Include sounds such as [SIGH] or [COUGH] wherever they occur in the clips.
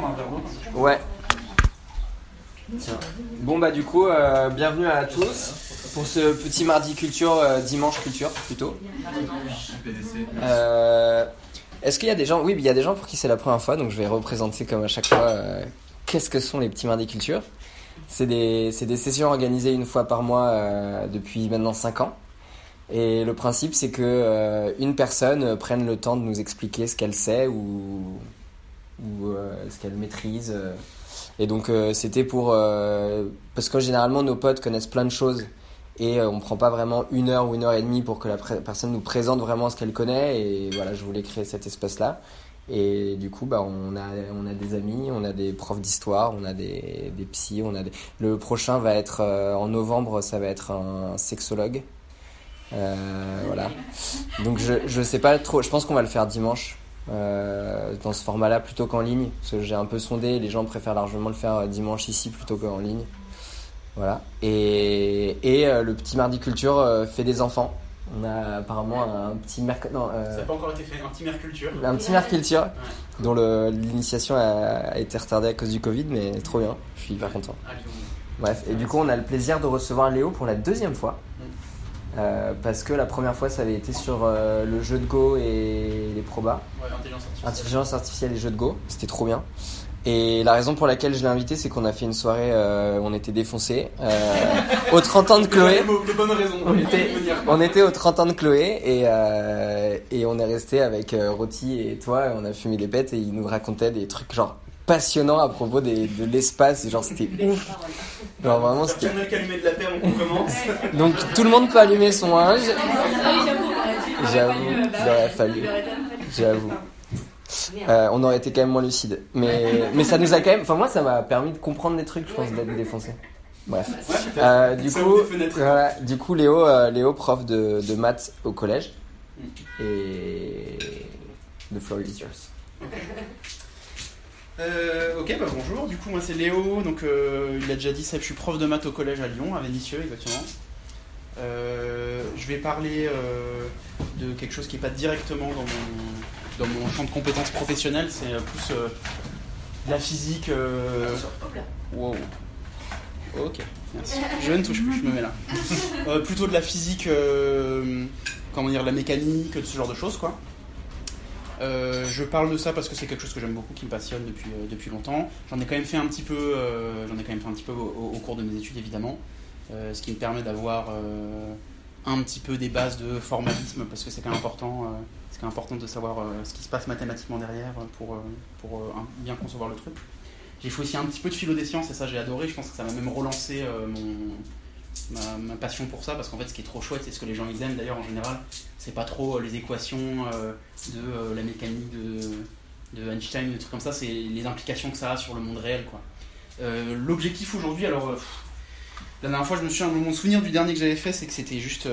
d'eau Ouais. Bon bah du coup, euh, bienvenue à tous pour ce petit mardi culture, euh, dimanche culture plutôt. Euh, Est-ce qu'il y a des gens Oui, il y a des gens pour qui c'est la première fois, donc je vais représenter comme à chaque fois qu'est-ce que sont les petits mardis culture. C'est des, des sessions organisées une fois par mois depuis maintenant 5 ans. Et le principe, c'est que une personne prenne le temps de nous expliquer ce qu'elle sait ou, ou euh, ce qu'elle maîtrise. euh. Et donc, euh, c'était pour. parce que généralement, nos potes connaissent plein de choses et on prend pas vraiment une heure ou une heure et demie pour que la personne nous présente vraiment ce qu'elle connaît. Et voilà, je voulais créer cet espace-là. Et du coup, bah, on a, on a des amis, on a des profs d'histoire, on a des, des psys, on a des... Le prochain va être en novembre, ça va être un sexologue. Voilà. Donc je, je sais pas trop, je pense qu'on va le faire dimanche. Euh, dans ce format-là plutôt qu'en ligne, parce que j'ai un peu sondé, les gens préfèrent largement le faire euh, dimanche ici plutôt qu'en ligne. Voilà. Et, et euh, le petit mardi culture euh, fait des enfants. On a apparemment un petit merc... non, Ça n'a pas encore été fait, un petit merculture. un petit merculture dont le- l'initiation a, a été retardée à cause du Covid, mais trop bien, je suis hyper content. Ah. Bref, et du coup, on a le plaisir de recevoir Léo pour la deuxième fois. Euh, parce que la première fois, ça avait été sur euh, le jeu de Go et les probas. Ouais, intelligence artificielle. Intelligence artificielle et jeux de Go, c'était trop bien. Et la raison pour laquelle je l'ai invité, c'est qu'on a fait une soirée, euh, on était défoncés. Aux 30 ans de Chloé. De bonnes raisons. On était, on était aux 30 ans de Chloé et, et on est resté avec Roti et toi et on a fumé des pètes et il nous racontait des trucs genre passionnants à propos des, de l'espace genre c'était ouf. Genre vraiment c'était... de la paire, on commence. [LAUGHS] Donc tout le monde peut allumer son linge. J'avoue, il aurait fallu. J'avoue. Euh, on aurait été quand même moins lucide. Mais, mais ça nous a quand même. Enfin, moi, ça m'a permis de comprendre des trucs, je pense, d'être défoncé. Bref. Euh, du, coup, voilà, du coup, Léo, euh, Léo prof de, de maths au collège. Et. The floor is yours. [LAUGHS] Euh, ok, bah bonjour. Du coup, moi c'est Léo. Donc, euh, il a déjà dit ça. Je suis prof de maths au collège à Lyon, à Vénissieux, exactement. Euh, je vais parler euh, de quelque chose qui n'est pas directement dans mon, dans mon champ de compétences professionnelles. C'est euh, plus de la physique. Wow. Ok, merci. Je ne touche plus, je me mets là. Plutôt de la physique, comment dire, de la mécanique, de ce genre de choses, quoi. Euh, je parle de ça parce que c'est quelque chose que j'aime beaucoup, qui me passionne depuis, euh, depuis longtemps. J'en ai quand même fait un petit peu, euh, j'en ai quand même fait un petit peu au, au cours de mes études, évidemment. Ce qui me permet d'avoir un petit peu des bases de formalisme parce que c'est quand même important, c'est quand même important de savoir ce qui se passe mathématiquement derrière pour, pour bien concevoir le truc. J'ai fait aussi un petit peu de philo des sciences et ça j'ai adoré. Je pense que ça m'a même relancé mon, ma, passion pour ça parce qu'en fait ce qui est trop chouette c'est ce que les gens ils aiment. D'ailleurs en général c'est pas trop euh, les équations euh, de euh, la mécanique de, de Einstein des trucs comme ça. C'est les implications que ça a sur le monde réel quoi. L'objectif aujourd'hui alors la dernière fois je me suis mon souvenir du dernier que j'avais fait c'est que c'était juste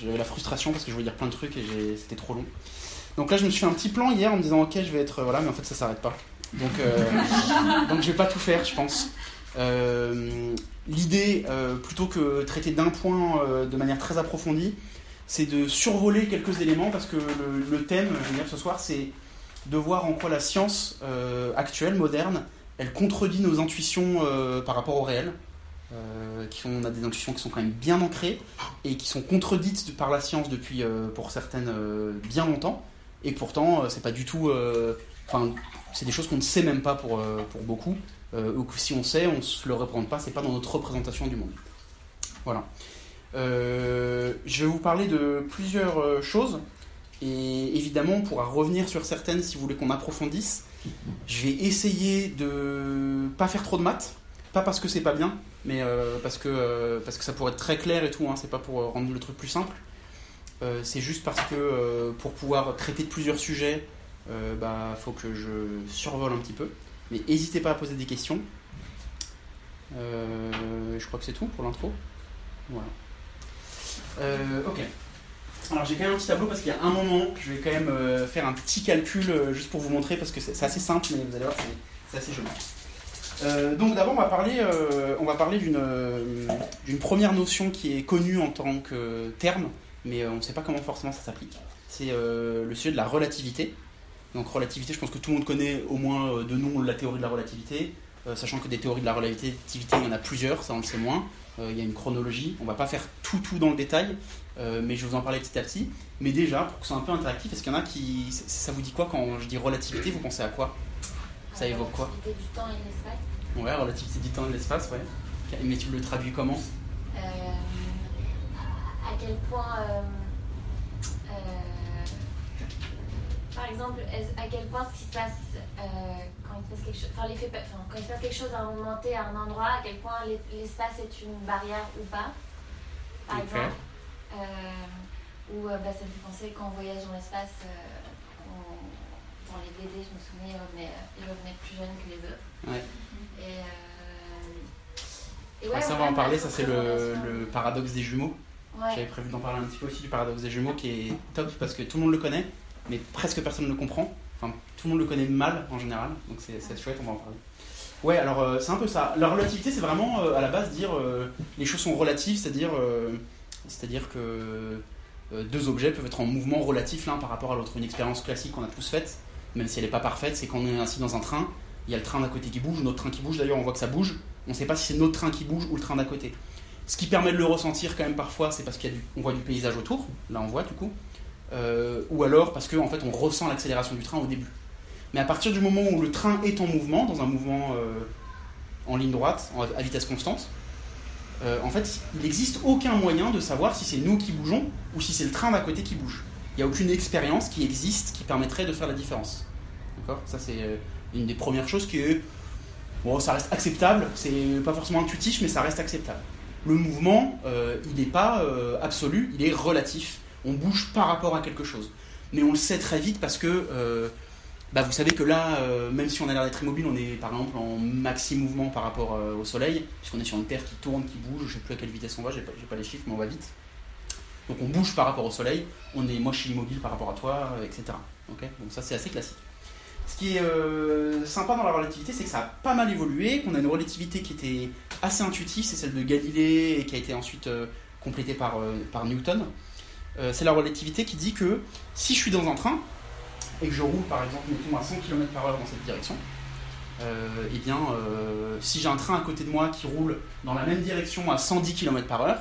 j'avais la frustration parce que je voulais dire plein de trucs et c'était trop long. Donc là je me suis fait un petit plan hier en me disant ok je vais être voilà mais en fait ça s'arrête pas. Donc [LAUGHS] donc je vais pas tout faire je pense L'idée, euh, plutôt que traiter d'un point euh, de manière très approfondie, c'est de survoler quelques éléments parce que le, thème, je veux dire, ce soir, c'est de voir en quoi la science euh, actuelle, moderne, elle contredit nos intuitions euh, par rapport au réel. Euh, qui on a des intuitions qui sont quand même bien ancrées et qui sont contredites par la science depuis, euh, pour certaines, euh, bien longtemps. Et pourtant, euh, c'est pas du tout. euh, Enfin, c'est des choses qu'on ne sait même pas pour, euh, pour beaucoup euh, ou que si on sait, on ne se le représente pas, c'est pas dans notre représentation du monde. Voilà. Euh, je vais vous parler de plusieurs euh, choses, et évidemment, on pourra revenir sur certaines si vous voulez qu'on approfondisse. Je vais essayer de pas faire trop de maths, pas parce que c'est pas bien, mais parce, que, parce que ça pourrait être très clair et tout, hein, c'est pas pour rendre le truc plus simple. C'est juste parce que pour pouvoir traiter de plusieurs sujets, euh, bah, faut que je survole un petit peu. Mais n'hésitez pas à poser des questions. Euh, je crois que c'est tout pour l'intro. Voilà. Euh, ok. Alors j'ai quand même un petit tableau parce qu'il y a un moment, je vais quand même euh, faire un petit calcul juste pour vous montrer parce que c'est assez simple, mais vous allez voir, c'est- assez joli. Donc d'abord on va parler, on va parler d'une première notion qui est connue en tant que terme, mais on ne sait pas comment forcément ça s'applique. C'est le sujet de la relativité. Donc relativité, je pense que tout le monde connaît au moins de nom la théorie de la relativité, sachant que des théories de la relativité, il y en a plusieurs, ça on le sait moins. il y a une chronologie, on va pas faire tout tout dans le détail, mais je vais vous en parler petit à petit. Mais déjà, pour que ce soit un peu interactif, est-ce qu'il y en a qui... Ça vous dit quoi quand je dis relativité Vous pensez à quoi? Ça évoque quoi? Relativité du temps et de l'espace. Ouais, relativité du temps et de l'espace, ouais. Mais tu le traduis comment? Euh, À quel point... Euh, euh, par exemple, à quel point ce qui se passe quand il se passe quelque chose, enfin, quand il se passe quelque chose à un moment T, à un endroit, à quel point l'espace est une barrière ou pas, par exemple. Ou bah, ça me fait penser quand on voyage dans l'espace, dans les BD, je me souviens, ils revenaient, plus jeunes que les autres. Ouais. Et, et ouais, ça, on va en parler, ça c'est le, le, paradoxe des jumeaux. J'avais prévu d'en parler un petit peu aussi du paradoxe des jumeaux qui est top parce que tout le monde le connaît, mais presque personne ne le comprend. Enfin, tout le monde le connaît mal en général, donc c'est chouette, on va en parler. Ouais, alors c'est un peu ça. La relativité, c'est vraiment à la base dire les choses sont relatives, c'est-à-dire c'est-à-dire que deux objets peuvent être en mouvement relatif l'un par rapport à l'autre. Une expérience classique qu'on a tous faite, même si elle n'est pas parfaite, c'est quand on est assis dans un train, il y a le train d'à côté qui bouge, notre train qui bouge, d'ailleurs on voit que ça bouge, on ne sait pas si c'est notre train qui bouge ou le train d'à côté. Ce qui permet de le ressentir quand même parfois, c'est parce qu'on voit du paysage autour, là on voit du coup, euh, ou alors parce qu'en en fait on ressent l'accélération du train au début. Mais à partir du moment où le train est en mouvement, dans un mouvement euh, en ligne droite, à vitesse constante, euh, en fait il n'existe aucun moyen de savoir si c'est nous qui bougeons ou si c'est le train d'à côté qui bouge. Il n'y a aucune expérience qui existe qui permettrait de faire la différence. D'accord? Ça c'est une des premières choses qui est Bon, ça reste acceptable, c'est pas forcément intuitif, mais ça reste acceptable. Le mouvement, euh, il n'est pas euh, absolu, il est relatif. On bouge par rapport à quelque chose. Mais on le sait très vite parce que euh, bah, vous savez que là, même si on a l'air d'être immobile, on est par exemple en maxi mouvement par rapport au Soleil, puisqu'on est sur une Terre qui tourne, qui bouge, je ne sais plus à quelle vitesse on va, j'ai pas, pas les chiffres, mais on va vite. Donc on bouge par rapport au Soleil, on est, moi je suis immobile par rapport à toi, etc. Donc ça c'est assez classique. Ce qui est euh, sympa dans la relativité, c'est que ça a pas mal évolué, qu'on a une relativité qui était assez intuitive, c'est celle de Galilée et qui a été ensuite euh, complétée euh, par Newton. C'est la relativité qui dit que si je suis dans un train et que je roule par exemple mettons, à 100 km par heure dans cette direction, eh bien, si j'ai un train à côté de moi qui roule dans la même direction à 110 km par heure,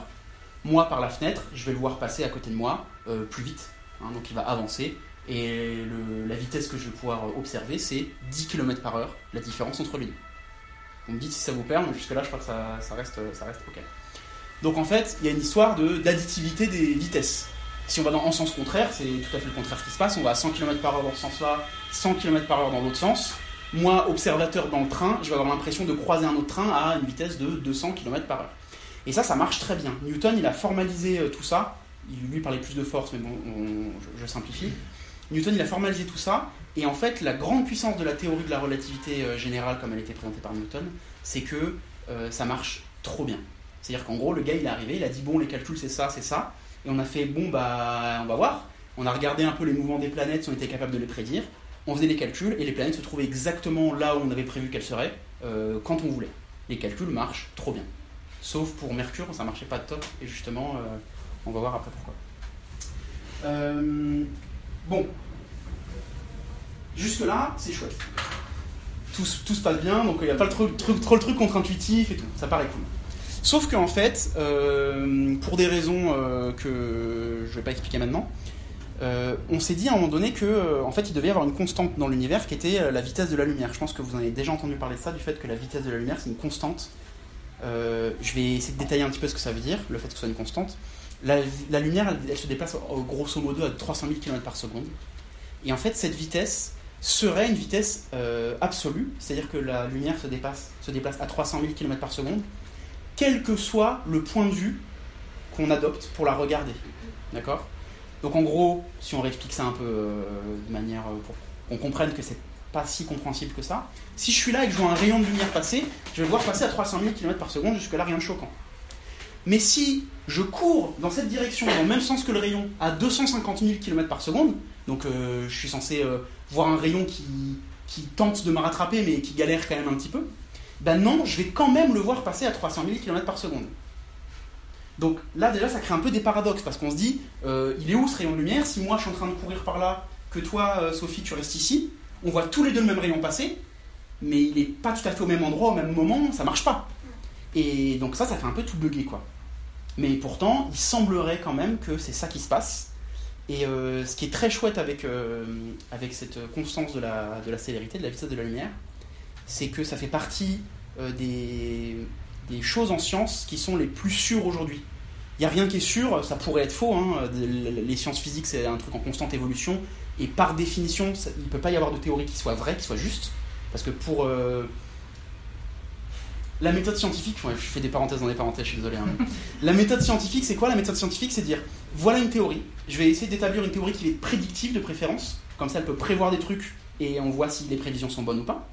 moi par la fenêtre, je vais le voir passer à côté de moi plus vite. Hein, donc il va avancer et la vitesse que je vais pouvoir observer, c'est 10 km par heure, la différence entre les deux. Vous me dites si ça vous perd, mais jusque-là, je crois que ça, reste, ça reste OK. Donc en fait, il y a une histoire d'additivité des vitesses. Si on va dans, en sens contraire, c'est tout à fait le contraire qui se passe. On va à 100 km par heure dans ce sens-là, 100 km par heure dans l'autre sens. Moi, observateur dans le train, je vais avoir l'impression de croiser un autre train à une vitesse de 200 km par heure. Et ça, ça marche très bien. Newton, il a formalisé euh, tout ça. Il lui parlait plus de force, mais bon, je simplifie. Newton, il a formalisé tout ça, et en fait, la grande puissance de la théorie de la relativité euh, générale, comme elle était présentée par Newton, c'est que euh, ça marche trop bien. C'est-à-dire qu'en gros, le gars, il est arrivé, il a dit, bon, les calculs, c'est ça, c'est ça, et on a fait, bon, bah, on va voir. On a regardé un peu les mouvements des planètes, si on était capable de les prédire. On faisait des calculs, et les planètes se trouvaient exactement là où on avait prévu qu'elles seraient, euh, quand on voulait. Les calculs marchent trop bien. Sauf pour Mercure, ça marchait pas top, et justement, on va voir après pourquoi. bon, Jusque-là, c'est chouette. Tout, se passe bien, donc il n'y a pas trop le truc contre-intuitif et tout. Ça paraît cool. Sauf qu'en fait, euh, pour des raisons euh, que je ne vais pas expliquer maintenant, euh, on s'est dit à un moment donné que en fait il devait y avoir une constante dans l'univers qui était la vitesse de la lumière. Je pense que vous en avez déjà entendu parler de ça, du fait que la vitesse de la lumière c'est une constante. je vais essayer de détailler un petit peu ce que ça veut dire, le fait que ce soit une constante. La, lumière, elle, se déplace grosso modo à 300 000 km par seconde. Et en fait, cette vitesse, serait une vitesse absolue, c'est-à-dire que la lumière se, se déplace à 300 000 km par seconde, quel que soit le point de vue qu'on adopte pour la regarder. D'accord? Donc en gros, si on réexplique ça un peu euh, de manière euh, pour qu'on comprenne que c'est pas si compréhensible que ça, si je suis là et que je vois un rayon de lumière passer, je vais le voir passer à 300 000 km par seconde, jusque-là rien de choquant. Mais si je cours dans cette direction, dans le même sens que le rayon, à 250 000 km par seconde, donc je suis censé voir un rayon qui, qui tente de me rattraper mais qui galère quand même un petit peu, ben non, je vais quand même le voir passer à 300 000 km par seconde. Donc là déjà ça crée un peu des paradoxes parce qu'on se dit, euh, il est où ce rayon de lumière Si moi je suis en train de courir par là, que toi, euh, Sophie, tu restes ici, on voit tous les deux le même rayon passer, mais il n'est pas tout à fait au même endroit, au même moment, ça marche pas. Et donc ça, ça fait un peu tout bugger, quoi. Mais pourtant, il semblerait quand même que c'est ça qui se passe. Et euh, ce qui est très chouette avec, avec cette constance de la, de la célérité, de la vitesse de la lumière, c'est que ça fait partie euh, des, des choses en science qui sont les plus sûres aujourd'hui. Il n'y a rien qui est sûr, ça pourrait être faux. hein. Les sciences physiques, c'est un truc en constante évolution. Et par définition, il ne peut pas y avoir de théorie qui soit vraie, qui soit juste. Parce que pour euh, la méthode scientifique, je fais des parenthèses dans des parenthèses, je suis désolé. hein. [LAUGHS] la méthode scientifique, c'est quoi? La méthode scientifique, c'est dire voilà une théorie. Je vais essayer d'établir une théorie qui est prédictive de préférence. Comme ça, elle peut prévoir des trucs et on voit si les prévisions sont bonnes ou pas.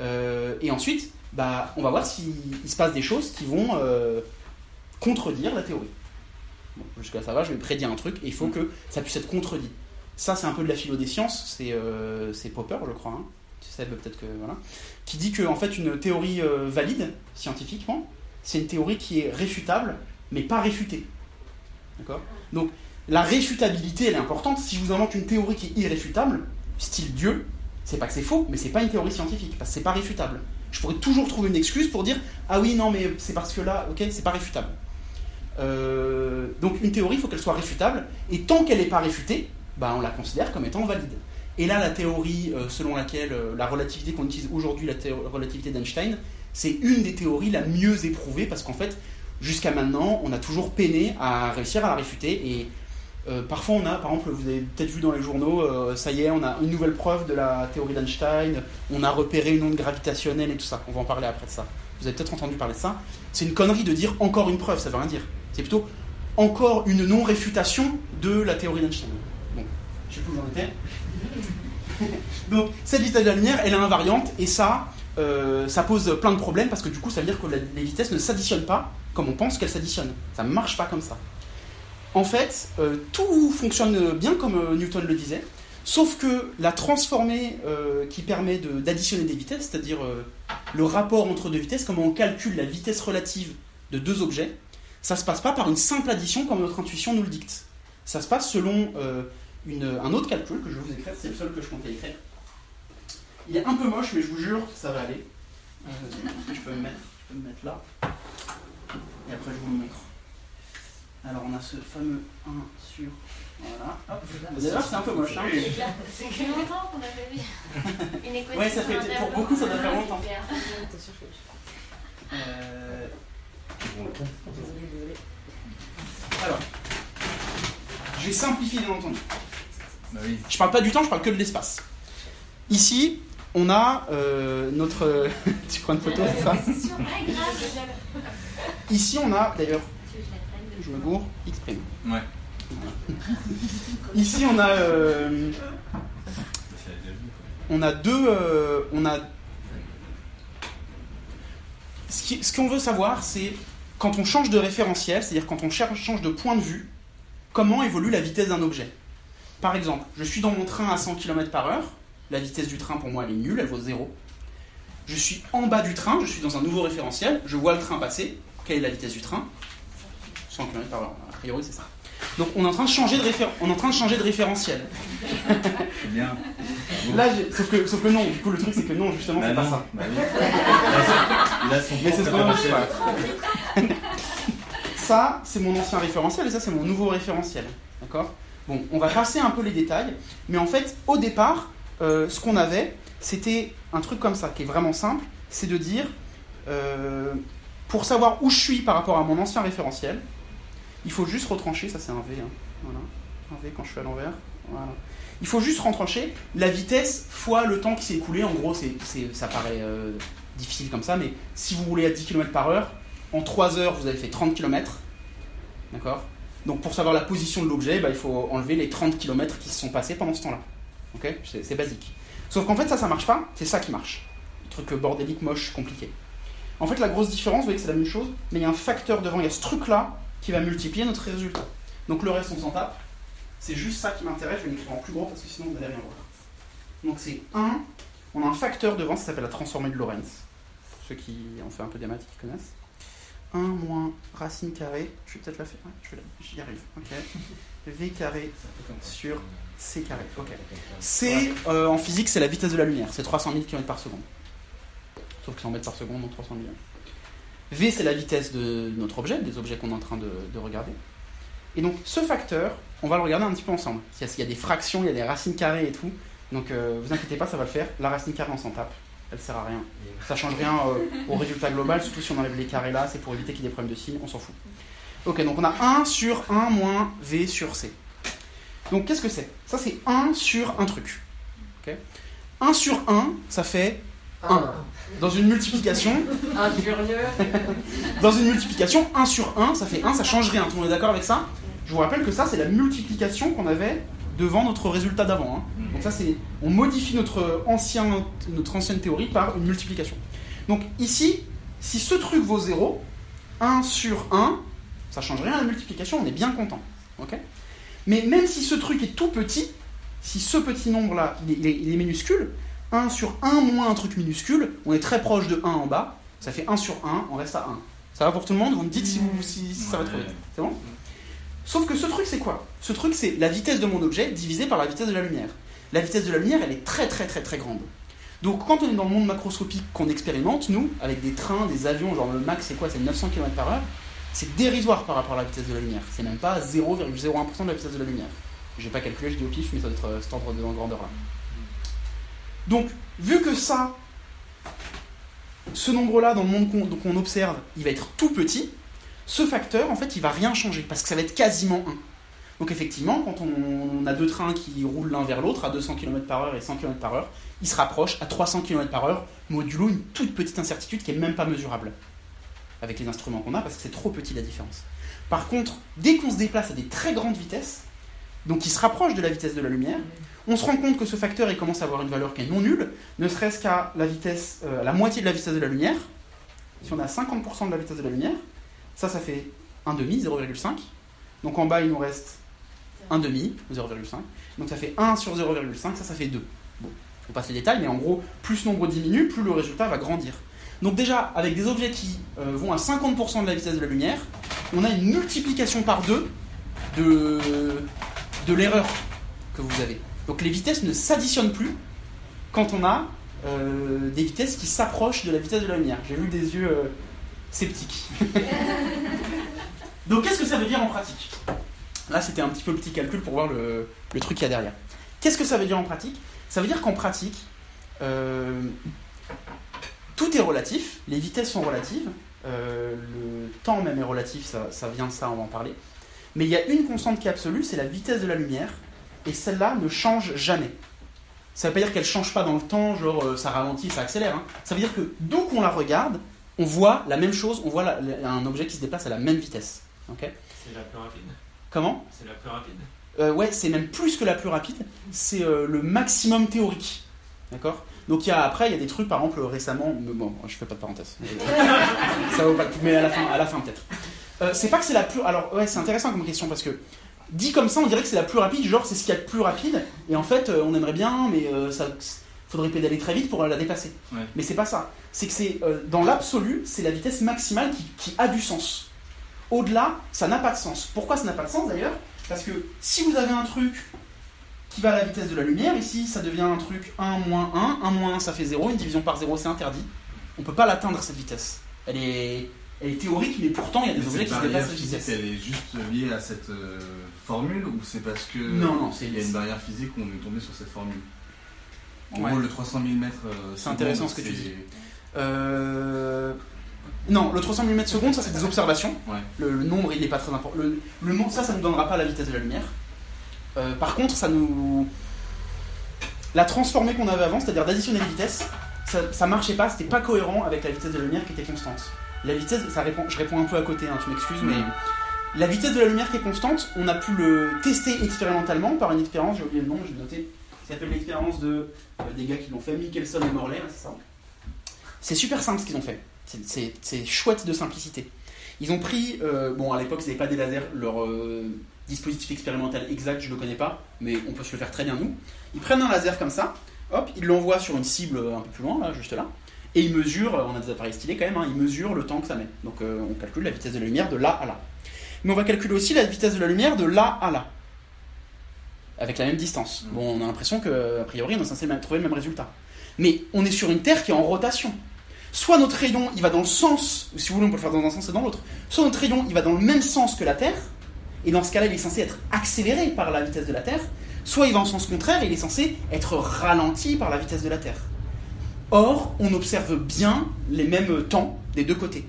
Euh, et ensuite, bah, on va voir s'il il se passe des choses qui vont euh, contredire la théorie. Bon, Jusqu'à ça va, je vais prédire un truc et il faut que ça puisse être contredit. Ça, c'est un peu de la philo des sciences, c'est euh, Popper, je crois. hein. Tu sais, peut-être que. Voilà. Qui dit qu'en fait, une théorie valide, scientifiquement, c'est une théorie qui est réfutable, mais pas réfutée. D'accord? Donc, la réfutabilité, elle est importante. Si je vous invente une théorie qui est irréfutable, style Dieu, c'est pas que c'est faux, mais c'est pas une théorie scientifique, parce que c'est pas réfutable. Je pourrais toujours trouver une excuse pour dire Ah oui, non, mais c'est parce que là, ok, c'est pas réfutable. Euh, donc une théorie, il faut qu'elle soit réfutable, et tant qu'elle n'est pas réfutée, bah, on la considère comme étant valide. Et là, la théorie euh, selon laquelle euh, la relativité qu'on utilise aujourd'hui, la relativité d'Einstein, c'est une des théories la mieux éprouvée, parce qu'en fait, jusqu'à maintenant, on a toujours peiné à réussir à la réfuter, et euh, parfois on a, par exemple, vous avez peut-être vu dans les journaux, euh, ça y est, on a une nouvelle preuve de la théorie d'Einstein, on a repéré une onde gravitationnelle et tout ça. On va en parler après de ça. Vous avez peut-être entendu parler de ça. C'est une connerie de dire encore une preuve, ça veut rien dire. C'est plutôt encore une non-réfutation de la théorie d'Einstein. Bon, je sais plus où j'en étais. [LAUGHS] Donc, cette vitesse de la lumière, elle est invariante, et ça, euh, ça pose plein de problèmes, parce que du coup, ça veut dire que les vitesses ne s'additionnent pas comme on pense qu'elles s'additionnent. Ça ne marche pas comme ça. En fait, euh, tout fonctionne bien comme euh, Newton le disait, sauf que la transformée euh, qui permet d'additionner des vitesses, c'est-à-dire le rapport entre deux vitesses, comment on calcule la vitesse relative de deux objets, ça se passe pas par une simple addition comme notre intuition nous le dicte. Ça se passe selon un autre calcul que je vais vous écrire, c'est le seul que je comptais écrire. Il est un peu moche, mais je vous jure ça va aller. Je, peux me mettre, je peux me mettre là. Et après, je vous le montre. Alors, on a ce fameux 1 sur. Voilà. D'ailleurs, c'est un peu moche. Hein. C'est que longtemps qu'on a fait vu. [LAUGHS] Une équation Ouais, ça fait- pour beaucoup, ça doit faire longtemps. Euh, Alors, je vais simplifier bien entendu. Bah. Je parle pas du temps, je parle que de l'espace. Ici, on a euh, notre. [LAUGHS] tu prends une photo, c'est ça? Ici, on a d'ailleurs. Gourre, X. Ouais. [LAUGHS] Ici, on a. euh, on a deux. euh, on a. Ce qu'on veut savoir, c'est quand on change de référentiel, c'est-à-dire quand on change de point de vue, comment évolue la vitesse d'un objet. Par exemple, je suis dans mon train à 100 km par heure, la vitesse du train pour moi elle est nulle, elle vaut 0. Je suis en bas du train, je suis dans un nouveau référentiel, je vois le train passer, quelle est la vitesse du train 100 km par heure, a priori c'est ça. Donc on est en train de changer de, réfé- on est en train de, changer de référentiel. C'est bien. Là, sauf, que, sauf que non, du coup le truc c'est que non, justement Bah c'est pas non. ça. Bah. Il a son- Mais c'est ce qu'on. Ça, c'est mon ancien référentiel et ça, c'est mon nouveau référentiel. D'accord? Bon, on va passer un peu les détails, mais en fait, au départ, euh, ce qu'on avait, c'était un truc comme ça, qui est vraiment simple, c'est de dire, euh, pour savoir où je suis par rapport à mon ancien référentiel, il faut juste retrancher, ça c'est un V, hein, voilà, un V quand je suis à l'envers, voilà. Il faut juste retrancher la vitesse fois le temps qui s'est écoulé, en gros, c'est, ça paraît euh, difficile comme ça, mais si vous roulez à 10 km par heure, en 3 heures, vous avez fait 30 km. D'accord? Donc pour savoir la position de l'objet, bah, il faut enlever les 30 km qui se sont passés pendant ce temps-là. Ok? C'est, c'est basique. Sauf qu'en fait, ça, ça marche pas. C'est ça qui marche. Le truc euh, bordélique, moche, compliqué. En fait, la grosse différence, vous voyez que c'est la même chose, mais il y a un facteur devant. Il y a ce truc-là qui va multiplier notre résultat. Donc le reste, on s'en tape. C'est juste ça qui m'intéresse. Je vais l'écrire en plus gros parce que sinon, vous n'allez rien voir. Donc c'est 1. On a un facteur devant, ça s'appelle la transformée de Lorentz. Pour ceux qui ont fait un peu des maths, qui connaissent. 1 moins racine carrée, je vais peut-être la faire, ouais, j'y arrive, ok. V carré sur C carré, ok. C, euh, en physique, c'est la vitesse de la lumière, c'est 300 000 km par seconde. Sauf que c'est en mètres par seconde, donc 300 000. V, c'est la vitesse de notre objet, des objets qu'on est en train de, de regarder. Et donc, ce facteur, on va le regarder un petit peu ensemble. Il y a, des fractions, il y a des racines carrées et tout. Donc, euh, vous inquiétez pas, ça va le faire. La racine carrée, on s'en tape. Elle sert à rien. Ça change rien euh, au résultat global, surtout si on enlève les carrés là, c'est pour éviter qu'il y ait des problèmes de signes, on s'en fout. Ok, donc on a 1 sur 1 moins V sur C. Donc qu'est-ce que c'est? Ça c'est 1 sur un truc. Ok? 1 sur 1, ça fait 1. Dans une multiplication, dans une multiplication, 1 sur 1, ça fait 1, ça change rien. Tout le monde est d'accord avec ça? Je vous rappelle que ça, c'est la multiplication qu'on avait devant notre résultat d'avant. hein. Donc ça, c'est, on modifie notre, ancien, notre ancienne théorie par une multiplication. Donc ici, si ce truc vaut 0, 1 sur 1, ça change rien à la multiplication, on est bien content. ok? Mais même si ce truc est tout petit, si ce petit nombre-là, il il est minuscule, 1 sur 1 moins un truc minuscule, on est très proche de 1 en bas, ça fait 1 sur 1, on reste à 1. Ça va pour tout le monde Vous me dites si, vous, si, ça va trop vite. C'est bon? Sauf que ce truc, c'est quoi? Ce truc, c'est la vitesse de mon objet divisée par la vitesse de la lumière. La vitesse de la lumière, elle est très très très très grande. Donc quand on est dans le monde macroscopique qu'on expérimente, nous, avec des trains, des avions, genre le max c'est quoi? C'est 900 km par heure, c'est dérisoire par rapport à la vitesse de la lumière. C'est même pas 0,01% de la vitesse de la lumière. J'ai pas calculé, je dis au pif, mais ça doit être euh, cet ordre de grandeur là. Donc, vu que ça, ce nombre-là dans le monde qu'on observe, il va être tout petit, ce facteur, en fait, il va rien changer parce que ça va être quasiment 1. Donc effectivement, quand on, a deux trains qui roulent l'un vers l'autre à 200 km par heure et 100 km par heure, ils se rapprochent à 300 km par heure, modulo une toute petite incertitude qui est même pas mesurable avec les instruments qu'on a parce que c'est trop petit la différence. Par contre, dès qu'on se déplace à des très grandes vitesses, donc qui se rapprochent de la vitesse de la lumière, on se rend compte que ce facteur il commence à avoir une valeur qui est non nulle, ne serait-ce qu'à la vitesse, euh, la moitié de la vitesse de la lumière. Si on a 50% de la vitesse de la lumière, ça, ça fait 1 demi, 0,5. Donc en bas, il nous reste 1 demi, 0,5. Donc ça fait 1 sur 0,5, ça, ça fait 2. Bon, on passe les détails, mais en gros, plus ce nombre diminue, plus le résultat va grandir. Donc déjà, avec des objets qui euh, vont à 50% de la vitesse de la lumière, on a une multiplication par 2 de, de l'erreur que vous avez. Donc les vitesses ne s'additionnent plus quand on a euh, des vitesses qui s'approchent de la vitesse de la lumière. J'ai vu des yeux euh, sceptiques. [LAUGHS] Donc qu'est-ce que ça veut dire en pratique? Là, c'était un petit peu le petit calcul pour voir le, le truc qu'il y a derrière. Qu'est-ce que ça veut dire en pratique? Ça veut dire qu'en pratique, euh, tout est relatif, les vitesses sont relatives, le temps même est relatif, ça, ça vient de ça, on va en parler. Mais il y a une constante qui est absolue, c'est la vitesse de la lumière, et celle-là ne change jamais. Ça ne veut pas dire qu'elle ne change pas dans le temps, genre euh, ça ralentit, ça accélère. hein. Ça veut dire que d'où qu'on la regarde, on voit la même chose, on voit la- la- un objet qui se déplace à la même vitesse. ok? C'est la plus rapide. Comment? C'est la plus rapide. Euh, ouais, c'est même plus que la plus rapide, c'est euh, le maximum théorique. D'accord? Donc y a, après, il y a des trucs, par exemple, récemment, bon, je fais pas de parenthèse. [LAUGHS] Ça vaut pas le coup, mais à la fin, à la fin peut-être. Euh, c'est pas que c'est la plus. Alors, ouais, c'est intéressant comme question parce que dit comme ça, on dirait que c'est la plus rapide, genre c'est ce qu'il y a de plus rapide, et en fait, euh, on aimerait bien, mais euh, ça faudrait pédaler très vite pour la dépasser. Ouais. Mais c'est pas ça. C'est que c'est euh, dans l'absolu, c'est la vitesse maximale qui, qui a du sens. Au-delà, ça n'a pas de sens. Pourquoi ça n'a pas de sens d'ailleurs? Parce que si vous avez un truc qui va à la vitesse de la lumière, ici ça devient un truc 1 moins 1, 1 moins 1 ça fait 0, une division par 0 c'est interdit. On peut pas l'atteindre cette vitesse. Elle est, elle est théorique, mais pourtant il y a des Mais objets qui se cette physique, vitesse. elle est juste liée à cette euh, formule ou c'est parce que Non, non, c'est il y a une barrière physique où on est tombé sur cette formule? En Ouais. gros, le 300 000 mètres. euh, C'est intéressant ce que tu dis. Euh, Non, le 300 mm secondes, ça c'est des observations. Ouais. Le, le nombre, il n'est pas très important. Le, le nombre, ça, ça ne nous donnera pas la vitesse de la lumière. Euh, par contre, ça nous. La transformée qu'on avait avant, c'est-à-dire d'additionner les vitesses, ça, ça marchait pas, c'était pas cohérent avec la vitesse de la lumière qui était constante. La vitesse, ça répond, je réponds un peu à côté, hein, tu m'excuses, mais Mhm. la vitesse de la lumière qui est constante, on a pu le tester expérimentalement par une expérience, j'ai oublié le nom, j'ai noté, ça s'appelle l'expérience de, euh, des gars qui l'ont fait, Michelson et Morley, là, c'est ça. C'est super simple ce qu'ils ont fait. C'est- chouette de simplicité. Ils ont pris, euh, bon à l'époque ils n'avaient pas des lasers, leur euh, dispositif expérimental exact je le connais pas, mais on peut se le faire très bien nous. Ils prennent un laser comme ça, hop, il l'envoie sur une cible un peu plus loin, là, juste là, et il mesure, on a des appareils stylés quand même, hein, il mesure le temps que ça met. Donc euh, on calcule la vitesse de la lumière de là à là. Mais on va calculer aussi la vitesse de la lumière de là à là. Avec la même distance. Mm. Bon, on a l'impression que, a priori, on est censé même- trouver le même résultat. Mais on est sur une Terre qui est en rotation. Soit notre rayon, il va dans le sens, ou si vous voulez, on peut le faire dans un sens et dans l'autre. Soit notre rayon, il va dans le même sens que la Terre, et dans ce cas-là, il est censé être accéléré par la vitesse de la Terre. Soit il va en sens contraire, et il est censé être ralenti par la vitesse de la Terre. Or, on observe bien les mêmes temps des deux côtés.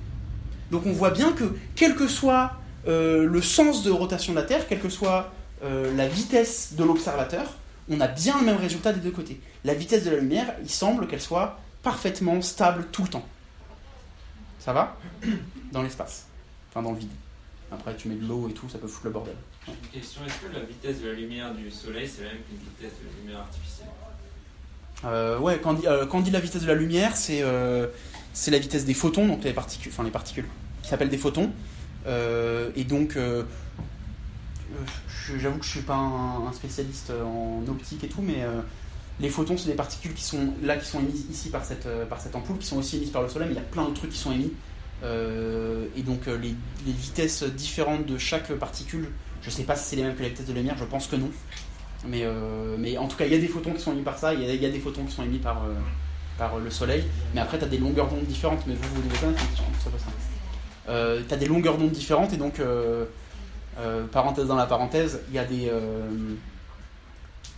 Donc on voit bien que, quel que soit euh, le sens de rotation de la Terre, quelle que soit euh, la vitesse de l'observateur, on a bien le même résultat des deux côtés. La vitesse de la lumière, il semble qu'elle soit parfaitement stable tout le temps. Ça va? [COUGHS] Dans l'espace. Enfin, dans le vide. Après, tu mets de l'eau et tout, ça peut foutre le bordel. Une question, est-ce que la vitesse de la lumière du soleil, c'est la même qu'une vitesse de la lumière artificielle? Euh, ouais, quand euh, quand on dit la vitesse de la lumière, c'est euh, la vitesse des photons, donc les particules, enfin les particules, qui s'appellent des photons. Euh, et donc, euh, j'avoue que je suis pas un, spécialiste en optique et tout, mais euh, les photons, c'est des particules qui sont là, qui sont émises ici par cette, par cette ampoule, qui sont aussi émises par le soleil, mais il y a plein d'autres trucs qui sont émis. Et donc, les, les vitesses différentes de chaque particule, je sais pas si c'est les mêmes que la vitesse de la lumière, je pense que non. Mais, euh, mais en tout cas, il y a des photons qui sont émis par ça, il y y a des photons qui sont émis par, euh, par le soleil. Mais après, tu as des longueurs d'onde différentes, mais vous, vous devez connaître, ça. Euh, tu as des longueurs d'onde différentes, et donc, euh, euh, parenthèse dans la parenthèse, il y a des. euh,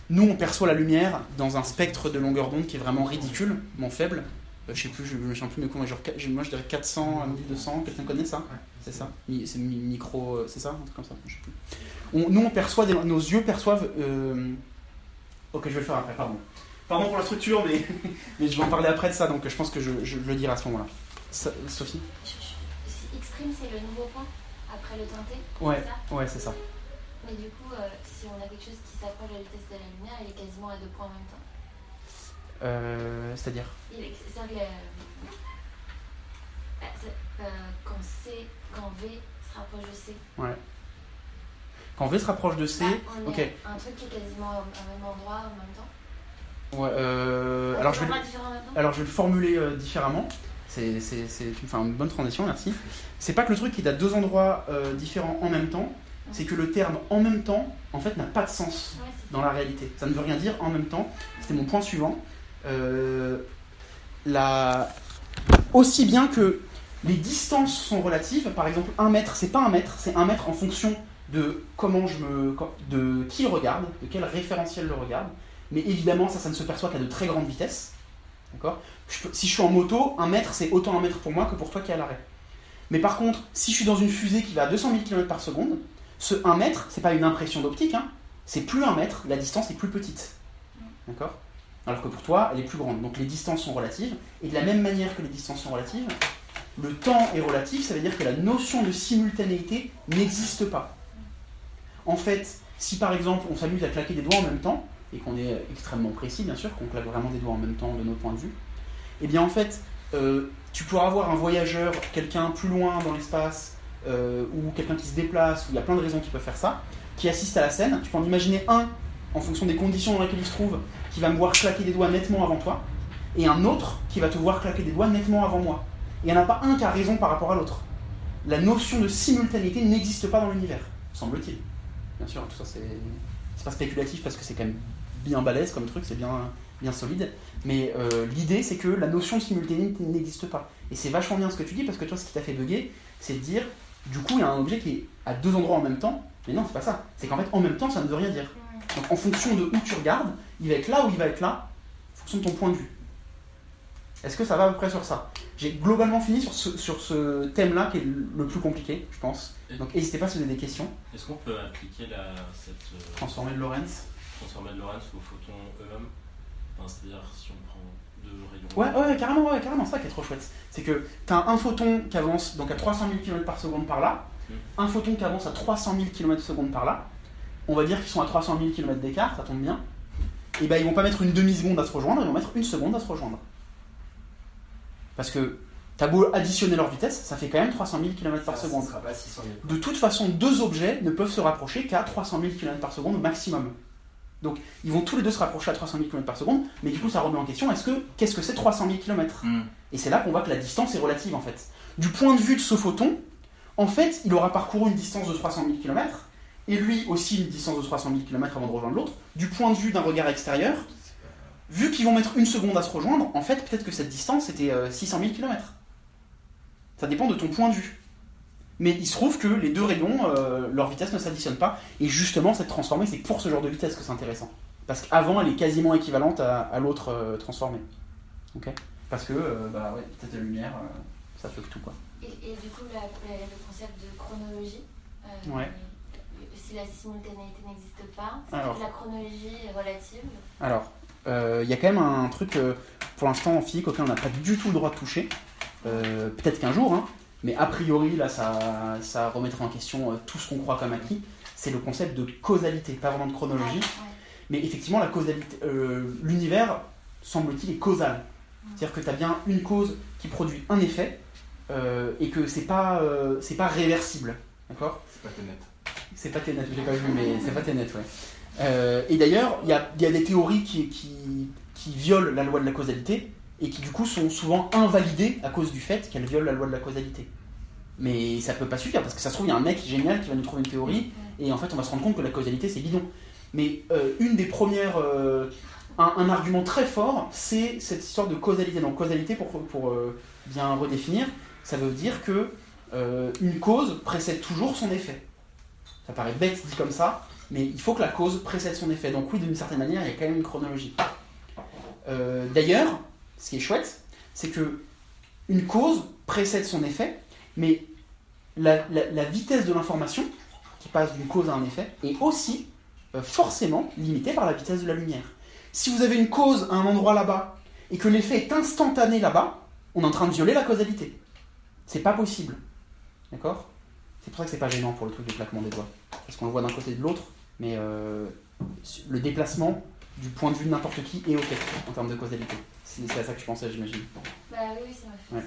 nous, on perçoit la lumière dans un spectre de longueur d'onde qui est vraiment ridiculement faible. Euh, je sais plus, je me souviens plus, mais quoi, genre, moi je dirais 400 à 1200, quelqu'un connaît ça? C'est ça C'est mi- micro, euh, c'est ça? Un truc comme ça Je sais plus. On- nous, on perçoit, des- nos yeux perçoivent. euh, Ok, je vais le faire après, pardon. Pardon pour la structure, mais, [LAUGHS] mais je vais en parler après de ça, donc je pense que je, je le dirai à ce moment-là. Sophie X' c'est le nouveau point après le teinté Ouais, c'est ça ouais, c'est ça. Mais du coup, euh, si on a quelque chose qui s'approche de la vitesse de la lumière, il est quasiment à deux points en même temps. Euh, C'est-à-dire C'est-à-dire que bah, quand C, quand V se rapproche de C, Quand V se rapproche de C. bah, on ok. est un truc qui est quasiment au, même endroit en même temps. Ouais, euh, alors, je vais, alors je le formuler euh, différemment. C'est, c'est, c'est- tu me fais une bonne transition, merci. C'est pas que le truc est à deux endroits euh, différents en même temps, c'est que le terme en même temps, en fait, n'a pas de sens. Ouais, dans la réalité. Ça ne veut rien dire en même temps. C'était mon point suivant. Euh, la... Aussi bien que les distances sont relatives, par exemple, un mètre, c'est pas un mètre, c'est un mètre en fonction de comment je me, de qui le regarde, de quel référentiel le regarde. Mais évidemment, ça, ne se perçoit qu'à de très grandes vitesses. D'accord? Si je suis en moto, un mètre, c'est autant un mètre pour moi que pour toi qui est à l'arrêt. Mais par contre, si je suis dans une fusée qui va à 200 000 km par seconde, ce 1 mètre, c'est pas une impression d'optique, hein, c'est plus un mètre, la distance est plus petite. D'accord? Alors que pour toi, elle est plus grande. Donc les distances sont relatives. Et de la même manière que les distances sont relatives, le temps est relatif, ça veut dire que la notion de simultanéité n'existe pas. En fait, si par exemple on s'amuse à claquer des doigts en même temps, et qu'on est extrêmement précis bien sûr, qu'on claque vraiment des doigts en même temps de notre point de vue, eh bien en fait, euh, tu pourras avoir un voyageur, quelqu'un plus loin dans l'espace, euh, ou quelqu'un qui se déplace, ou il y a plein de raisons qui peuvent faire ça, qui assiste à la scène. Tu peux en imaginer un, en fonction des conditions dans lesquelles il se trouve, qui va me voir claquer des doigts nettement avant toi, et un autre qui va te voir claquer des doigts nettement avant moi. Il n'y en a pas un qui a raison par rapport à l'autre. La notion de simultanéité n'existe pas dans l'univers, semble-t-il. Bien sûr, tout ça c'est pas spéculatif parce que c'est quand même bien balèze comme truc, c'est bien, bien solide. Mais euh, l'idée c'est que la notion de simultanéité n'existe pas. Et c'est vachement bien ce que tu dis parce que toi ce qui t'a fait bugger, c'est de dire du coup il y a un objet qui est à deux endroits en même temps. Mais non, c'est pas ça. C'est qu'en fait en même temps ça ne veut rien dire. Donc en fonction de où tu regardes, il va être là ou il va être là, en fonction de ton point de vue. Est-ce que ça va à peu près sur ça? J'ai globalement fini sur ce, sur ce thème-là qui est le plus compliqué, je pense. Donc n'hésitez pas si vous avez des questions. Est-ce qu'on peut appliquer la, cette euh, Transformer de Lorentz. transformée de Lorentz aux photons eux-mêmes Enfin, C'est-à-dire si on prend deux rayons. Ouais, ouais, carrément, ouais, carrément, ça qui est trop chouette. C'est que tu as un photon qui avance donc à 300 000 km par seconde par là, Mm. un photon qui avance à 300 000 km seconde par là. On va dire qu'ils sont à 300 000 km d'écart, ça tombe bien. Et ben ils vont pas mettre une demi-seconde à se rejoindre, ils vont mettre une seconde à se rejoindre. Parce que t'as beau additionner leur vitesse, ça fait quand même 300 000 km par Ça, seconde. Ça sera pas 600 000. De toute façon, deux objets ne peuvent se rapprocher qu'à 300 000 km par seconde au maximum. Donc ils vont tous les deux se rapprocher à 300 000 km par seconde, mais du coup ça remet en question est-ce que qu'est-ce que c'est 300 000 km. Et c'est là qu'on voit que la distance est relative en fait. Du point de vue de ce photon, en fait, il aura parcouru une distance de 300 000 km, et lui aussi une distance de 300 000 km avant de rejoindre l'autre. Du point de vue d'un regard extérieur, vu qu'ils vont mettre une seconde à se rejoindre, en fait, peut-être que cette distance était euh, 600 000 km. Ça dépend de ton point de vue. Mais il se trouve que les deux rayons, euh, leur vitesse ne s'additionne pas. Et justement, cette transformée, c'est pour ce genre de vitesse que c'est intéressant. Parce qu'avant, elle est quasiment équivalente à, à l'autre euh, transformée. Ok? Parce que, euh, bah ouais, vitesse de la lumière, ça fait que tout quoi. Et, et du coup, la- la- le concept de chronologie, Ouais. si la simultanéité n'existe pas, c'est la chronologie est relative. Alors, il y a quand même un truc, euh, pour l'instant en physique, auquel on n'a pas du tout le droit de toucher. Euh, Peut-être qu'un jour, hein, mais a priori, là, ça, ça remettrait en question euh, tout ce qu'on croit comme acquis. C'est le concept de causalité, pas vraiment de chronologie. Ouais, Mais effectivement, la causalité, euh, l'univers, semble-t-il, est causal. C'est-à-dire que tu as bien une cause qui produit un effet euh, et que c'est pas, euh, c'est pas réversible. D'accord? C'est pas net. C'est pas Ténet, je l'ai pas vu, mais c'est pas Ténet, ouais. Euh, et d'ailleurs, il y a, des théories qui, qui, violent la loi de la causalité et qui du coup sont souvent invalidées à cause du fait qu'elles violent la loi de la causalité. Mais ça peut pas suffire parce que ça se trouve, il y a un mec génial qui va nous trouver une théorie et en fait on va se rendre compte que la causalité c'est bidon. Mais euh, une des premières. euh, un, un argument très fort, c'est cette histoire de causalité. Donc causalité, pour, pour bien redéfinir, ça veut dire que une cause précède toujours son effet. Ça paraît bête dit comme ça, mais il faut que la cause précède son effet. Donc oui, d'une certaine manière, il y a quand même une chronologie. Euh, D'ailleurs, ce qui est chouette, c'est que une cause précède son effet, mais la, vitesse de l'information qui passe d'une cause à un effet est aussi euh, forcément limitée par la vitesse de la lumière. Si vous avez une cause à un endroit là-bas et que l'effet est instantané là-bas, on est en train de violer la causalité. C'est pas possible. D'accord? C'est pour ça que c'est pas gênant pour le truc du claquement des doigts. Parce qu'on le voit d'un côté et de l'autre, mais euh, le déplacement du point de vue de n'importe qui est ok en termes de causalité. C'est à ça que je pensais, j'imagine. Bah oui, ça. Ouais. fait-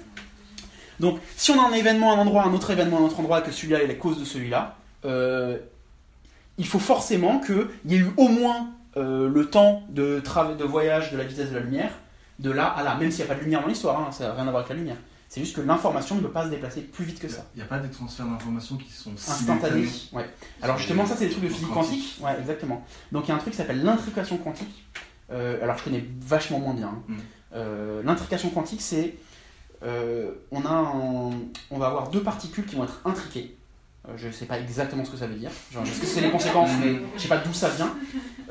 Donc, si on a un événement à un endroit, un autre événement à un autre endroit, et que celui-là est la cause de celui-là, euh, il faut forcément qu'il y ait eu au moins euh, le temps de, de voyage de la vitesse de la lumière, de là à là, même s'il n'y a pas de lumière dans l'histoire, hein, ça n'a rien à voir avec la lumière. C'est juste que l'information ne peut pas se déplacer plus vite que ça. Il n'y a pas des transferts d'informations qui sont Instantané. simultanés. Ouais. Alors justement, ça c'est des trucs de physique quantique. quantique. Ouais, exactement. Donc il y a un truc qui s'appelle l'intrication quantique. Euh, alors je connais vachement moins bien. hein. Mm. Euh, l'intrication quantique, c'est euh, on a un- on va avoir deux particules qui vont être intriquées. Euh, je sais pas exactement ce que ça veut dire. Genre, je sais que c'est les [LAUGHS] conséquences, mais je sais pas d'où ça vient.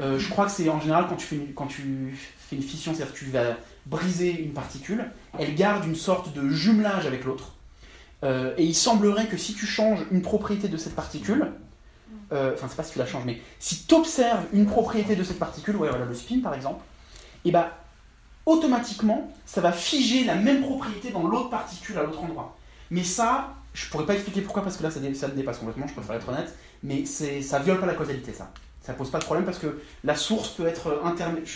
Euh, je crois que c'est en général quand tu fais une, quand tu fais une fission, c'est-à-dire que tu vas briser une particule, elle garde une sorte de jumelage avec l'autre. Euh, et il semblerait que si tu changes une propriété de cette particule, euh, enfin c'est pas si tu la changes, mais si tu observes une propriété de cette particule, ouais, voilà le spin par exemple, et bah automatiquement ça va figer la même propriété dans l'autre particule à l'autre endroit. Mais ça, je pourrais pas expliquer pourquoi parce que là ça, dé- dépasse complètement, je préfère être honnête, mais ça viole pas la causalité ça. Ça pose pas de problème parce que la source peut être intermédiaire.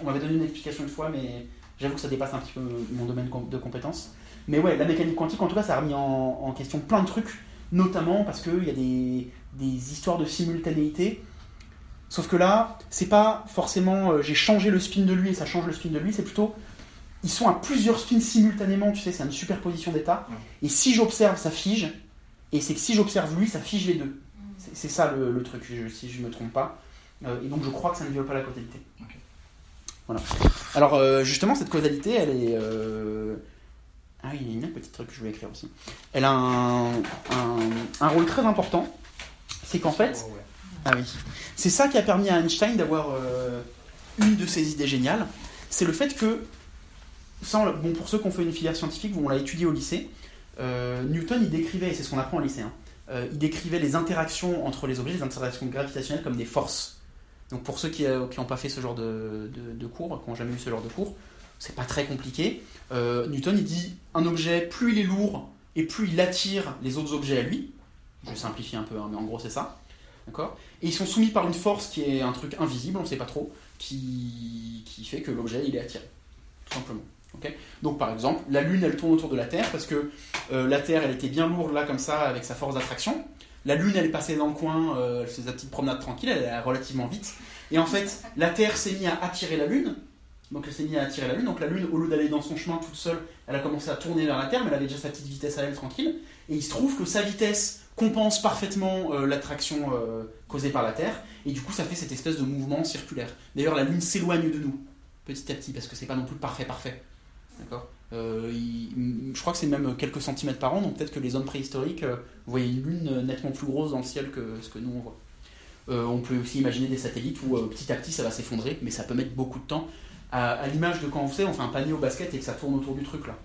On m'avait donné une explication une fois, mais j'avoue que ça dépasse un petit peu mon domaine de compétences. Mais ouais, la mécanique quantique, en tout cas, ça a remis en, en question plein de trucs, notamment parce qu'il y a des, des histoires de simultanéité. Sauf que là, c'est pas forcément euh, j'ai changé le spin de lui et ça change le spin de lui, c'est plutôt ils sont à plusieurs spins simultanément, tu sais, c'est une superposition d'états. Et si j'observe, ça fige. Et c'est que si j'observe lui, ça fige les deux. C'est c'est ça le, le truc, je- si je me trompe pas. Euh, et donc je crois que ça ne viole pas la causalité. Voilà. Alors euh, justement, cette causalité, elle est... euh, Ah oui, il y a une petite truc que je voulais écrire aussi. Elle a un, un, un rôle très important. C'est qu'en fait... Oh, ouais. Ah oui. C'est ça qui a permis à Einstein d'avoir euh, une de ses idées géniales. C'est le fait que, sans bon, pour ceux qui ont fait une filière scientifique, on l'a étudié au lycée, Newton il décrivait, et c'est ce qu'on apprend au lycée, hein, il décrivait les interactions entre les objets, les interactions gravitationnelles comme des forces. Donc pour ceux qui n'ont pas fait ce genre de, cours, qui n'ont jamais eu ce genre de cours, c'est pas très compliqué. Euh, Newton il dit un objet, plus il est lourd et plus il attire les autres objets à lui. Je simplifie un peu, hein, mais en gros c'est ça. D'accord? Et ils sont soumis par une force qui est un truc invisible, on ne sait pas trop, qui, fait que l'objet il est attiré. Tout simplement. Donc par exemple, la Lune elle tourne autour de la Terre parce que euh, la Terre elle était bien lourde là comme ça avec sa force d'attraction. La Lune, elle est passée dans le coin, euh, elle faisait sa petite promenade tranquille, elle allait relativement vite. Et en fait, la Terre s'est mise à attirer la Lune. Donc elle s'est mise à attirer la Lune. Donc la Lune, au lieu d'aller dans son chemin toute seule, elle a commencé à tourner vers la Terre, mais elle avait déjà sa petite vitesse à elle tranquille. Et il se trouve que sa vitesse compense parfaitement euh, l'attraction euh, causée par la Terre. Et du coup, ça fait cette espèce de mouvement circulaire. D'ailleurs, la Lune s'éloigne de nous, petit à petit, parce que c'est pas non plus parfait, parfait. D'accord? Euh, il- Je crois que c'est même quelques centimètres par an, donc peut-être que les hommes préhistoriques euh, voyaient une Lune nettement plus grosse dans le ciel que ce que nous on voit. Euh, on peut aussi imaginer des satellites où euh, petit à petit ça va s'effondrer, mais ça peut mettre beaucoup de temps. À, à l'image de quand on fait, on fait un panier au basket et que ça tourne autour du truc là.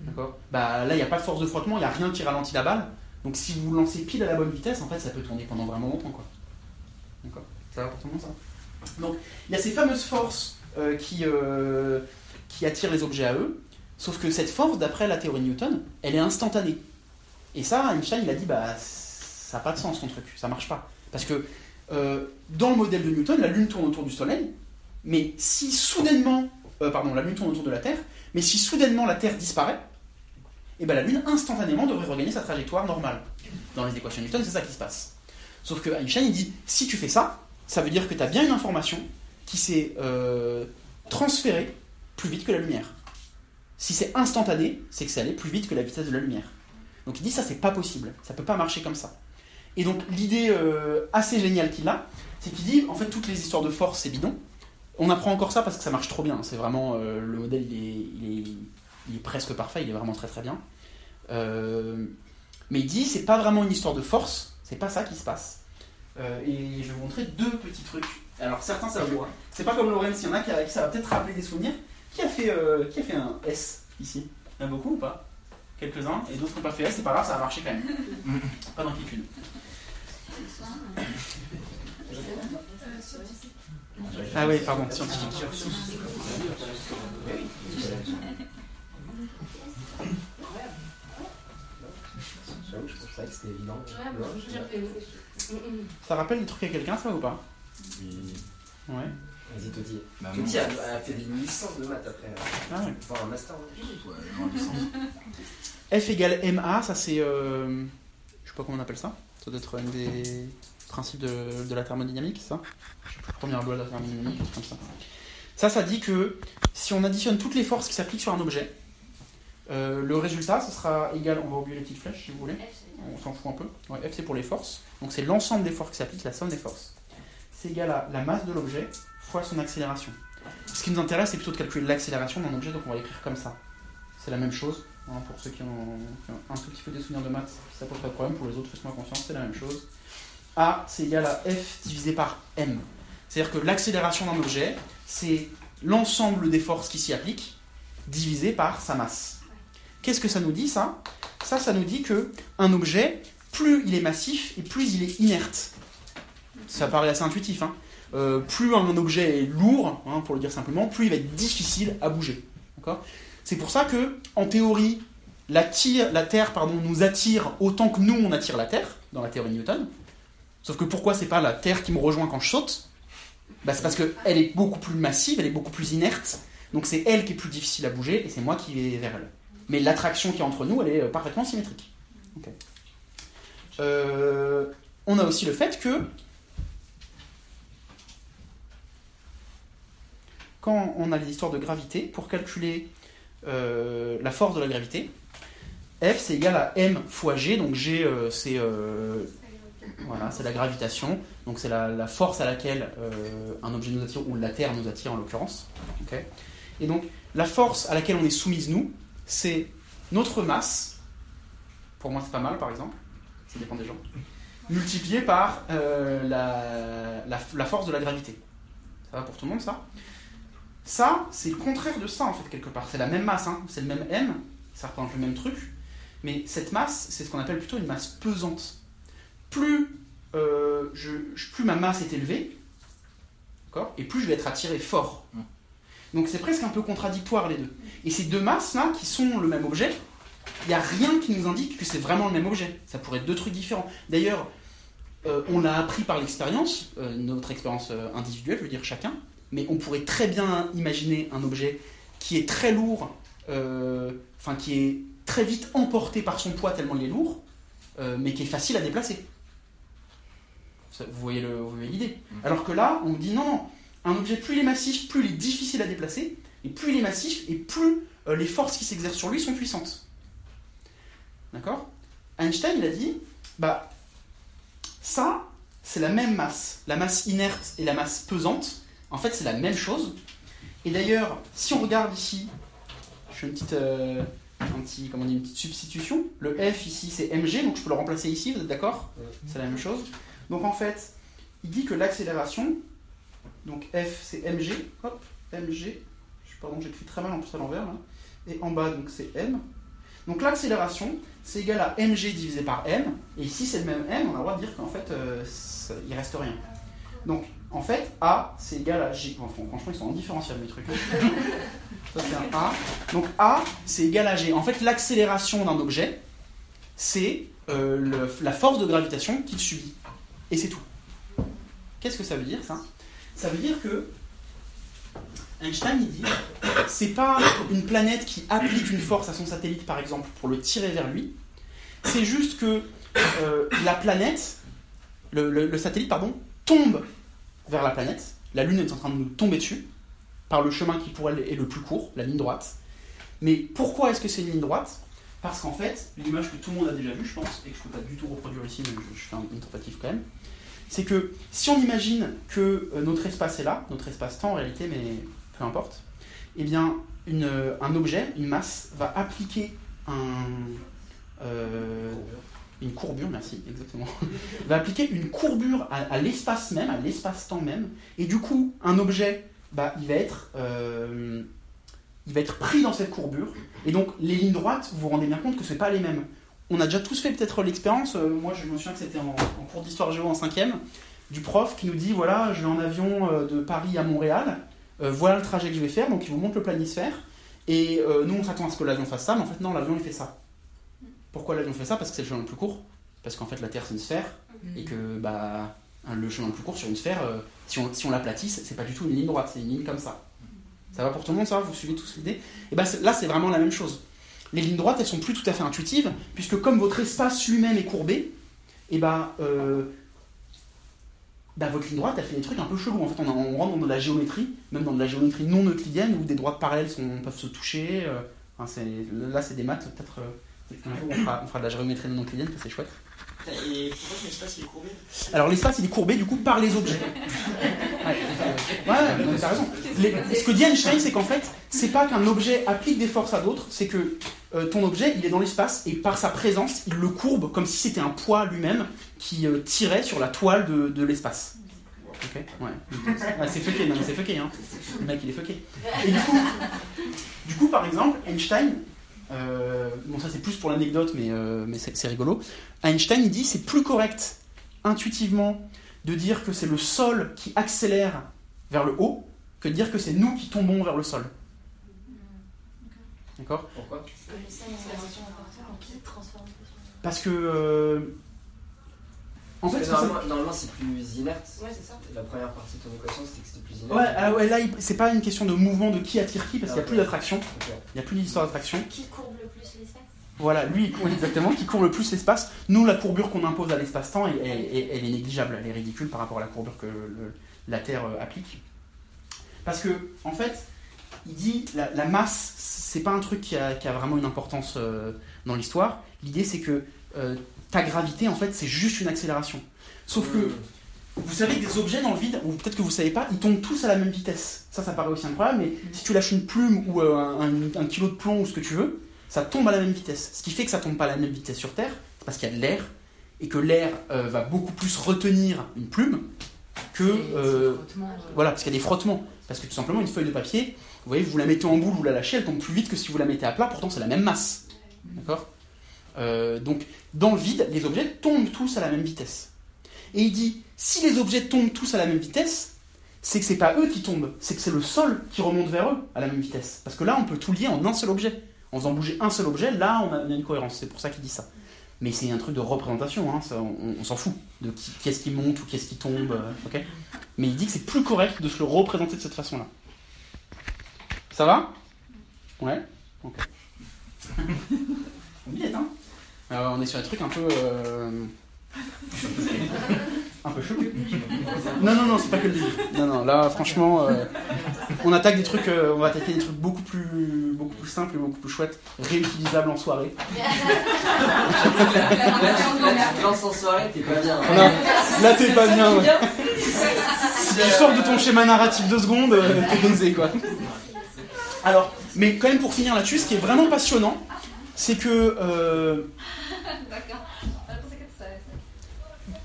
D'accord? Bah là, il n'y a pas de force de frottement, il n'y a rien qui ralentit la balle. Donc si vous lancez pile à la bonne vitesse, en fait, ça peut tourner pendant vraiment longtemps. quoi. D'accord? Ça va pour tout le monde ça? Donc il y a ces fameuses forces qui, qui attirent les objets à eux, sauf que cette force, d'après la théorie de Newton, elle est instantanée. Et ça, Einstein, il a dit, bah, ça n'a pas de sens ton truc, ça marche pas. Parce que euh, dans le modèle de Newton, la Lune tourne autour du Soleil, mais si soudainement, euh, pardon, la Lune tourne autour de la Terre, mais si soudainement la Terre disparaît, et ben la Lune instantanément devrait regagner sa trajectoire normale. Dans les équations de Newton, c'est ça qui se passe. Sauf que Einstein, il dit, si tu fais ça, ça veut dire que tu as bien une information qui s'est euh, transférée plus vite que la lumière. Si c'est instantané, c'est que c'est allé plus vite que la vitesse de la lumière. Donc il dit ça c'est pas possible, ça peut pas marcher comme ça. Et donc l'idée euh, assez géniale qu'il a, c'est qu'il dit en fait toutes les histoires de force c'est bidon. On apprend encore ça parce que ça marche trop bien. C'est vraiment euh, le modèle il est, presque parfait, il est vraiment très très bien. Euh, mais il dit c'est pas vraiment une histoire de force, c'est pas ça qui se passe. Et je vais vous montrer deux petits trucs. Alors certains ça vous. C'est pas comme Lorenz, il y en a qui ça va peut-être rappeler des souvenirs. Qui a fait, euh, qui a fait un S ici? Il y en a beaucoup ou pas? Quelques-uns, et d'autres n'ont pas fait S, c'est pas grave, ça va marcher quand même. [LAUGHS] pas d'inquiétude. Ah oui, pardon, scientifique. J'avoue, je pensais que c'était évident. Ça rappelle des trucs à quelqu'un, ça ou pas? Oui. Ouais. Vas-y, Toti. Bah, Toti a, a fait des licences de maths après. Ah ouais. Enfin, un master. Ouais, licence. [LAUGHS] F égale MA, ça c'est. euh, je sais pas comment on appelle ça. Ça doit être un des principes de, de la thermodynamique, ça Je sais plus, Première loi de la thermodynamique, comme ça. Ça, ça dit que si on additionne toutes les forces qui s'appliquent sur un objet, euh, le résultat, ce sera égal. On va oublier les petites flèches si vous voulez. On s'en fout un peu. Ouais, F c'est pour les forces. Donc c'est l'ensemble des forces qui s'appliquent, la somme des forces. C'est égal à la masse de l'objet fois son accélération. Ce qui nous intéresse, c'est plutôt de calculer l'accélération d'un objet, donc on va l'écrire comme ça. C'est la même chose. hein, pour ceux qui ont, un tout petit peu des souvenirs de maths, ça pose pas de problème. Pour les autres, faites-moi confiance, c'est la même chose. A, c'est égal à F divisé par M. C'est-à-dire que l'accélération d'un objet, c'est l'ensemble des forces qui s'y appliquent divisé par sa masse. Qu'est-ce que ça nous dit, ça? Ça, ça nous dit que un objet, plus il est massif et plus il est inerte. Ça paraît assez intuitif. Hein. Euh, plus un objet est lourd, hein, pour le dire simplement, plus il va être difficile à bouger. C'est pour ça que, en théorie, la, tire- la Terre pardon, nous attire autant que nous on attire la Terre, dans la théorie de Newton. Sauf que pourquoi c'est pas la Terre qui me rejoint quand je saute? Bah, C'est parce qu'elle est beaucoup plus massive, elle est beaucoup plus inerte, donc c'est elle qui est plus difficile à bouger et c'est moi qui vais vers elle. Mais l'attraction qui est entre nous, elle est euh, parfaitement symétrique. Euh, on a aussi le fait que quand on a les histoires de gravité, pour calculer euh, la force de la gravité, F c'est égal à m fois g, donc g euh, c'est euh, voilà, la gravitation, donc c'est la, force à laquelle un objet nous attire, ou la Terre nous attire en l'occurrence. Et donc la force à laquelle on est soumise nous, c'est notre masse, pour moi c'est pas mal par exemple, ça dépend des gens, multiplié par la, la, la force de la gravité. Ça va pour tout le monde ça? Ça, c'est le contraire de ça en fait quelque part. C'est la même masse, hein. c'est le même m, ça représente le même truc, mais cette masse, c'est ce qu'on appelle plutôt une masse pesante. Plus, euh, je, plus ma masse est élevée, et plus je vais être attiré fort. Mm. Donc c'est presque un peu contradictoire les deux. Et ces deux masses là, qui sont le même objet, il n'y a rien qui nous indique que c'est vraiment le même objet. Ça pourrait être deux trucs différents. D'ailleurs, euh, on l'a appris par l'expérience, euh, notre expérience individuelle, je veux dire chacun, mais on pourrait très bien imaginer un objet qui est très lourd, euh, enfin qui est très vite emporté par son poids tellement il est lourd, euh, mais qui est facile à déplacer. Ça, Vous voyez l'idée Alors que là, on me dit non, non, un objet, plus il est massif, plus il est difficile à déplacer, et plus il est massif, et plus euh, les forces qui s'exercent sur lui sont puissantes. D'accord? Einstein, il a dit, bah, ça, c'est la même masse. La masse inerte et la masse pesante, en fait, c'est la même chose. Et d'ailleurs, si on regarde ici, je fais une petite, euh, un petit, comment on dit, une petite substitution. Le F ici, c'est mg, donc je peux le remplacer ici, vous êtes d'accord? C'est la même chose. Donc en fait, il dit que l'accélération, donc F c'est mg, hop, mg, pardon, j'écris très mal en plus à l'envers, là. et en bas, donc c'est m. Donc l'accélération, c'est égal à mg divisé par m, et ici c'est le même m, on a le droit de dire qu'en fait, euh, ça- il reste rien. Donc en fait, a c'est égal à g. Franchement, ils sont indifférenciables mes trucs. [LAUGHS] Ça c'est un a. Donc a c'est égal à g. En fait, l'accélération d'un objet, c'est euh, le- la force de gravitation qu'il subit. Et c'est tout. Qu'est-ce que ça veut dire ça? Ça veut dire que Einstein il dit c'est pas une planète qui applique une force à son satellite par exemple pour le tirer vers lui. C'est juste que euh, la planète, le, le- le satellite pardon, tombe vers la planète. La Lune est en train de nous tomber dessus par le chemin qui pour elle est le plus court, la ligne droite. Mais pourquoi est-ce que c'est une ligne droite? Parce qu'en fait, l'image que tout le monde a déjà vue, je pense, et que je ne peux pas du tout reproduire ici, mais je, fais un- une tentative quand même, c'est que si on imagine que euh, notre espace est là, notre espace-temps en réalité, mais peu importe, eh bien, euh, un objet, une masse, va appliquer un, euh, une courbure, merci, exactement, [LAUGHS] va appliquer une courbure à, l'espace même, à l'espace-temps même, et du coup, un objet, bah, il va être, euh, il va être pris dans cette courbure, et donc les lignes droites, vous vous rendez bien compte que c'est pas les mêmes. On a déjà tous fait peut-être l'expérience, euh, moi je me souviens que c'était en, cours d'histoire géo en cinquième, du prof qui nous dit voilà, je vais en avion euh, de Paris à Montréal, voilà le trajet que je vais faire, donc il vous montre le planisphère, et nous on s'attend à ce que l'avion fasse ça, mais en fait non, l'avion il fait ça. Pourquoi l'avion fait ça? Parce que c'est le chemin le plus court, parce qu'en fait la Terre c'est une sphère, et que bah, le chemin le plus court sur une sphère, euh, si on, si on l'aplatisse, c'est pas du tout une ligne droite, c'est une ligne comme ça. Ça va pour tout le monde, ça Vous suivez tous l'idée? Et bah, là, c'est vraiment la même chose. Les lignes droites, elles sont plus tout à fait intuitives, puisque comme votre espace lui-même est courbé, et bah, euh, bah, votre ligne droite, elle fait des trucs un peu chelous. En fait, on, on rentre dans de la géométrie, même dans de la géométrie non euclidienne, où des droites parallèles sont- peuvent se toucher. euh, enfin, là, c'est des maths, peut-être. Un jour, on fera, on fera de la géométrie non euclidienne, que c'est chouette. Et pourquoi ton espace il est courbé Alors l'espace il est courbé du coup par les objets. Ouais, ouais, non, t'as raison. Les- ce que dit Einstein c'est qu'en fait c'est pas qu'un objet applique des forces à d'autres, c'est que euh, ton objet il est dans l'espace et par sa présence il le courbe comme si c'était un poids lui-même qui euh, tirait sur la toile de, de l'espace. Ok Ouais. Ouais, c'est fucké, non mais c'est fucké hein. Le mec il est fucké. Et du coup, du coup par exemple Einstein, euh, bon ça c'est plus pour l'anecdote mais, euh, mais c'est rigolo. Einstein il dit c'est plus correct intuitivement de dire que c'est le sol qui accélère vers le haut que de dire que c'est nous qui tombons vers le sol. D'accord? Pourquoi? Parce que le en fait, normalement, normalement, c'est plus inerte. Ouais, c'est ça. La première partie de ton équation, c'était que c'était plus inerte. Ouais, ah ouais, là, il- c'est pas une question de mouvement de qui attire qui, parce qu'il n'y a plus d'attraction. Il n'y a plus d'histoire d'attraction. Qui courbe le plus l'espace? Voilà, lui, il court exactement, qui court le plus l'espace. Nous, la courbure qu'on impose à l'espace-temps, elle, elle- elle- elle est négligeable, elle est ridicule par rapport à la courbure que le- la Terre euh, applique. Parce que, en fait, il dit la, la masse, c'est pas un truc qui a, qui a vraiment une importance euh, dans l'histoire. L'idée, c'est que euh, ta gravité, en fait, c'est juste une accélération. Sauf que, vous savez que des objets dans le vide, ou peut-être que vous savez pas, ils tombent tous à la même vitesse. Ça, ça paraît aussi incroyable, mais si tu lâches une plume ou euh, un, un kilo de plomb ou ce que tu veux, ça tombe à la même vitesse. Ce qui fait que ça tombe pas à la même vitesse sur Terre, c'est parce qu'il y a de l'air, et que l'air euh, va beaucoup plus retenir une plume que... euh, voilà, parce qu'il y a des frottements. Parce que tout simplement, une feuille de papier, vous voyez, vous la mettez en boule, vous la lâchez, elle tombe plus vite que si vous la mettez à plat, pourtant c'est la même masse. D'accord? Euh, Donc, dans le vide, les objets tombent tous à la même vitesse. Et il dit, si les objets tombent tous à la même vitesse, c'est que c'est pas eux qui tombent, c'est que c'est le sol qui remonte vers eux à la même vitesse. Parce que là, on peut tout lier en un seul objet. En faisant bouger un seul objet, là, on a, une cohérence. C'est pour ça qu'il dit ça. Mais c'est un truc de représentation, hein, ça, on, on s'en fout de qui, qui est-ce qui monte ou qui est-ce qui tombe. euh, Mais il dit que c'est plus correct de se le représenter de cette façon-là. Ça va? Ouais? Ok. [LAUGHS] on y est, hein? On est sur un truc un peu. euh, un peu chelou. Non, non, non, c'est pas que le début. Non, non, là, franchement, euh, on attaque des trucs, euh, on va attaquer des trucs beaucoup plus, beaucoup plus simples et beaucoup plus chouettes, réutilisables en soirée. Lance en soirée, t'es pas bien. A- Là, t'es pas bien. ouais. Si tu sors de ton schéma narratif deux secondes, euh, t'es baisé, quoi. Alors, mais quand même pour finir là-dessus, ce qui est vraiment passionnant, c'est que euh,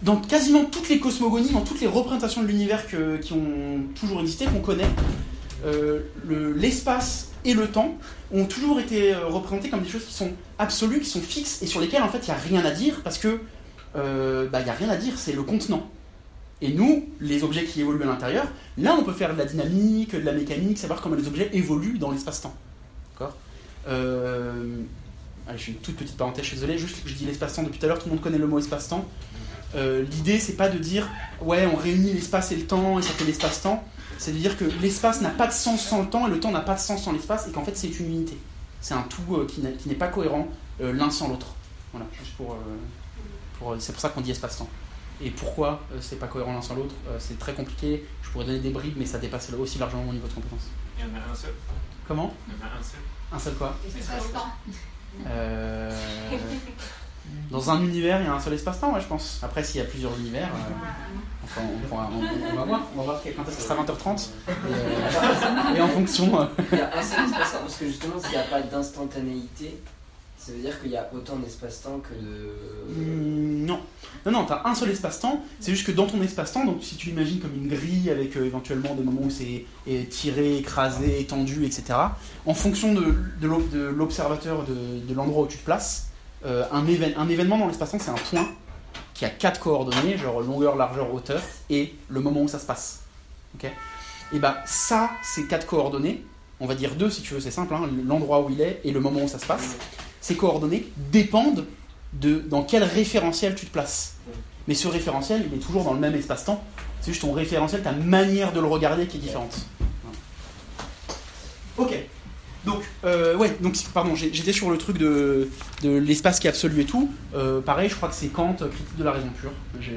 dans quasiment toutes les cosmogonies, dans toutes les représentations de l'univers qui ont toujours existé, qu'on connaît, euh, le- l'espace et le temps ont toujours été euh, représentés comme des choses qui sont absolues, qui sont fixes et sur lesquelles en fait il n'y a rien à dire parce que bah, il a rien à dire, c'est le contenant. Et nous, les objets qui évoluent à l'intérieur, là on peut faire de la dynamique, de la mécanique, savoir comment les objets évoluent dans l'espace-temps. D'accord? Je fais une toute petite parenthèse, je suis désolé, juste je dis l'espace-temps depuis tout à l'heure, tout le monde connaît le mot espace-temps. Euh, L'idée, c'est pas de dire ouais, on réunit l'espace et le temps et ça fait l'espace-temps. C'est de dire que l'espace n'a pas de sens sans le temps et le temps n'a pas de sens sans l'espace et qu'en fait c'est une unité. C'est un tout euh, qui n'est pas cohérent euh, l'un sans l'autre. Voilà, juste pour. euh, pour c'est pour ça qu'on dit espace-temps. Et pourquoi euh, c'est pas cohérent l'un sans l'autre Euh, C'est très compliqué. Je pourrais donner des bribes, mais ça dépasse aussi largement mon niveau de compétence. Il y en a un seul. Comment? Il y en a un seul. Un seul quoi? Espace-temps. Euh, Dans un univers, il y a un seul espace-temps, je pense. Après, s'il y a plusieurs univers, euh, on, va voir. On va voir est-ce que ce sera 20h30. Et, euh, et en fonction. Il y a un seul espace-temps, parce que justement, s'il n'y a pas d'instantanéité, ça veut dire qu'il y a autant d'espace-temps que de. Hmm, non. Non, non, t'as un seul espace-temps. C'est juste que dans ton espace-temps, donc si tu l'imagines comme une grille avec euh, éventuellement des moments où c'est tiré, écrasé, étendu, etc., en fonction de, de l'ob- de l'observateur de, l'endroit où tu te places, euh, un, évén- un événement dans l'espace-temps, c'est un point qui a quatre coordonnées, genre longueur, largeur, hauteur, et le moment où ça se passe. Et bah, ça, ces quatre coordonnées, on va dire deux si tu veux, c'est simple, hein, l'endroit où il est et le moment où ça se passe, ces coordonnées dépendent de dans quel référentiel tu te places. Mais ce référentiel, il est toujours dans le même espace-temps. C'est juste ton référentiel, ta manière de le regarder qui est différente. Ok. Donc, euh, ouais, donc, pardon, j'étais sur le truc de, de l'espace qui est absolu et tout. Euh, pareil, je crois que c'est Kant, euh, critique de la raison pure.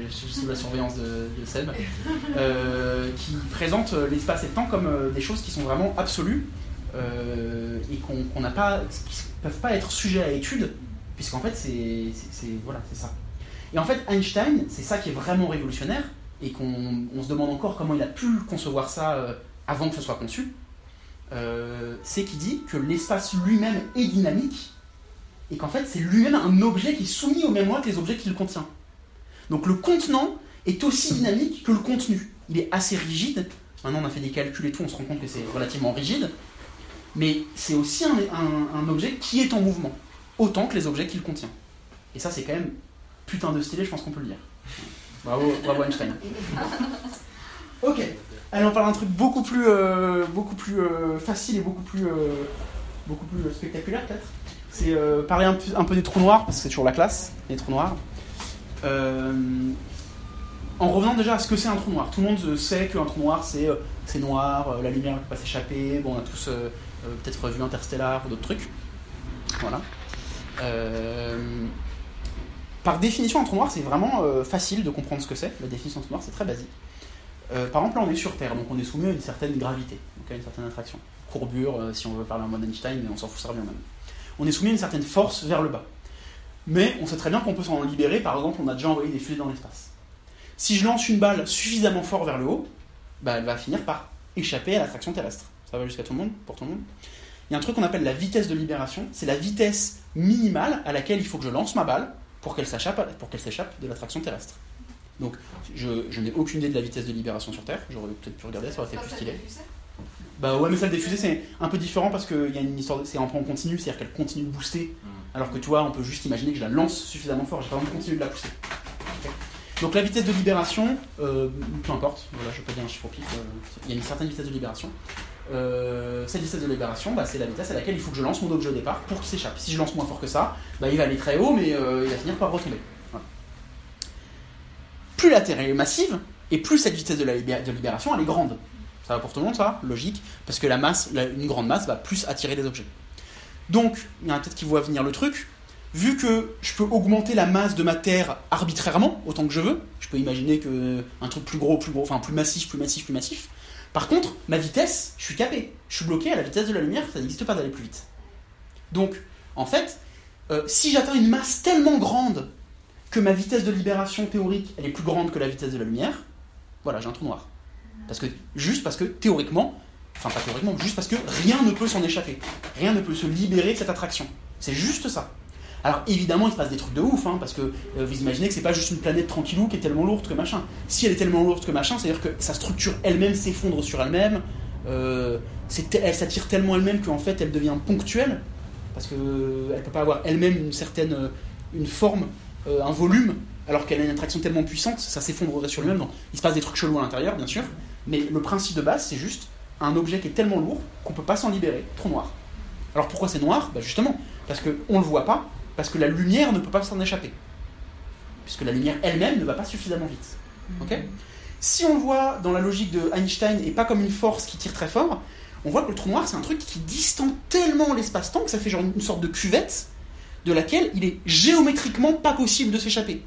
Sous la surveillance de, Seb. qui présente l'espace et le temps comme des choses qui sont vraiment absolues euh, et qu'on qui peuvent pas être sujets à étude, puisqu'en fait, c'est voilà, ça. Et en fait, Einstein, c'est ça qui est vraiment révolutionnaire, et qu'on on se demande encore comment il a pu concevoir ça euh, avant que ce soit conçu. Euh, c'est qu'il dit que l'espace lui-même est dynamique, et qu'en fait, c'est lui-même un objet qui est soumis au même loi que les objets qu'il contient. Donc le contenant est aussi dynamique que le contenu. Il est assez rigide. Maintenant, on a fait des calculs et tout, on se rend compte que c'est relativement rigide. Mais c'est aussi un, objet qui est en mouvement, autant que les objets qu'il contient. Et ça, c'est quand même putain de stylé, je pense qu'on peut le dire. Bravo, bravo Einstein. [LAUGHS] Ok, allez, on parle d'un truc beaucoup plus, euh, beaucoup plus euh, facile et beaucoup plus, euh, beaucoup plus spectaculaire, peut-être. C'est parler un peu, des trous noirs, parce que c'est toujours la classe, les trous noirs. En revenant déjà à ce que c'est un trou noir. Tout le monde sait qu'un trou noir, c'est c'est noir, la lumière ne peut pas s'échapper. Bon, on a tous peut-être vu Interstellar ou d'autres trucs. Voilà. Euh, par définition, un trou noir, c'est vraiment euh, facile de comprendre ce que c'est. La définition d'un trou noir, c'est très basique. Euh, par exemple, là, on est sur Terre, donc on est soumis à une certaine gravité, donc à une certaine attraction. Courbure, euh, si on veut parler en mode Einstein, mais on s'en fout, ça revient même. On est soumis à une certaine force vers le bas. Mais on sait très bien qu'on peut s'en libérer, par exemple, on a déjà envoyé des fusées dans l'espace. Si je lance une balle suffisamment fort vers le haut, bah, elle va finir par échapper à l'attraction terrestre. Ça va jusqu'à tout le monde, pour tout le monde. Il y a un truc qu'on appelle la vitesse de libération. C'est la vitesse minimale à laquelle il faut que je lance ma balle pour qu'elle s'échappe, pour qu'elle s'échappe de l'attraction terrestre. Donc, je, je n'ai aucune idée de la vitesse de libération sur Terre. J'aurais peut-être pu regarder, ça aurait été plus stylé. Bah ouais, mais celle des fusées, c'est un peu différent parce qu'il y a une histoire, de- c'est un continu, c'est-à-dire qu'elle continue de booster. Alors que tu vois, on peut juste imaginer que je la lance suffisamment fort, j'ai pas besoin de continuer de la pousser. Donc la vitesse de libération, euh, peu importe, voilà, je peux dire un chiffre au pif, euh, il y a une certaine vitesse de libération. Euh, cette vitesse de libération, bah, c'est la vitesse à laquelle il faut que je lance mon objet au départ pour qu'il s'échappe. Si je lance moins fort que ça, bah, il va aller très haut, mais euh, il va finir par retomber. Plus la Terre est massive, et plus cette vitesse de, libération elle est grande. Ça va pour tout le monde, ça? Logique, parce que la masse, une grande masse va plus attirer des objets. Donc, il y en a peut-être qui voient venir le truc. vu que je peux augmenter la masse de ma Terre arbitrairement, autant que je veux, je peux imaginer que un truc plus gros, plus gros, enfin plus massif, plus massif, plus massif. Par contre, ma vitesse, je suis capé. Je suis bloqué à la vitesse de la lumière, ça n'existe pas d'aller plus vite. Donc, en fait, euh, si j'atteins une masse tellement grande que ma vitesse de libération théorique, elle est plus grande que la vitesse de la lumière, voilà, j'ai un trou noir. Parce que, juste parce que théoriquement, enfin pas théoriquement, juste parce que rien ne peut s'en échapper. Rien ne peut se libérer de cette attraction. C'est juste ça. Alors évidemment, il se passe des trucs de ouf, hein, parce que euh, vous imaginez que c'est pas juste une planète tranquillou qui est tellement lourde que machin. Si elle est tellement lourde que machin, c'est-à-dire que sa structure elle-même s'effondre sur elle-même, euh, elle s'attire tellement elle-même qu'en fait elle devient ponctuelle, parce qu'elle ne peut pas avoir elle-même une certaine euh, une forme, euh, un volume, alors qu'elle a une attraction tellement puissante, ça s'effondrerait sur lui-même. Donc il se passe des trucs chelous à l'intérieur, bien sûr, mais le principe de base, c'est juste un objet qui est tellement lourd qu'on peut pas s'en libérer, trop noir. Alors pourquoi c'est noir? Bah Justement, parce qu'on ne le voit pas, parce que la lumière ne peut pas s'en échapper. Puisque la lumière elle-même ne va pas suffisamment vite. Ok? Si on le voit dans la logique de Einstein et pas comme une force qui tire très fort, on voit que le trou noir c'est un truc qui distend tellement l'espace-temps que ça fait genre une sorte de cuvette de laquelle il est géométriquement pas possible de s'échapper.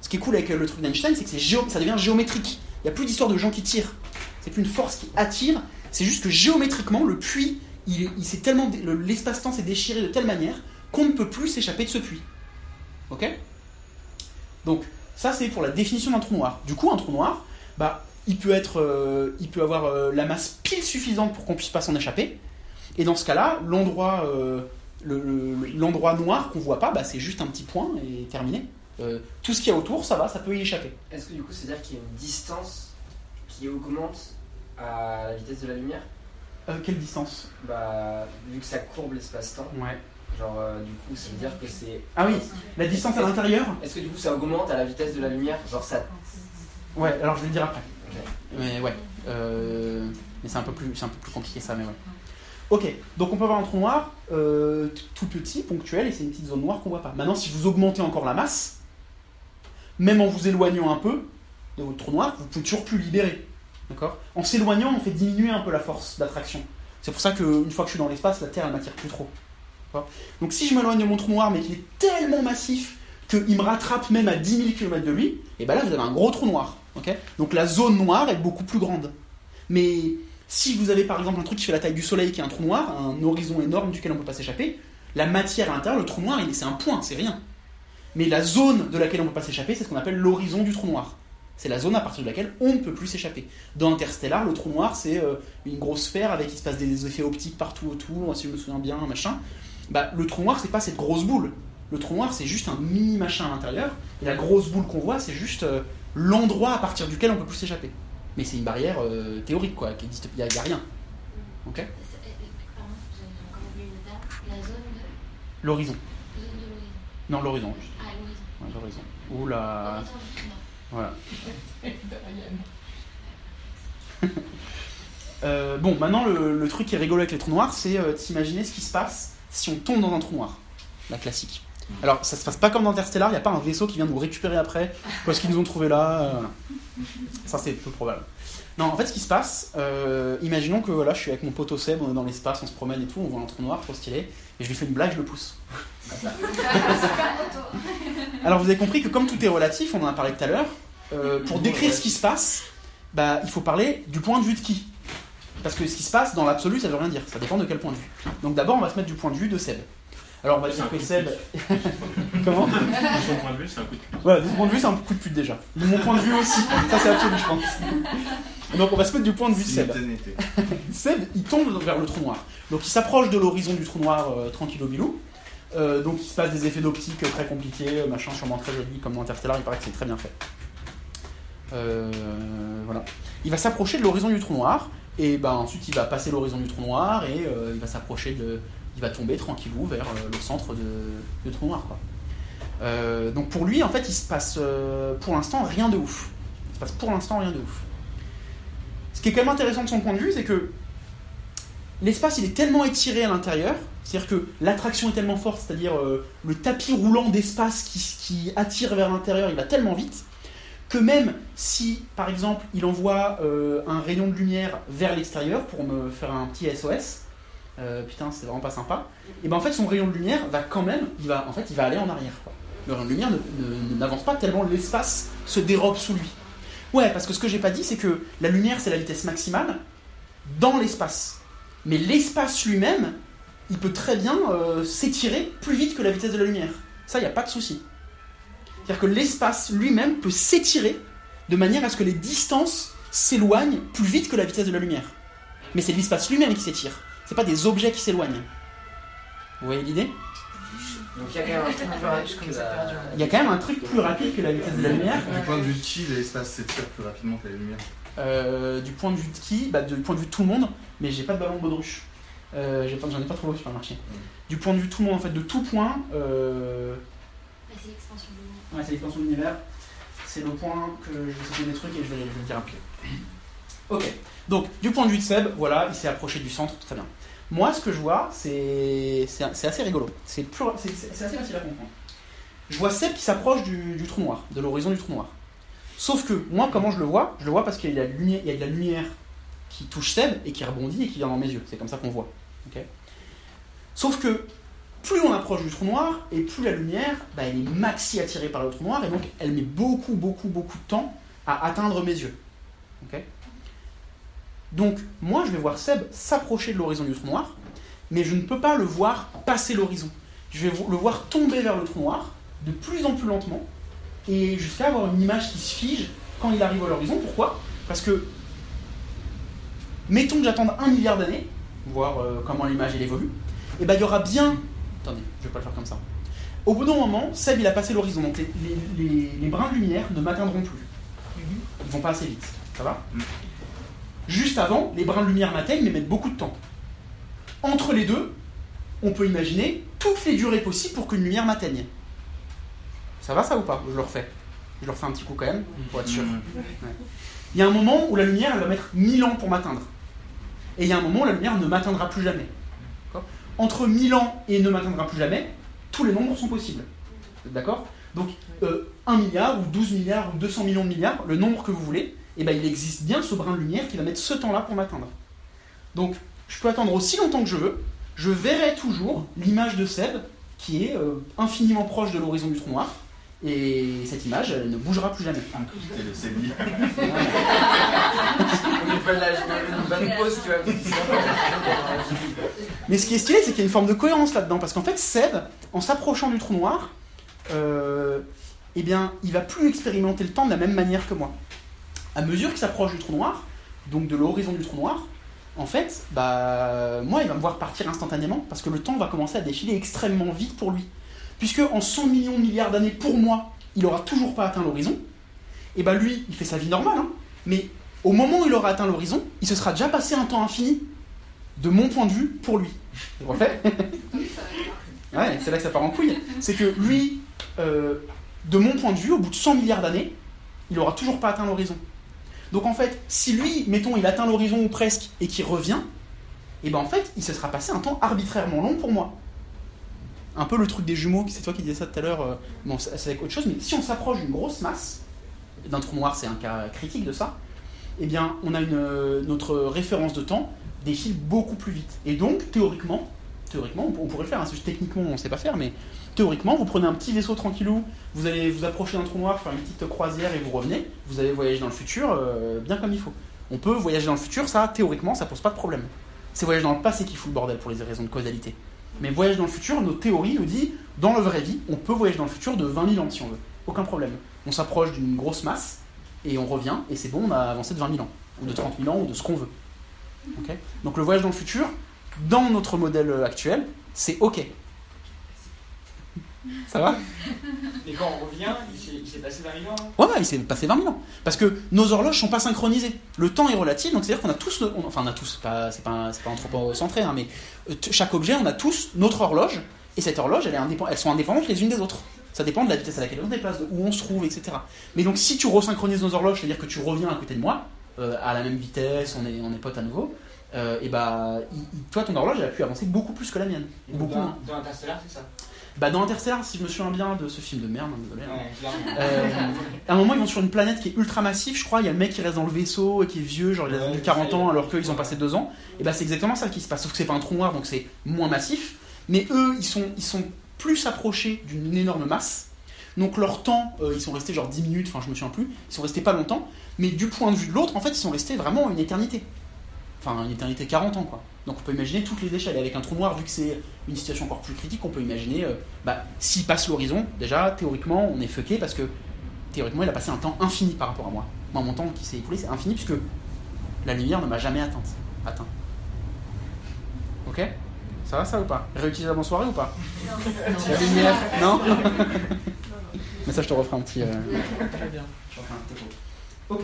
Ce qui est cool avec le truc d'Einstein, c'est que géo- ça devient géométrique. Il n'y a plus d'histoire de gens qui tirent. C'est plus une force qui attire, c'est juste que géométriquement, le puits, il, il tellement, l'espace-temps s'est déchiré de telle manière qu'on ne peut plus s'échapper de ce puits. Ok? Donc, ça c'est pour la définition d'un trou noir. Du coup, un trou noir, bah, il peut être, euh, il peut avoir euh, la masse pile suffisante pour qu'on puisse pas s'en échapper. Et dans ce cas-là, l'endroit, euh, le- le- l'endroit noir qu'on voit pas, bah, c'est juste un petit point et terminé. Tout ce qu'il y a autour, ça va, ça peut y échapper. Est-ce que du coup, c'est-à-dire qu'il y a une distance qui augmente à la vitesse de la lumière? Quelle distance? Bah, vu que ça courbe l'espace-temps, Ouais. Genre, euh, du coup, ça veut dire que c'est. Ah oui, la distance à l'intérieur Est-ce que du coup, ça augmente à la vitesse de la lumière? Genre, ça. Ouais, alors je vais le dire après. Mais ouais. Euh, mais c'est un, peu plus- c'est un peu plus compliqué ça, mais ouais. Ok, donc on peut avoir un trou noir euh, tout petit, ponctuel, et c'est une petite zone noire qu'on voit pas. Maintenant, si vous augmentez encore la masse, même en vous éloignant un peu de votre trou noir, vous pouvez toujours plus libérer. D'accord En s'éloignant, on fait diminuer un peu la force d'attraction. C'est pour ça qu'une fois que je suis dans l'espace, la Terre, elle m'attire plus trop. Donc si je m'éloigne de mon trou noir, mais qu'il est tellement massif qu'il me rattrape même à 10 000 km de lui, et ben là, vous avez un gros trou noir. Donc la zone noire est beaucoup plus grande. Mais si vous avez par exemple un truc qui fait la taille du Soleil, qui est un trou noir, un horizon énorme duquel on ne peut pas s'échapper, la matière à l'intérieur, le trou noir, c'est un point, c'est rien. Mais la zone de laquelle on ne peut pas s'échapper, c'est ce qu'on appelle l'horizon du trou noir. C'est la zone à partir de laquelle on ne peut plus s'échapper. Dans Interstellar, le trou noir, c'est euh, une grosse sphère avec il se passe des effets optiques partout autour, si je me souviens bien, machin. Bah, le trou noir, c'est pas cette grosse boule. Le trou noir, c'est juste un mini machin à l'intérieur. Et la grosse boule qu'on voit, c'est juste euh, l'endroit à partir duquel on peut plus s'échapper. Mais c'est une barrière euh, théorique, quoi, qui existe. Il n'y a, rien. Ok. La L'horizon. Non, l'horizon. Ah, l'horizon. Ouais, l'horizon. Trou noir. Voilà. [LAUGHS] [LAUGHS] Euh, bon, maintenant, le, le truc qui est rigolo avec les trous noirs, c'est euh, t'imaginer ce qui se passe si on tombe dans un trou noir. La classique. Alors, ça se passe pas comme dans Interstellar, il n'y a pas un vaisseau qui vient nous récupérer après, [LAUGHS] parce qu'ils nous ont trouvé là. euh. Ça, c'est peu probable. Non, en fait, ce qui se passe, euh, imaginons que voilà, je suis avec mon poteau Seb, on est dans l'espace, on se promène et tout, on voit un trou noir, trop stylé, et je lui fais une blague, je le pousse. [LAUGHS] Alors vous avez compris que comme tout est relatif, on en a parlé tout à l'heure, euh, pour décrire ce qui se passe, bah, il faut parler du point de vue de qui? Parce que ce qui se passe dans l'absolu, ça veut rien dire, ça dépend de quel point de vue. Donc d'abord, on va se mettre du point de vue de Seb. Alors on va dire que Seb... [LAUGHS] Comment De son point de vue, c'est un coup de pute. Voilà, de ce point de vue, c'est un coup de pute déjà. De mon point de vue aussi, ça c'est absolu, je pense. Donc on va se mettre du point de vue de Seb. [LAUGHS] Seb, il tombe vers le trou noir. Donc il s'approche de l'horizon du trou noir euh, tranquillo bilou. Euh, donc il se passe des effets d'optique très compliqués, euh, machin sûrement très joli, comme dans Interstellar, il paraît que c'est très bien fait. Euh, voilà. Il va s'approcher de l'horizon du trou noir, et ben ensuite il va passer l'horizon du trou noir, et euh, il va s'approcher de. Il va tomber tranquillou vers euh, le centre de, du trou noir. Euh, donc pour lui, en fait, il se passe pour l'instant rien de ouf. Il se passe pour l'instant rien de ouf. Ce qui est quand même intéressant de son point de vue, c'est que l'espace il est tellement étiré à l'intérieur, c'est-à-dire que l'attraction est tellement forte, c'est-à-dire le tapis roulant d'espace qui, qui attire vers l'intérieur, il va tellement vite, que même si, par exemple, il envoie euh, un rayon de lumière vers l'extérieur pour me faire un petit SOS, euh, putain, c'est vraiment pas sympa. Et ben en fait, son rayon de lumière va quand même, il va, en fait, il va aller en arrière. quoi. Le rayon de lumière n'avance pas tellement l'espace se dérobe sous lui. Ouais, parce que ce que j'ai pas dit, c'est que la lumière, c'est la vitesse maximale dans l'espace. Mais l'espace lui-même, il peut très bien euh, s'étirer plus vite que la vitesse de la lumière. Ça, il n'y a pas de souci. C'est-à-dire que l'espace lui-même peut s'étirer de manière à ce que les distances s'éloignent plus vite que la vitesse de la lumière. Mais c'est l'espace lui-même qui s'étire. C'est pas des objets qui s'éloignent. Vous voyez l'idée? Donc il y a quand même un truc plus rapide que la... Il y a quand même un truc plus rapide que la vitesse de la lumière. Du point de vue de qui, l'espace s'étire plus rapidement que la lumière? Euh, du point de vue de qui? Bah, Du point de vue de tout le monde, mais j'ai pas de ballon de baudruche. Euh, J'en ai pas trouvé au supermarché. Du point de vue de tout le monde, en fait, de tout point, euh, Bah, c'est l'expansion Ouais, c'est l'expansion de l'univers. C'est le point que je vais sauter des trucs et je vais, je vais le dire après. Ok. Donc, du point de vue de Seb, voilà, il s'est approché du centre, très bien. Moi, ce que je vois, c'est assez rigolo. C'est assez facile à comprendre. Je vois Seb qui s'approche du, du trou noir, de l'horizon du trou noir. Sauf que, moi, comment je le vois? Je le vois parce qu'il y, a de la lumière- la qui touche Seb et qui rebondit et qui vient dans mes yeux. C'est comme ça qu'on voit. ok? Sauf que, plus on approche du trou noir et plus la lumière, bah, elle est maxi attirée par le trou noir et donc elle met beaucoup, beaucoup, beaucoup de temps à atteindre mes yeux. Donc moi je vais voir Seb s'approcher de l'horizon du trou noir, mais je ne peux pas le voir passer l'horizon. Je vais le voir tomber vers le trou noir de plus en plus lentement et jusqu'à avoir une image qui se fige quand il arrive à l'horizon. Pourquoi? Parce que mettons que j'attende un milliard d'années, voir euh, comment l'image évolue, et ben il y aura bien. Attendez, je vais pas le faire comme ça. Au bout d'un moment, Seb il a passé l'horizon, donc les, les- les- les brins de lumière ne m'atteindront plus. Ils vont pas assez vite. Ça va Juste avant, les brins de lumière m'atteignent mais mettent beaucoup de temps. Entre les deux, on peut imaginer toutes les durées possibles pour qu'une lumière m'atteigne. Ça va ça ou pas Je le refais. Je le refais un petit coup quand même, pour être sûr. Mmh. Il y a un moment où la lumière elle va mettre 1000 ans pour m'atteindre. Et il y a un moment où la lumière ne m'atteindra plus jamais. Entre 1000 ans et ne m'atteindra plus jamais, tous les nombres sont possibles. D'accord? Donc euh, 1 milliard ou 12 milliards ou 200 millions de milliards, le nombre que vous voulez, et ben il existe bien ce brin de lumière qui va mettre ce temps-là pour m'atteindre. Donc je peux attendre aussi longtemps que je veux, je verrai toujours l'image de Seb qui est euh, infiniment proche de l'horizon du trou noir, et cette image elle ne bougera plus jamais. [LAUGHS] Mais ce qui est stylé, c'est qu'il y a une forme de cohérence là-dedans, parce qu'en fait, Seb, en s'approchant du trou noir, euh, eh bien, il va plus expérimenter le temps de la même manière que moi. À mesure qu'il s'approche du trou noir, donc de l'horizon du trou noir, en fait, bah, moi, il va me voir partir instantanément, parce que le temps va commencer à défiler extrêmement vite pour lui. Puisque en 100 millions de milliards d'années, pour moi, il aura toujours pas atteint l'horizon, et bah lui, il fait sa vie normale, hein, mais au moment où il aura atteint l'horizon, il se sera déjà passé un temps infini, de mon point de vue, pour lui. [LAUGHS] Je refais Ouais, c'est là que ça part en couille. C'est que lui, euh, de mon point de vue, au bout de 100 milliards d'années, il aura toujours pas atteint l'horizon. Donc en fait, si lui, mettons, il atteint l'horizon ou presque, et qu'il revient, et ben en fait, il se sera passé un temps arbitrairement long pour moi. Un peu le truc des jumeaux, c'est toi qui disais ça tout à l'heure, euh, bon, c'est avec autre chose, mais si on s'approche d'une grosse masse, d'un trou noir, c'est un cas critique de ça, eh bien, on a une, euh, notre référence de temps défile beaucoup plus vite. Et donc, théoriquement, théoriquement, on, pourrait le faire, hein, techniquement, on ne sait pas faire, mais théoriquement, vous prenez un petit vaisseau tranquillou, vous allez vous approcher d'un trou noir, faire une petite croisière et vous revenez, vous allez voyager dans le futur euh, bien comme il faut. On peut voyager dans le futur, ça, théoriquement, ça pose pas de problème. C'est voyager dans le passé qui fout le bordel pour les raisons de causalité. Mais voyager dans le futur, nos théories nous disent, dans la vraie vie, on peut voyager dans le futur de 20 000 ans si on veut. Aucun problème. On s'approche d'une grosse masse et on revient, et c'est bon, on a avancé de 20 000 ans, ou de 30 000 ans, ou de ce qu'on veut. Donc le voyage dans le futur, dans notre modèle actuel, c'est ok. Ça va? Mais quand on revient, il s'est- passé 20 000 ans. hein. Ouais, il s'est passé 20 000 ans. Parce que nos horloges sont pas synchronisées. Le temps est relatif, donc c'est-à-dire qu'on a tous, on- enfin on a tous, c'est pas, pas, pas anthropocentré, hein, mais euh, chaque objet, on a tous notre horloge, et cette horloge, elle est elles sont indépendantes les unes des autres. Ça dépend de la vitesse à laquelle on se déplace, de où on se trouve, etc. Mais donc si tu resynchronises nos horloges, c'est-à-dire que tu reviens à côté de moi, euh, à la même vitesse, on est, on est potes à nouveau, euh, et bah, il- toi ton horloge, elle a pu avancer beaucoup plus que la mienne. Et Beaucoup dans, moins. dans Interstellar, c'est ça? Bah dans Interstellar, si je me souviens bien de ce film de merde, hein, désolé. hein. Euh, à un moment, ils vont sur une planète qui est ultra massive, je crois. Il y a le mec qui reste dans le vaisseau et qui est vieux, genre il a Ouais, eu 40 ça, ans alors qu'ils ont passé 2 ans. Et bah, c'est exactement ça qui se passe. Sauf que c'est pas un trou noir, donc c'est moins massif. Mais eux, ils sont, ils sont plus approchés d'une énorme masse. Donc leur temps, euh, ils sont restés genre 10 minutes, enfin je me souviens plus. Ils sont restés pas longtemps. Mais du point de vue de l'autre, en fait, ils sont restés vraiment une éternité. Enfin, une éternité 40 ans, quoi. Donc on peut imaginer toutes les échelles. Et avec un trou noir, vu que c'est une situation encore plus critique, on peut imaginer, euh, bah, s'il passe l'horizon, déjà, théoriquement, on est fucké parce que théoriquement, il a passé un temps infini par rapport à moi. Moi, mon temps qui s'est écoulé, c'est infini puisque la lumière ne m'a jamais atteinte. Atteint. Ok? Ça va ça ou pas? Réutilisable en soirée ou pas? La lumière [LAUGHS] Non? [LAUGHS] Mais ça, je te referai un petit. euh, Très bien. je referai un topo. Ok.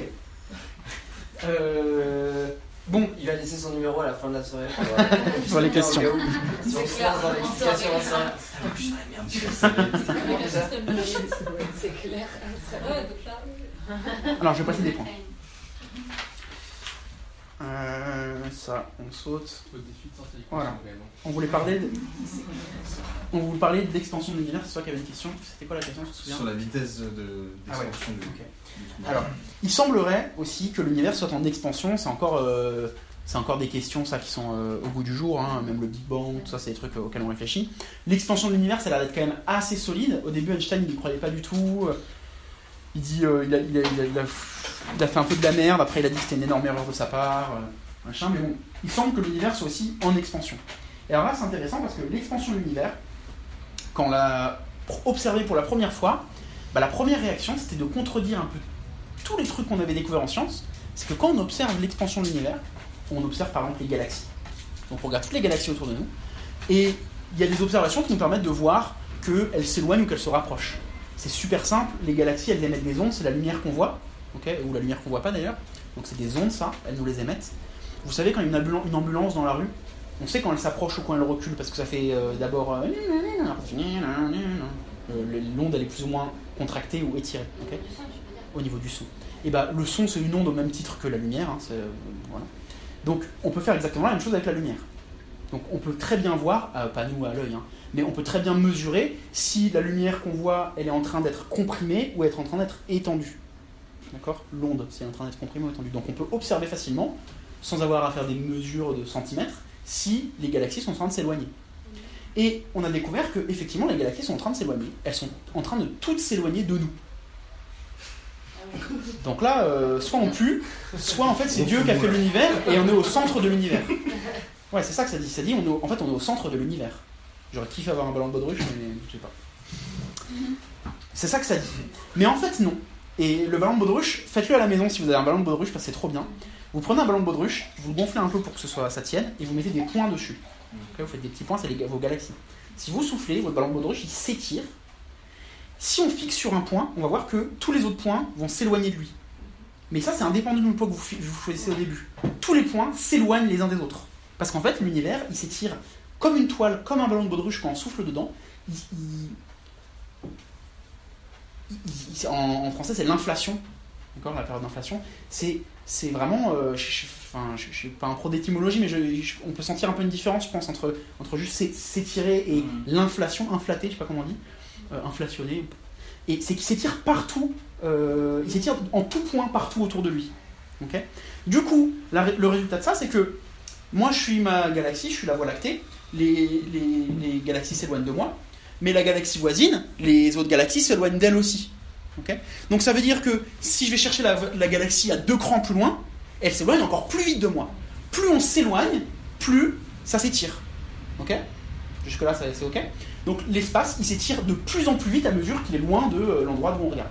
Euh, Bon, Il va laisser son numéro à la fin de la soirée. Pour les questions. Si on se lance dans l'explication ça. C'est clair. Alors je vais passer des points. Euh, ça, on saute. De Voilà. On voulait parler de... On voulait parler de l'expansion de l'univers, c'est toi qui avais une question. C'était quoi la question, tu te souviens? Sur la vitesse de- Ah ouais, d'expansion du, Alors, il semblerait aussi que l'univers soit en expansion. C'est encore, euh, encore des questions ça qui sont euh, au bout du jour. hein, même le Big Bang, tout ça, c'est des trucs euh, auxquels on réfléchit. L'expansion de l'univers, ça a l'air d'être quand même assez solide. Au début, Einstein, il n'y croyait pas du tout. Il dit, il, a, fait un peu de la merde. Après, il a dit que c'était une énorme erreur de sa part. machin. Mais bon, il semble que l'univers soit aussi en expansion. Et alors là, c'est intéressant parce que l'expansion de l'univers, quand on l'a observé pour la première fois, bah, la première réaction, c'était de contredire un peu tous les trucs qu'on avait découverts en science. C'est que quand on observe l'expansion de l'univers, on observe par exemple les galaxies. Donc on regarde toutes les galaxies autour de nous, et il y a des observations qui nous permettent de voir qu'elles s'éloignent ou qu'elles se rapprochent. C'est super simple, les galaxies elles émettent des ondes, c'est la lumière qu'on voit, ou la lumière qu'on voit pas d'ailleurs. Donc c'est des ondes ça, elles nous les émettent. Vous savez quand il y a une ambulan- une ambulance dans la rue, on sait quand elle s'approche ou quand elle recule parce que ça fait euh, d'abord euh, l'onde elle est plus ou moins contractée ou étirée. au niveau du son. Et bah le son c'est une onde au même titre que la lumière. hein, euh, voilà. Donc on peut faire exactement la même chose avec la lumière. Donc on peut très bien voir, euh, pas nous à l'œil, hein, mais on peut très bien mesurer si la lumière qu'on voit elle est en train d'être comprimée ou être en train d'être étendue. D'accord? L'onde, si elle est en train d'être comprimée ou étendue. Donc on peut observer facilement, sans avoir à faire des mesures de centimètres, si les galaxies sont en train de s'éloigner. Et on a découvert que effectivement les galaxies sont en train de s'éloigner. Elles sont en train de toutes s'éloigner de nous. Donc là, euh, soit on pue, soit en fait c'est Dieu qui a fait l'univers et on est au centre de l'univers. Ouais, c'est ça que ça dit. Ça dit, on est en fait, on est au centre de l'univers. J'aurais kiffé avoir un ballon de baudruche, mais je sais pas. C'est ça que ça dit. Mais en fait, non. Et le ballon de baudruche, faites-le à la maison si vous avez un ballon de baudruche parce que c'est trop bien. Vous prenez un ballon de baudruche, vous le gonflez un peu pour que ce soit ça tienne et vous mettez des points dessus. Vous faites des petits points, c'est vos galaxies. Si vous soufflez, votre ballon de baudruche s'étire. Si on fixe sur un point, on va voir que tous les autres points vont s'éloigner de lui. Mais ça, c'est indépendant du point que vous, vous choisissez au début. Tous les points s'éloignent les uns des autres. Parce qu'en fait, l'univers, il s'étire comme une toile, comme un ballon de baudruche quand on souffle dedans. En, en français, c'est l'inflation. D'accord, la période d'inflation. C'est, c'est vraiment. euh, je, enfin, je, je suis pas un pro d'étymologie, mais je- je- on peut sentir un peu une différence, je pense, entre, entre juste s'é- s'étirer et Mhm. l'inflation, inflater, je sais pas comment on dit, euh, inflationner. Et c'est qu'il s'étire partout, euh, il s'étire en tout point partout autour de lui. Du coup, la le résultat de ça, c'est que moi je suis ma galaxie, je suis la Voie lactée, les, les- les galaxies s'éloignent de moi, mais la galaxie voisine, les autres galaxies s'éloignent d'elle aussi. Ok Donc ça veut dire que si je vais chercher la, la galaxie à deux crans plus loin, elle s'éloigne encore plus vite de moi. Plus on s'éloigne, plus ça s'étire. Jusque-là, c'est ok Donc l'espace, il s'étire de plus en plus vite à mesure qu'il est loin de euh, l'endroit d'où on regarde.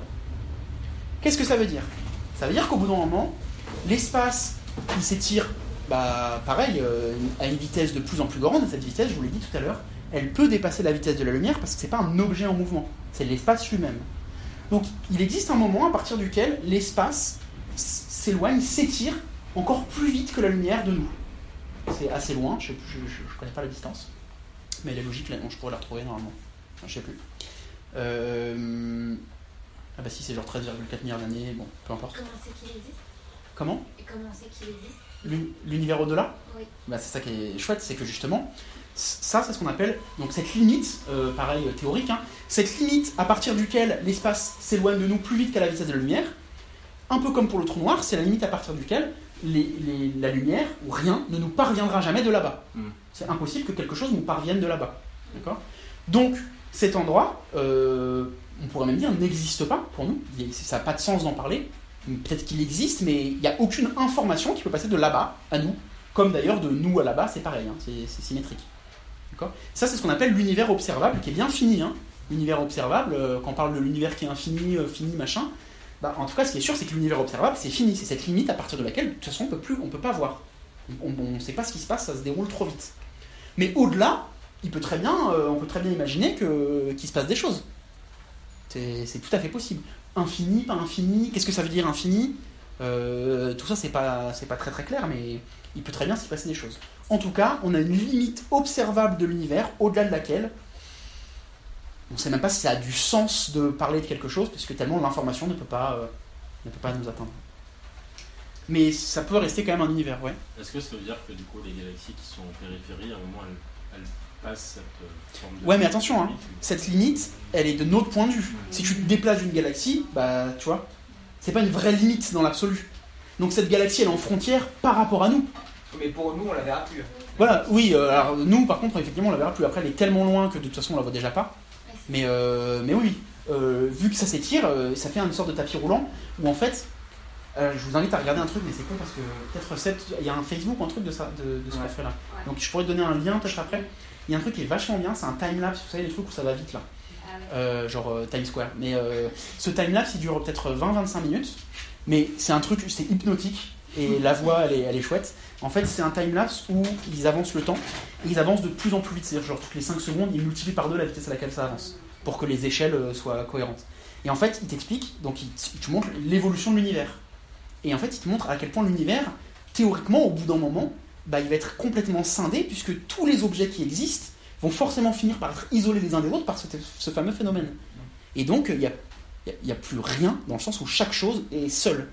Qu'est-ce que ça veut dire? Ça veut dire qu'au bout d'un moment, l'espace, il s'étire, bah, pareil, euh, à une vitesse de plus en plus grande. Et cette vitesse, je vous l'ai dit tout à l'heure, elle peut dépasser la vitesse de la lumière parce que c'est pas un objet en mouvement, c'est l'espace lui-même. Donc il existe un moment à partir duquel l'espace s'éloigne, s'étire encore plus vite que la lumière de nous. C'est assez loin, je ne connais pas la distance, mais elle est logique, là, je pourrais la retrouver normalement. Enfin, je sais plus. Euh, Ah bah si, c'est genre 13,4 milliards d'années, bon, peu importe. Comment c'est qu'il existe? Comment? Et comment c'est qu'il existe? L'uni- l'univers au-delà? Oui. bah, C'est ça qui est chouette, c'est que justement, ça c'est ce qu'on appelle, donc cette limite, euh, pareil théorique, hein, cette limite à partir duquel l'espace s'éloigne de nous plus vite qu'à la vitesse de la lumière, un peu comme pour le trou noir, c'est la limite à partir duquel les- les- la lumière ou rien ne nous parviendra jamais de là-bas. Mm. C'est impossible que quelque chose nous parvienne de là-bas. D'accord? Donc, cet endroit, euh, on pourrait même dire, n'existe pas pour nous. Il Ça n'a pas de sens d'en parler. Peut-être qu'il existe, mais il n'y a aucune information qui peut passer de là-bas à nous. Comme d'ailleurs de nous à là-bas, c'est pareil, hein, c'est symétrique. Ça, c'est ce qu'on appelle l'univers observable, qui est bien fini. hein. L'univers observable, euh, quand on parle de l'univers qui est infini, euh, fini, machin, bah, en tout cas, ce qui est sûr, c'est que l'univers observable, c'est fini. C'est cette limite à partir de laquelle, de toute façon, on peut plus, on peut pas voir. On ne sait pas ce qui se passe, ça se déroule trop vite. Mais au-delà, il peut très bien, euh, on peut très bien imaginer qu'il se passe des choses. C'est tout à fait possible. Infini, pas infini, qu'est-ce que ça veut dire infini? Tout ça, c'est pas, pas très très clair, mais il peut très bien s'y passer des choses. En tout cas, on a une limite observable de l'univers, au-delà de laquelle on ne sait même pas si ça a du sens de parler de quelque chose, puisque tellement l'information ne peut pas, euh, ne peut pas nous atteindre. Mais ça peut rester quand même un univers, ouais. Est-ce que ça veut dire que du coup les galaxies qui sont en périphérie, à un moment elles, elles passent cette euh, forme de. Ouais, mais attention, hein. Cette limite, elle est de notre point de vue. Si tu te déplaces d'une galaxie, bah tu vois, c'est pas une vraie limite dans l'absolu. Donc cette galaxie, elle est en frontière par rapport à nous. Mais pour nous, on la verra plus. Voilà, oui, euh, alors nous par contre, effectivement, on la verra plus. Après, elle est tellement loin que de toute façon, on la voit déjà pas. Mais, euh, mais oui, euh, vu que ça s'étire, euh, ça fait une sorte de tapis roulant où en fait, euh, je vous invite à regarder un truc, mais c'est con parce que peut-être recette, il y a un Facebook ou un truc de, ça, de, de ce qu'on Ouais. fait là. Ouais. Donc je pourrais te donner un lien peut-être après. Il y a un truc qui est vachement bien, c'est un timelapse, vous savez, les trucs où ça va vite là. Ah. Euh, genre euh, Times Square. Mais euh, ce timelapse, il dure peut-être 20-25 minutes, mais c'est un truc, c'est hypnotique, et la voix, elle est, elle est chouette. En fait, c'est un timelapse où ils avancent le temps, et ils avancent de plus en plus vite. C'est-à-dire, genre, toutes les 5 secondes, ils multiplient par deux la vitesse à laquelle ça avance, pour que les échelles euh, soient cohérentes. Et en fait, il t'explique, donc il, te montre l'évolution de l'univers. Et en fait, il te montre à quel point l'univers, théoriquement, au bout d'un moment, bah, il va être complètement scindé, puisque tous les objets qui existent vont forcément finir par être isolés les uns des autres par ce, ce fameux phénomène. Et donc, il n'y a, y y a plus rien, dans le sens où chaque chose est seule.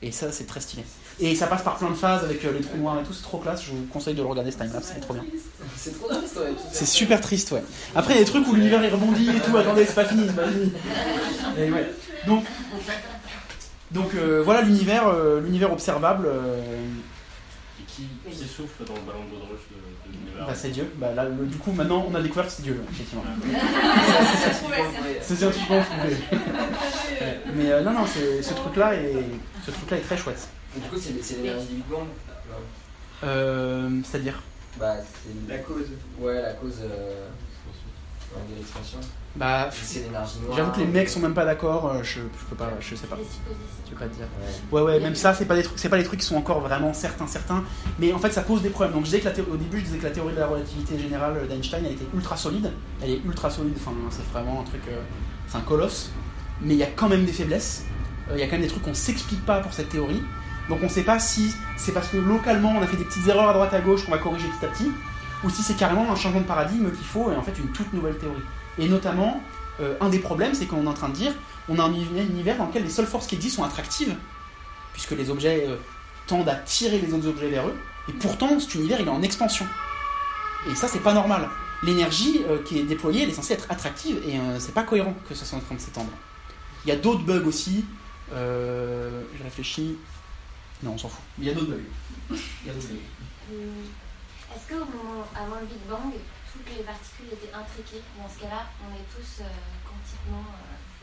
Et ça, c'est très stylé. Et ça passe par plein de phases avec euh, les trous noirs et tout, c'est trop classe. Je vous conseille de le regarder ce timelapse, c'est trop bien. C'est trop triste, ouais. C'est super triste, ouais. Après, il y a des trucs où l'univers est rebondi et tout. Attendez, c'est pas fini, c'est pas fini. Et ouais. Donc, donc euh, voilà l'univers, euh, l'univers observable. euh, Et qui, qui souffle dans le ballon de baudruche de, de l'univers bah, c'est Dieu. Bah, là, le- du coup, maintenant, on a découvert que c'est Dieu, effectivement. Trouvait, c'est- scientifiquement prouvé. Mais euh, non, non, c'est- ce truc-là est, ce truc-là est très chouette. Et Du coup, c'est l'énergie du Big Bang. Euh, C'est-à-dire Bah, c'est. La cause. Ouais, la cause euh, de l'expansion. Bah, C'est l'énergie noire. j'avoue que les mecs sont même pas d'accord. euh, Je, je peux pas, je sais pas. Je peux pas te dire. Ouais. Ouais, ouais, même ça, c'est pas des trucs, c'est pas des trucs qui sont encore vraiment certains, certains. Mais en fait, ça pose des problèmes. Donc, je disais que la au début, je disais que la théorie de la relativité générale d'Einstein, elle était ultra solide. Elle est ultra solide. Enfin, c'est vraiment un truc, euh, c'est un colosse. Mais il y a quand même des faiblesses. Euh, Il y a quand même des trucs qu'on s'explique pas pour cette théorie. Donc, on sait pas si c'est parce que localement, on a fait des petites erreurs à droite à gauche qu'on va corriger petit à petit, ou si c'est carrément un changement de paradigme qu'il faut et en fait une toute nouvelle théorie. Et notamment, euh, un des problèmes, c'est qu'on est en train de dire, on a un univers dans lequel les seules forces qui existent sont attractives puisque les objets euh, tendent à tirer les autres objets vers eux, et pourtant cet univers il est en expansion. Et ça c'est pas normal. L'énergie euh, qui est déployée elle est censée être attractive, et c'est pas cohérent que ça soit en train de s'étendre. Il y a d'autres bugs aussi, je réfléchis, non on s'en fout, il y a d'autres bugs. Il y a d'autres bugs. Hum, Est-ce qu'au moment, avant le Big Bang, toutes les particules étaient intriquées? Dans ce cas-là, on est tous euh, quantiquement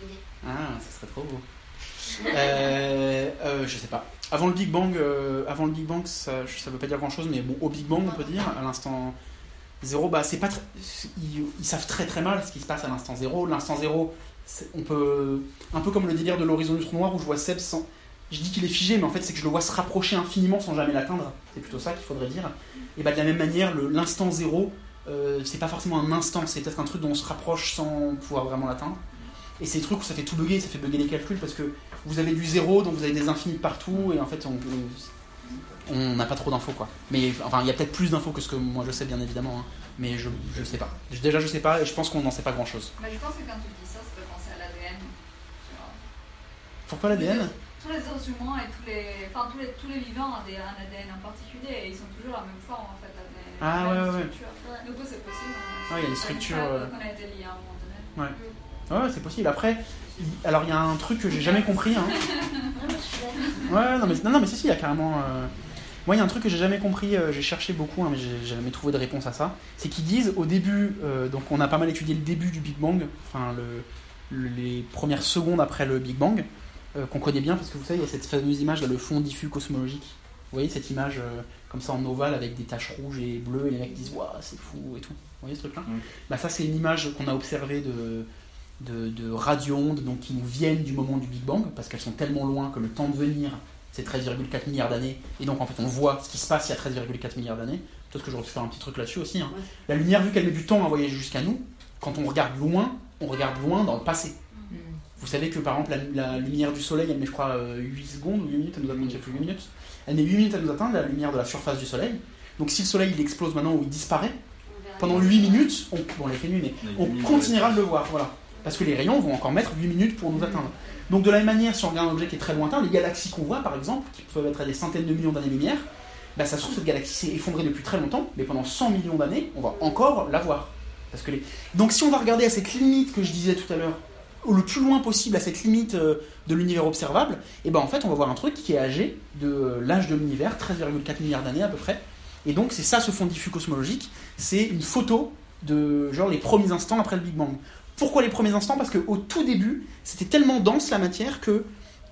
euh, liés. Ah, ça serait trop beau. Euh, euh, je sais pas. Avant le Big Bang, euh, avant le Big Bang, ça, ça veut pas dire grand chose, mais bon, au Big Bang, on peut dire, à l'instant zéro, bah c'est pas ils, ils savent très très mal ce qui se passe à l'instant zéro. L'instant zéro, on peut, un peu comme le délire de l'horizon du trou noir où je vois Seb sans, je dis qu'il est figé, mais en fait c'est que je le vois se rapprocher infiniment sans jamais l'atteindre. C'est plutôt ça qu'il faudrait dire. Et bah de la même manière, l'instant zéro, euh, c'est pas forcément un instant, c'est peut-être un truc dont on se rapproche sans pouvoir vraiment l'atteindre. Et c'est des trucs où ça fait tout bugger, ça fait bugger les calculs parce que vous avez du zéro, donc vous avez des infinis partout, et en fait, on on n'a pas trop d'infos quoi. Mais enfin, il y a peut-être plus d'infos que ce que moi je sais, bien évidemment, hein. mais je, je sais pas. Déjà, je sais pas, et je pense qu'on n'en sait pas grand chose. Bah, je pense que quand tu dis ça, ça peut penser à l'ADN. Pourquoi l'ADN tous les êtres humains et tous les, enfin, tous les, tous les vivants ont des, un ADN en particulier et ils sont toujours la même forme en fait. Ah, ouais, ouais, ouais. coup, c'est possible. Ah, il y a une structures, euh, qu'on a été liés à un moment donné. Ouais, c'est possible. Après, il- alors il y a un truc que j'ai jamais compris. Hein. [LAUGHS] Ouais, non mais, non, non, mais si, si, il y a carrément. euh, Moi, il y a un truc que j'ai jamais compris, euh, j'ai cherché beaucoup, hein, mais j'ai j'ai jamais trouvé de réponse à ça. C'est qu'ils disent au début, euh, donc on a pas mal étudié le début du Big Bang, enfin le, le- les premières secondes après le Big Bang, euh, qu'on connaît bien parce que vous savez, il y a cette fameuse image là, le fond diffus cosmologique. Vous voyez cette image euh, comme ça en ovale avec des taches rouges et bleues et les mecs disent Waouh, c'est fou et tout. Vous voyez ce truc-là Oui. Bah, Ça, c'est une image qu'on a observée de, de, de radio-ondes donc, qui nous viennent du moment du Big Bang parce qu'elles sont tellement loin que le temps de venir c'est 13,4 milliards d'années et donc en fait on voit ce qui se passe il y a 13,4 milliards d'années. Peut-être que j'aurais pu faire un petit truc là-dessus aussi. hein. La lumière, vu qu'elle met du temps à voyager jusqu'à nous, quand on regarde loin, on regarde loin dans le passé. Vous savez que par exemple la, la lumière du soleil, elle met je crois euh, 8 secondes ou 8 minutes, elle nous atteint, j'ai plus 8 minutes. Elle met 8 minutes à nous atteindre, la lumière de la surface du soleil. Donc si le soleil il explose maintenant ou il disparaît, pendant 8 minutes, on, bon, on les fait nuit, mais On a on huit minutes continuera de le voir. Voilà. Parce que les rayons vont encore mettre 8 minutes pour nous atteindre. Donc de la même manière, si on regarde un objet qui est très lointain, les galaxies qu'on voit par exemple, qui peuvent être à des centaines de millions d'années-lumière, bah, ça se trouve cette galaxie s'est effondrée depuis très longtemps, mais pendant 100 millions d'années, on va encore la voir. Parce que les... Donc si on va regarder à cette limite que je disais tout à l'heure, le plus loin possible à cette limite euh, de l'univers observable, et ben en fait on va voir un truc qui est âgé de euh, l'âge de l'univers, 13,4 milliards d'années à peu près. Et donc c'est ça ce fond diffus cosmologique, c'est une photo de genre les premiers instants après le Big Bang. Pourquoi les premiers instants? Parce qu'au tout début, c'était tellement dense la matière que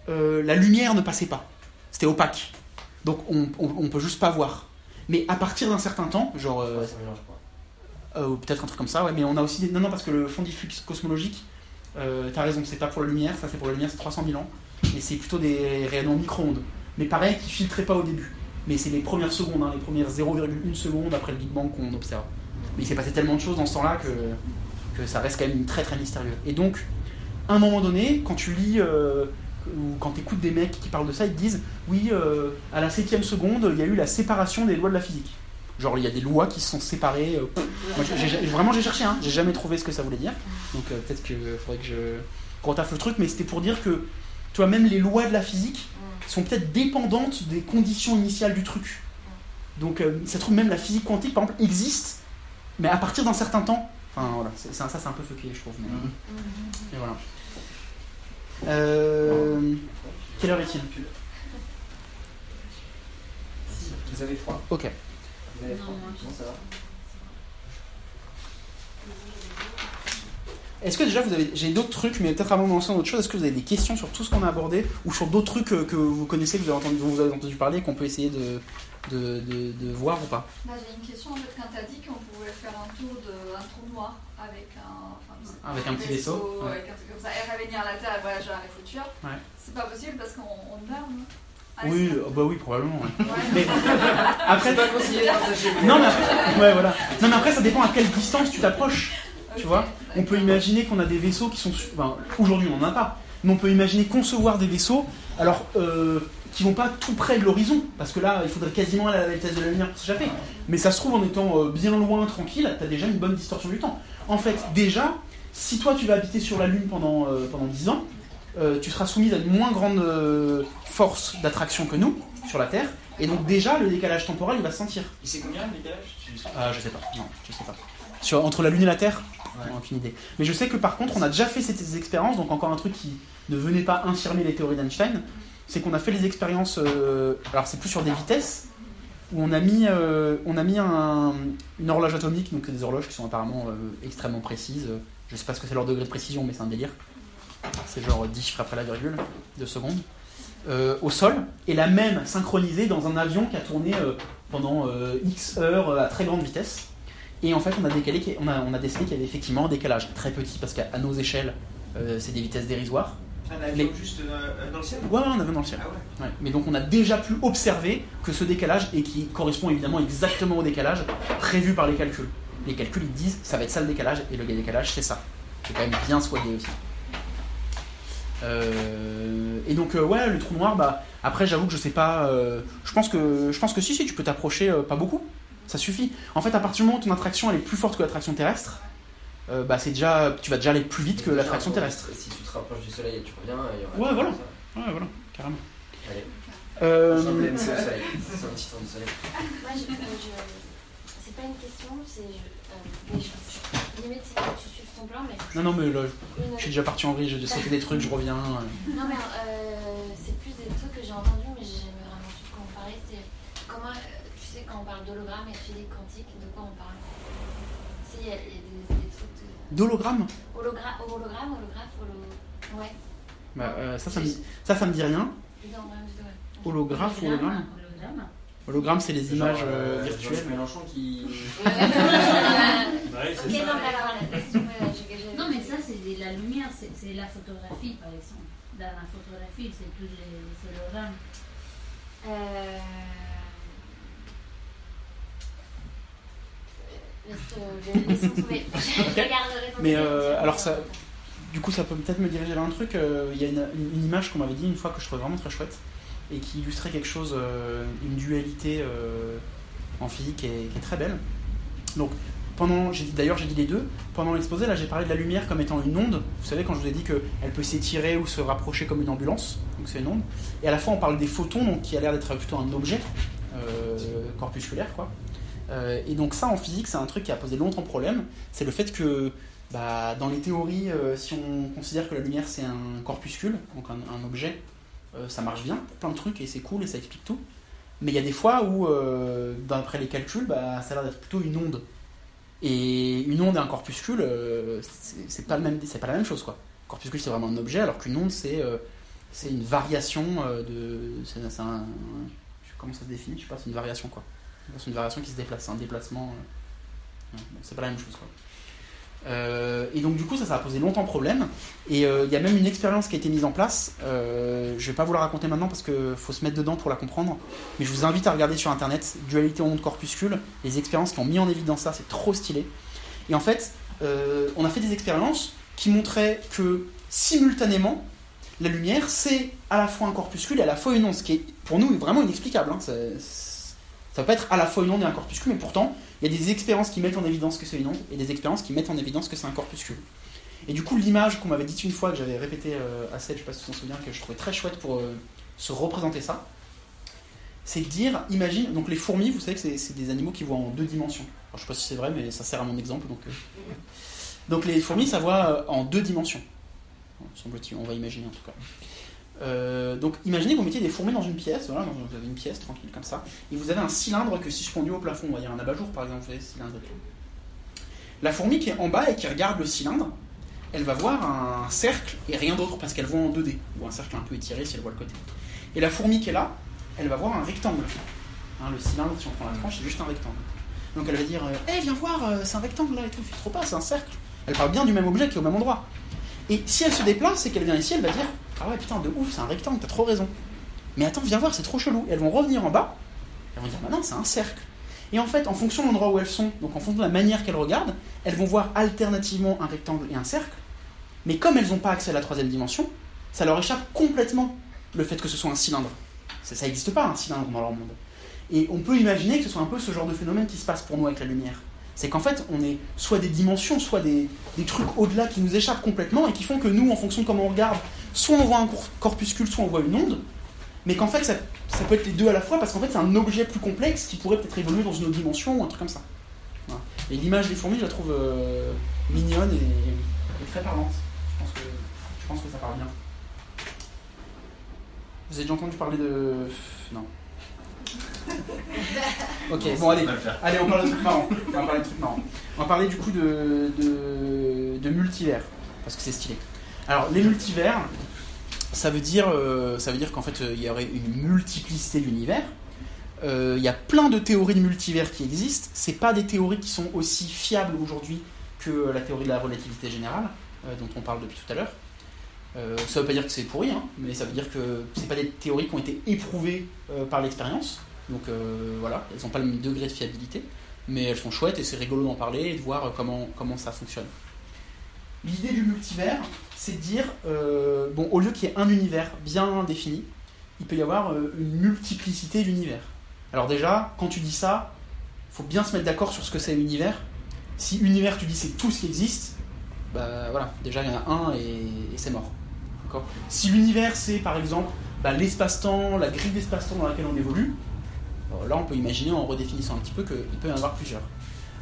euh, la lumière ne passait pas. C'était opaque. Donc on, on, on peut juste pas voir. Mais à partir d'un certain temps, genre euh, euh, ou peut-être un truc comme ça, ouais, mais on a aussi des... Non, non, parce que le fond diffus cosmologique, euh, t'as raison, c'est pas pour la lumière, ça c'est pour la lumière, c'est 300 000 ans, mais c'est plutôt des rayonnements micro-ondes. Mais pareil, qui filtraient pas au début. Mais c'est les premières secondes, hein, les premières 0,1 secondes après le Big Bang qu'on observe. Mais il s'est passé tellement de choses dans ce temps-là que, que ça reste quand même très très mystérieux. Et donc, à un moment donné, quand tu lis euh, ou quand tu écoutes des mecs qui parlent de ça, ils te disent oui, euh, à la septième seconde, il y a eu la séparation des lois de la physique. Genre, il y a des lois qui se sont séparées. euh, moi, vraiment, j'ai cherché, hein, j'ai jamais trouvé ce que ça voulait dire. Donc, euh, peut-être qu'il faudrait que je retaffe le truc, mais c'était pour dire que, tu vois, même les lois de la physique sont peut-être dépendantes des conditions initiales du truc. Donc, euh, ça trouve, même la physique quantique, par exemple, existe, mais à partir d'un certain temps. Enfin, voilà, ça, c'est un peu fucké, je trouve. mais- et voilà. Euh, quelle heure est-il? Vous avez froid Ok. Non, ça va Est-ce que déjà vous avez. J'ai d'autres trucs, mais peut-être avant de lancer dans autre chose, est-ce que vous avez des questions sur tout ce qu'on a abordé ou sur d'autres trucs que vous connaissez, que vous avez entendu, dont vous avez entendu parler, qu'on peut essayer de, de, de- de voir ou pas? Bah, J'ai une question en fait quand t'as dit qu'on pouvait faire un tour de un trou noir avec un, enfin, pas, Avec un petit vaisseau, ouais. avec un truc comme ça et revenir à la Terre et voyager vers le futur. Ouais. C'est pas possible parce qu'on on meurt, non? Ah, Oui, euh, bah oui, probablement. ouais. Mais [LAUGHS] après. pas conseillé. Non mais, après, ouais, voilà. non, mais après, ça dépend à quelle distance tu t'approches. Tu vois On peut imaginer qu'on a des vaisseaux qui sont. Enfin, aujourd'hui, on n'en a pas. Mais on peut imaginer concevoir des vaisseaux, alors, euh, qui vont pas tout près de l'horizon. Parce que là, il faudrait quasiment aller à la vitesse de la lumière pour s'échapper. Mais ça se trouve, en étant euh, bien loin, tranquille, t'as déjà une bonne distorsion du temps. En fait, déjà, si toi, tu vas habiter sur la Lune pendant, euh, pendant 10 ans, euh, tu seras soumise à une moins grande euh, force d'attraction que nous, sur la Terre. Et donc, déjà, le décalage temporel, il va se sentir. Et c'est combien le décalage Ah, je sais pas. Non, je sais pas. Sur, entre la Lune et la Terre? Ouais. Non, Aucune idée. Mais je sais que par contre, on a déjà fait ces expériences, donc encore un truc qui ne venait pas infirmer les théories d'Einstein, c'est qu'on a fait les expériences, euh, alors c'est plus sur des vitesses, où on a mis, on a mis un- une horloge atomique, donc des horloges qui sont apparemment extrêmement précises. Je sais pas ce que c'est leur degré de précision, mais c'est un délire. C'est genre 10 chiffres après la virgule, de secondes. euh, au sol, et la même synchronisée dans un avion qui a tourné euh, pendant euh, X heures à très grande vitesse. Et en fait, on a, décalé, on a, on a décidé qu'il y avait effectivement un décalage très petit, parce qu'à nos échelles, c'est des vitesses dérisoires. Un avion juste euh, dans le ciel? Ouais, ouais, on avait dans le ciel. Ah ouais Ouais. Mais donc on a déjà pu observer que ce décalage, et qui correspond évidemment exactement au décalage prévu par les calculs. Les calculs, ils disent, ça va être ça le décalage, et le décalage, c'est ça. C'est quand même bien soigné aussi. Euh, et donc, euh, ouais, le trou noir, bah, après, j'avoue que je sais pas. euh, je, pense que, je pense que si, si, tu peux t'approcher, euh, pas beaucoup. Ça suffit. En fait, à partir du moment où ton attraction elle est plus forte que l'attraction terrestre, euh, bah, c'est déjà, tu vas déjà aller plus vite que l'attraction terrestre. Si tu te rapproches du soleil et tu reviens, il y aura. Ouais, voilà. Ouais, voilà. carrément. Allez. Euh, C'est un petit tour de soleil. Moi, je, je- c'est pas une question, c'est. Je, euh, mais je, je- limite, c'est que tu suives mais. Non, non, mais là, je suis déjà parti en vrille, j'ai déjà sauté des trucs, je reviens. euh. Non, mais euh, c'est plus des trucs que j'ai entendus, mais j'ai jamais vraiment su de quoi on parlait. C'est comment, euh, tu sais, quand on parle d'hologramme et de physique quantique, de quoi on parle? Si, il y a, il y a des, des trucs de. D'hologramme? Hologra hologramme, holographe, holo. Ouais. bah, euh, ça, ça me, ça, ça me dit rien. Non, ouais. Holographe Hologramme. Hologramme, c'est les images Genre, euh, euh, virtuelles. Mélenchon qui. [LAUGHS] Ouais, [LAUGHS] Ok, c'est ça. non, mais alors, Non, ça, c'est de la lumière, c'est c'est la photographie, par exemple. Dans la photographie, c'est tous les, les hologrammes. Euh... [LAUGHS] Mais, euh, alors ça- Du coup, ça peut peut-être me diriger vers un truc. euh, Il y a une, une- une image qu'on m'avait dit une fois que je trouvais vraiment très chouette et qui illustrait quelque chose, euh, une dualité euh, en physique qui est, très belle. Donc, pendant, d'ailleurs, j'ai dit les deux. Pendant l'exposé, là, j'ai parlé de la lumière comme étant une onde. Vous savez, quand je vous ai dit qu'elle peut s'étirer ou se rapprocher comme une ambulance, donc c'est une onde. Et à la fois, on parle des photons, donc qui a l'air d'être plutôt un objet euh, corpusculaire, quoi. Et donc ça, en physique, c'est un truc qui a posé longtemps problème. C'est le fait que bah, dans les théories, si on considère que la lumière c'est un corpuscule, donc un, objet, ça marche bien pour plein de trucs et c'est cool et ça explique tout. Mais il y a des fois où, euh, d'après les calculs, bah, ça a l'air d'être plutôt une onde. Et une onde et un corpuscule, euh, c'est pas, pas la même chose. Quoi. Un corpuscule c'est vraiment un objet, alors qu'une onde c'est euh, une variation euh, de. comment ça se définit, je sais pas, c'est une variation quoi. C'est une variation qui se déplace, c'est un déplacement. euh, c'est pas la même chose quoi. Euh, et donc du coup ça ça a posé longtemps problème. Et euh, il y a même une expérience qui a été mise en place. Euh, je vais pas vous la raconter maintenant parce que faut se mettre dedans pour la comprendre. Mais je vous invite à regarder sur internet dualité onde corpuscule les expériences qui ont mis en évidence ça c'est trop stylé. Et en fait euh, on a fait des expériences qui montraient que simultanément la lumière c'est à la fois un corpuscule et à la fois une onde ce qui est pour nous vraiment inexplicable hein. Ça peut être à la fois une onde et un corpuscule mais pourtant il y a des expériences qui mettent en évidence que c'est une onde et des expériences qui mettent en évidence que c'est un corpuscule. Et du coup, l'image qu'on m'avait dit une fois, que j'avais répété euh, à Seth, je sais pas si tu t'en souviens, que je trouvais très chouette pour euh, se représenter ça, c'est de dire, imagine, donc les fourmis, vous savez que c'est des animaux qui voient en deux dimensions. Alors, je sais pas si c'est vrai, mais ça sert à mon exemple. Donc, euh. donc les fourmis, ça voit en deux dimensions. On va imaginer en tout cas. Euh, donc imaginez que vous mettiez des fourmis dans une pièce, vous avez une pièce tranquille comme ça, et vous avez un cylindre que suspendu au plafond, on va dire un abat-jour par exemple, vous voyez, ce cylindre. La fourmi qui est en bas et qui regarde le cylindre, elle va voir un cercle et rien d'autre parce qu'elle voit en 2D, ou un cercle un peu étiré si elle voit le côté. Et la fourmi qui est là, elle va voir un rectangle. Hein, le cylindre, si on prend la tranche, c'est juste un rectangle. Donc elle va dire Eh, viens voir, euh, c'est un rectangle là et tout, fais trop pas, c'est un cercle. Elle parle bien du même objet qui est au même endroit. Et si elle se déplace et qu'elle vient ici, elle va dire Ah ouais, putain, de ouf, c'est un rectangle, t'as trop raison. Mais attends, viens voir, c'est trop chelou. Elles vont revenir en bas, elles vont dire Bah non, c'est un cercle. Et en fait, en fonction de l'endroit où elles sont, donc en fonction de la manière qu'elles regardent, elles vont voir alternativement un rectangle et un cercle. Mais comme elles n'ont pas accès à la troisième dimension, ça leur échappe complètement le fait que ce soit un cylindre. Ça n'existe pas un cylindre dans leur monde. Et on peut imaginer que ce soit un peu ce genre de phénomène qui se passe pour nous avec la lumière. C'est qu'en fait, on est soit des dimensions, soit des, des trucs au-delà qui nous échappent complètement et qui font que nous, en fonction de comment on regarde, soit on voit un cor- corpuscule, soit on voit une onde, mais qu'en fait, ça, ça peut être les deux à la fois parce qu'en fait, c'est un objet plus complexe qui pourrait peut-être évoluer dans une autre dimension ou un truc comme ça. Voilà. Et l'image des fourmis, je la trouve euh, mignonne et, et très parlante. Je pense, que, je pense que ça parle bien. Vous avez déjà entendu parler de. Non. [LAUGHS] Ok, bon, allez. Allez, on parle de trucs marrants. On va parler de trucs marrants. On va parler du coup de, de, de multivers, parce que c'est stylé. Alors, les multivers, ça veut dire, euh, dire qu'en fait, euh, il y aurait une multiplicité d'univers. Euh, Il y a plein de théories de multivers qui existent. C'est pas des théories qui sont aussi fiables aujourd'hui que la théorie de la relativité générale, dont on parle depuis tout à l'heure. Euh, ça veut pas dire que c'est pourri, hein, mais ça veut dire que c'est pas des théories qui ont été éprouvées par l'expérience. Donc voilà, elles n'ont pas le même degré de fiabilité, mais elles sont chouettes et c'est rigolo d'en parler et de voir comment, comment ça fonctionne. L'idée du multivers, c'est dire, euh, bon, au lieu qu'il y ait un univers bien défini, il peut y avoir euh, une multiplicité d'univers. Alors déjà, quand tu dis ça, faut bien se mettre d'accord sur ce que c'est l'univers. Si univers, tu dis c'est tout ce qui existe, bah voilà, déjà il y en a un et, c'est mort. Si l'univers c'est par exemple bah, l'espace-temps, la grille d'espace-temps dans laquelle on évolue, là on peut imaginer en redéfinissant un petit peu qu'il peut y en avoir plusieurs.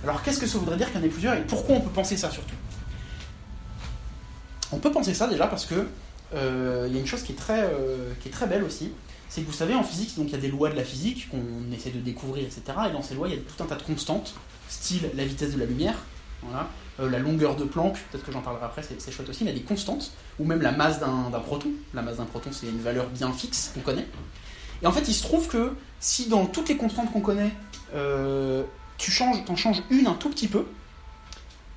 Alors qu'est-ce que ça voudrait dire qu'il y en ait plusieurs et pourquoi on peut penser ça surtout? On peut penser ça déjà parce que euh, il y a une chose qui est très, euh, qui est très belle aussi, c'est que vous savez en physique, il y a des lois de la physique qu'on essaie de découvrir, etc. Et dans ces lois, il y a tout un tas de constantes, style la vitesse de la lumière, euh, la longueur de Planck, peut-être que j'en parlerai après, c'est chouette aussi, il y a des constantes, ou même la masse d'un proton. La masse d'un proton, c'est une valeur bien fixe qu'on connaît. Et en fait, il se trouve que si dans toutes les constantes qu'on connaît, tu changes, changes une un tout petit peu,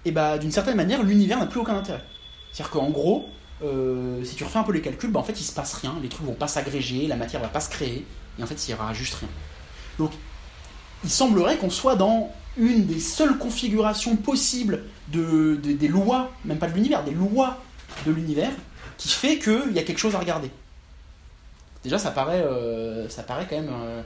et bah d'une certaine manière, l'univers n'a plus aucun intérêt. C'est-à-dire qu'en gros, euh, si tu refais un peu les calculs, bah en fait il se passe rien, les trucs vont pas s'agréger, la matière va pas se créer, et en fait il y aura juste rien. Donc il semblerait qu'on soit dans une des seules configurations possibles de, de- des lois, même pas de l'univers, des lois de l'univers, qui fait qu'il y a quelque chose à regarder. Déjà ça paraît, euh, ça paraît quand même, euh,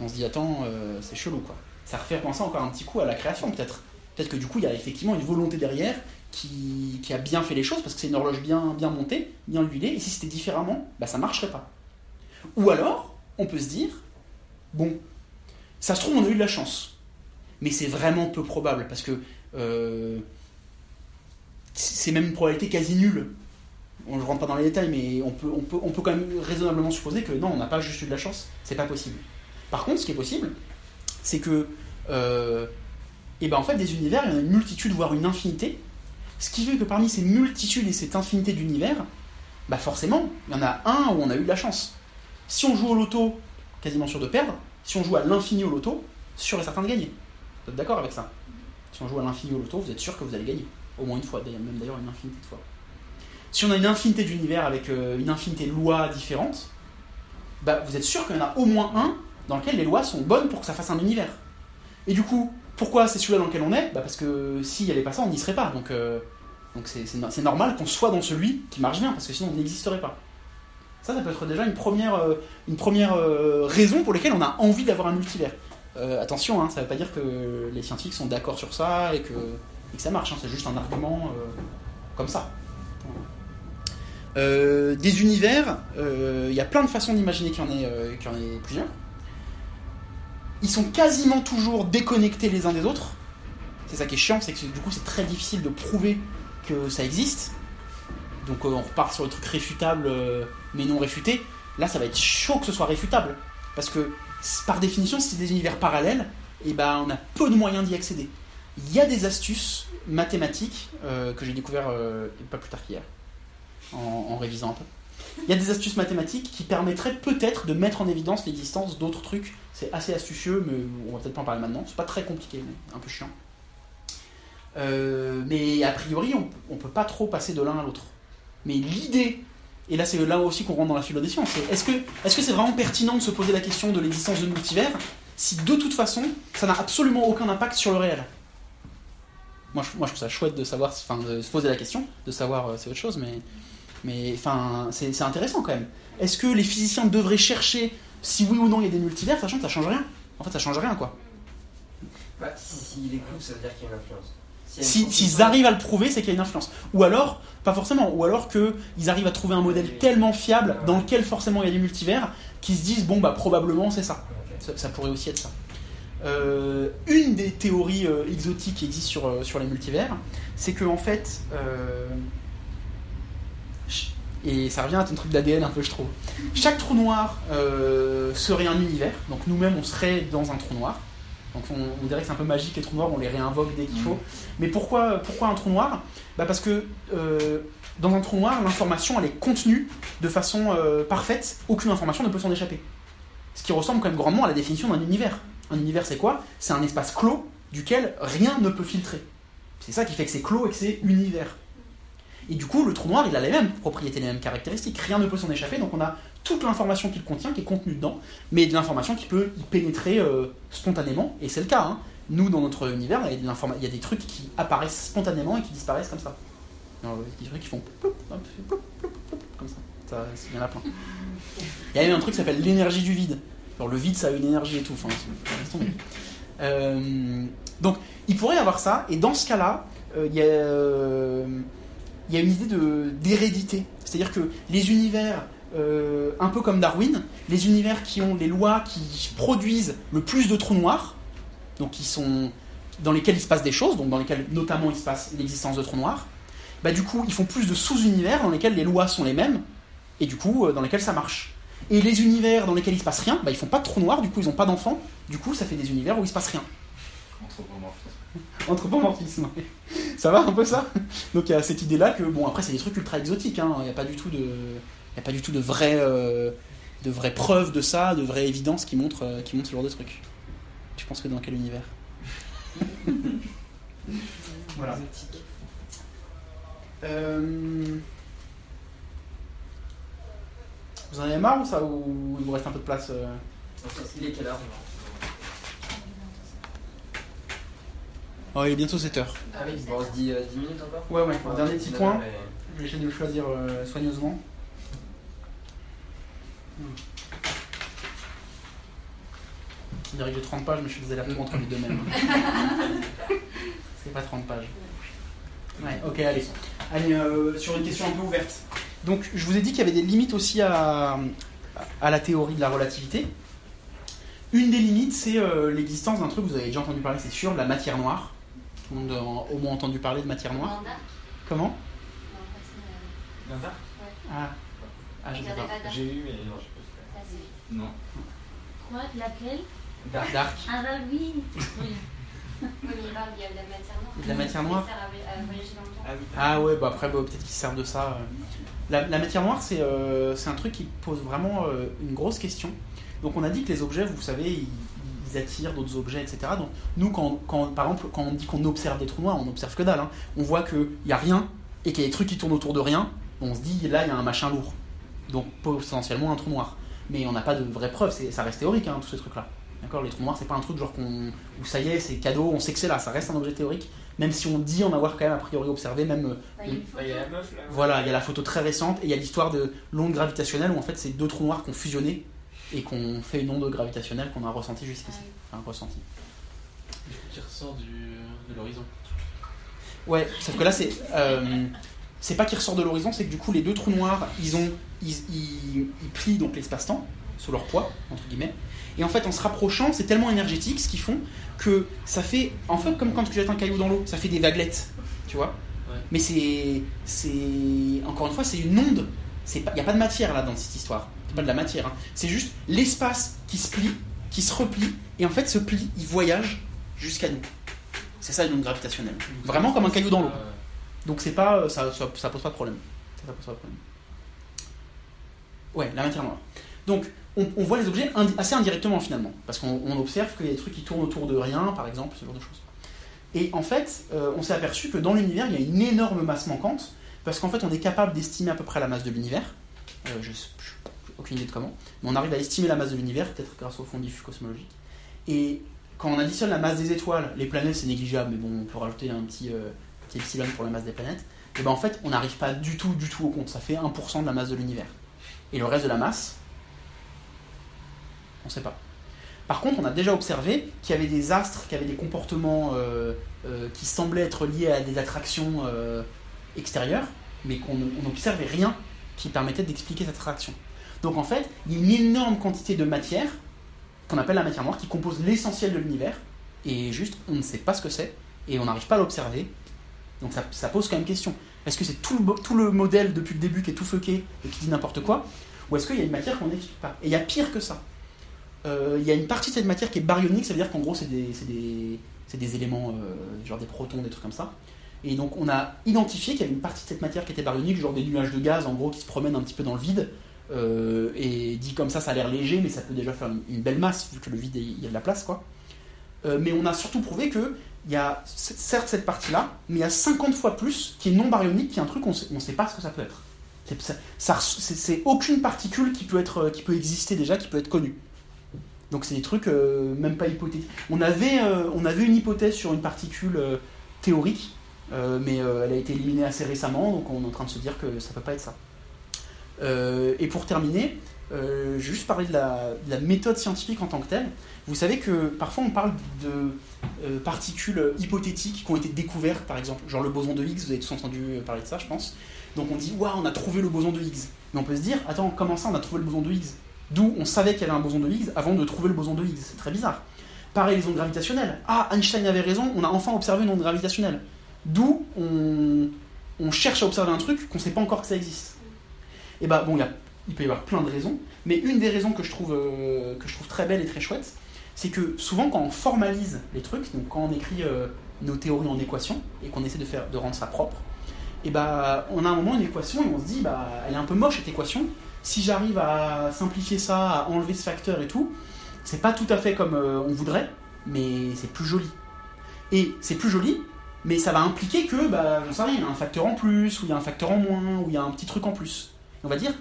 on se dit attends, c'est chelou quoi. Ça refait penser encore un petit coup à la création peut-être. Peut-être que du coup il y a effectivement une volonté derrière qui, a bien fait les choses parce que c'est une horloge bien, montée, bien huilée, et si c'était différemment, bah, ça marcherait pas. Ou alors, on peut se dire, bon, ça se trouve, on a eu de la chance, mais c'est vraiment peu probable parce que euh, c'est même une probabilité quasi nulle. On ne rentre pas dans les détails, mais on peut, quand même raisonnablement supposer que non, on n'a pas juste eu de la chance, c'est pas possible. Par contre, ce qui est possible, c'est que, euh, et ben en fait, des univers, il y en a une multitude, voire une infinité, ce qui fait que parmi ces multitudes et cette infinité d'univers, bah forcément, il y en a un où on a eu de la chance. Si on joue au loto, quasiment sûr de perdre. Si on joue à l'infini au loto, sûr et certain de gagner. Vous êtes d'accord avec ça? Si on joue à l'infini au loto, vous êtes sûr que vous allez gagner. Au moins une fois, même d'ailleurs une infinité de fois. Si on a une infinité d'univers avec euh, une infinité de lois différentes, bah, vous êtes sûr qu'il y en a au moins un dans lequel les lois sont bonnes pour que ça fasse un univers. Et du coup, pourquoi c'est celui-là dans lequel on est bah Parce que s'il n'y avait pas ça, on n'y serait pas. Donc euh, c'est- c'est no- c'est normal qu'on soit dans celui qui marche bien, parce que sinon on n'existerait pas. Ça, ça peut être déjà une première, euh, euh, raison pour laquelle on a envie d'avoir un multivers. Attention, hein, ça ne veut pas dire que les scientifiques sont d'accord sur ça et que, et que ça marche, hein, c'est juste un argument comme ça. Des univers, il y a plein de façons d'imaginer qu'il y en ait plusieurs. Ils sont quasiment toujours déconnectés les uns des autres. C'est ça qui est chiant, c'est que du coup c'est très difficile de prouver que ça existe. Donc euh, on repart sur le truc réfutable euh, mais non réfuté. Là ça va être chaud que ce soit réfutable. Parce que par définition si c'est des univers parallèles, et ben on a peu de moyens d'y accéder. Il y a des astuces mathématiques euh, que j'ai découvert pas plus tard qu'hier, en, en révisant un peu. Il y a des astuces mathématiques qui permettraient peut-être de mettre en évidence l'existence d'autres trucs. C'est assez astucieux, mais on va peut-être pas en parler maintenant. C'est pas très compliqué, mais un peu chiant. Euh, mais a priori, on, on peut pas trop passer de l'un à l'autre. Mais l'idée, et là c'est là aussi qu'on rentre dans la philo des sciences, est-ce que c'est vraiment pertinent de se poser la question de l'existence de multivers si de toute façon ça n'a absolument aucun impact sur le réel? Moi je, moi je trouve ça chouette de savoir, enfin de se poser la question, de savoir euh, c'est autre chose, mais mais enfin c'est intéressant quand même. Est-ce que les physiciens devraient chercher si oui ou non il y a des multivers, sachant que ça change rien? En fait ça change rien quoi. Bah, s'ils découvrent, ça veut dire qu'il y a une influence. Si- S'ils arrivent à le prouver, c'est qu'il y a une influence. Ou alors, pas forcément, ou alors qu'ils arrivent à trouver un modèle tellement fiable dans lequel forcément il y a des multivers qu'ils se disent bon bah probablement c'est ça. ça. ça pourrait aussi être ça. Euh, une des théories euh, exotiques qui existent sur, euh, sur les multivers, c'est que en fait, euh, et ça revient à ton truc d'ADN un peu je trouve, chaque trou noir euh, serait un univers, donc nous-mêmes on serait dans un trou noir. Donc on, on dirait que c'est un peu magique les trous noirs, on les réinvoque dès qu'il faut. Mais pourquoi, pourquoi un trou noir? Bah Parce que euh, dans un trou noir, l'information elle est contenue de façon euh, parfaite, aucune information ne peut s'en échapper. Ce qui ressemble quand même grandement à la définition d'un univers. Un univers c'est quoi? C'est un espace clos duquel rien ne peut filtrer. C'est ça qui fait que c'est clos et que c'est univers. Et du coup, le trou noir, il a les mêmes propriétés, les mêmes caractéristiques. Rien ne peut s'en échapper, donc on a toute l'information qu'il contient qui est contenue dedans, mais de l'information qui peut y pénétrer euh, spontanément, et c'est le cas. hein. Nous, dans notre univers, il y, a il y des trucs qui apparaissent spontanément et qui disparaissent comme ça. Alors, des trucs qui font comme ça. Il y en a plein. Il y a même un truc qui s'appelle l'énergie du vide. Alors, le vide, ça a une énergie et tout. Enfin. Euh, donc, il pourrait y avoir ça, et dans ce cas-là, euh, il y a. il y a une idée d'hérédité. C'est-à-dire que les univers euh, un peu comme Darwin, les univers qui ont les lois qui produisent le plus de trous noirs, donc qui sont dans lesquels il se passe des choses, donc dans lesquels notamment il se passe l'existence de trous noirs, bah du coup ils font plus de sous-univers dans lesquels les lois sont les mêmes et du coup euh, dans lesquels ça marche. Et les univers dans lesquels il se passe rien, bah ils font pas de trous noirs, du coup ils ont pas d'enfants, du coup ça fait des univers où il se passe rien. Anthropomorphisme. [LAUGHS] Anthropomorphisme. Ça va un peu ça? Donc il y a cette idée-là que bon après c'est des trucs ultra exotiques, hein. il n'y a pas du tout de, il y a pas du tout de vraies, euh, de vraies preuves de ça, de vraies évidences qui montrent, euh, qui montrent ce genre de trucs. Tu penses que dans quel univers? [LAUGHS] Voilà. Euh, Vous en avez marre ou ça ou il vous reste un peu de place euh? Il est quelle heure Oh, il est bientôt 7h. Ah oui, bon, on se dit euh, 10 minutes encore Ouais, ouais. Dernier petit point. mais- Je vais essayer de le choisir euh, soigneusement. Hmm. Je dirais que j'ai 30 pages, mais je suis désolé entre les deux mêmes. [LAUGHS] C'est pas 30 pages. Ouais, ok, allez. Allez, euh, sur une question un peu ouverte. Donc, je vous ai dit qu'il y avait des limites aussi à, à la théorie de la relativité. Une des limites, c'est euh, l'existence d'un truc, vous avez déjà entendu parler, c'est sûr, de la matière noire. Tout le monde a au moins entendu parler de matière noire. Comment Non, Ah, ah je sais pas. J'ai eu, mais non, je Non. Quoi Laquelle Dark. Dark. Ah bah oui. Oui, mais il parle, il y a de la matière noire. De la matière noire Ça sert à vo- à voyager dans le temps. Ah oui. Ah ouais, bah après, bah, peut-être qu'ils servent de ça. euh. La, la matière noire, c'est euh, c'est un truc qui pose vraiment euh, une grosse question. Donc on a dit que les objets, vous savez, ils, ils attirent d'autres objets, etc. Donc nous, quand, quand- par exemple, quand on dit qu'on observe des trous noirs, on observe que dalle. hein. On voit qu'il n'y a rien et qu'il y a des trucs qui tournent autour de rien. On se dit, là, il y a un machin lourd. Donc potentiellement un trou noir. Mais on n'a pas de vraies preuves, c'est- ça reste théorique, hein, tous ces trucs-là. D'accord? Les trous noirs, c'est pas un truc genre qu'on. où ça y est, c'est cadeau, on sait que c'est là, ça reste un objet théorique. Même si on dit en avoir quand même a priori observé, même euh, Bah, il y a une Bah, il y a photo. la meuf là. voilà, il y a la photo très récente et il y a l'histoire de l'onde gravitationnelle où en fait c'est deux trous noirs qui ont fusionné et qu'on fait une onde gravitationnelle qu'on a ressentie jusqu'ici. Enfin, ressentie. Qui ressort du, de l'horizon. Ouais, sauf que là c'est. euh, c'est pas qu'il ressort de l'horizon, c'est que du coup les deux trous noirs, ils ont. Ils, ils- ils plient donc l'espace-temps sous leur poids, entre guillemets. Et en fait en se rapprochant, c'est tellement énergétique ce qu'ils font que ça fait. En fait, comme quand tu jettes un caillou dans l'eau, ça fait des vaguelettes. Tu vois Ouais. Mais c'est. c'est Encore une fois, c'est une onde. Il n'y a pas de matière là dans cette histoire. Pas de la matière. hein. C'est juste l'espace qui se plie, qui se replie. Et en fait, ce pli, il voyage jusqu'à nous. C'est ça une onde gravitationnelle. Vraiment comme un caillou dans l'eau. Euh, Donc c'est pas, ça, ça, ça pose pas de problème. Ouais, la matière noire. Donc on, voit les objets assez indirectement finalement, parce qu'on on observe qu'il y a des trucs qui tournent autour de rien, par exemple, ce genre de choses. Et en fait, euh, on s'est aperçu que dans l'univers, il y a une énorme masse manquante, parce qu'en fait, on est capable d'estimer à peu près la masse de l'univers. Euh, aucune idée de comment, mais on arrive à estimer la masse de l'univers, peut-être grâce au fond diffus cosmologique. Et quand on additionne la masse des étoiles, les planètes c'est négligeable, mais bon, on peut rajouter un petit, euh, petit epsilon pour la masse des planètes, et ben en fait, on n'arrive pas du tout, du tout au compte. Ça fait 1% de la masse de l'univers. Et le reste de la masse, on ne sait pas. Par contre, on a déjà observé qu'il y avait des astres qui avaient des comportements euh, euh, qui semblaient être liés à des attractions extérieures, mais qu'on on n'observait rien qui permettait d'expliquer cette attraction. Donc en fait, il y a une énorme quantité de matière, qu'on appelle la matière noire, qui compose l'essentiel de l'univers, et juste, on ne sait pas ce que c'est, et on n'arrive pas à l'observer. Donc ça, pose quand même question. Est-ce que c'est tout le, modèle depuis le début qui est tout fucké et qui dit n'importe quoi Ou est-ce qu'il y a une matière qu'on n'explique pas? Et il y a pire que ça. Euh, Il y a une partie de cette matière qui est baryonique, ça veut dire qu'en gros c'est des éléments, euh, genre des protons, des trucs comme ça. Et donc on a identifié qu'il y avait une partie de cette matière qui était baryonique, genre des nuages de gaz en gros qui se promènent un petit peu dans le vide. Euh, et dit comme ça, ça a l'air léger, mais ça peut déjà faire une, belle masse vu que le vide, il y a de la place quoi. Euh, mais on a surtout prouvé que il y a certes cette partie-là, mais il y a 50 fois plus qui est non baryonique, qui est un truc qu'on sait, on sait pas ce que ça peut être. C'est, aucune particule qui peut, être, qui peut exister déjà, qui peut être connue. Donc c'est des trucs euh, même pas hypothétiques. On avait, euh, on avait une hypothèse sur une particule euh, théorique, euh, mais euh, elle a été éliminée assez récemment, donc on est en train de se dire que ça peut pas être ça. Euh, et pour terminer, euh, je vais juste parler de la, de la méthode scientifique en tant que telle. Vous savez que parfois on parle de euh, particules hypothétiques qui ont été découvertes, par exemple, genre le boson de Higgs, vous avez tous entendu parler de ça, je pense. Donc on dit, waouh, on a trouvé le boson de Higgs. Mais on peut se dire, attends, comment ça on a trouvé le boson de Higgs? D'où on savait qu'il y avait un boson de Higgs avant de trouver le boson de Higgs? C'est très bizarre. Pareil, les ondes gravitationnelles. Ah, Einstein avait raison, on a enfin observé une onde gravitationnelle. D'où on, on cherche à observer un truc qu'on ne sait pas encore que ça existe. Et bah bon, il peut y avoir plein de raisons, mais une des raisons que je trouve, euh, que je trouve très belle et très chouette, c'est que souvent quand on formalise les trucs, donc quand on écrit euh, nos théories en équation et qu'on essaie de, faire, de rendre ça propre, et bah on a un moment une équation et on se dit bah elle est un peu moche cette équation. Si j'arrive à simplifier ça, à enlever ce facteur et tout, c'est pas tout à fait comme euh, on voudrait, mais c'est plus joli. Et c'est plus joli, mais ça va impliquer que, bah, j'en sais rien, il y a un facteur en plus, ou il y a un facteur en moins, ou il y a un petit truc en plus. On va dire,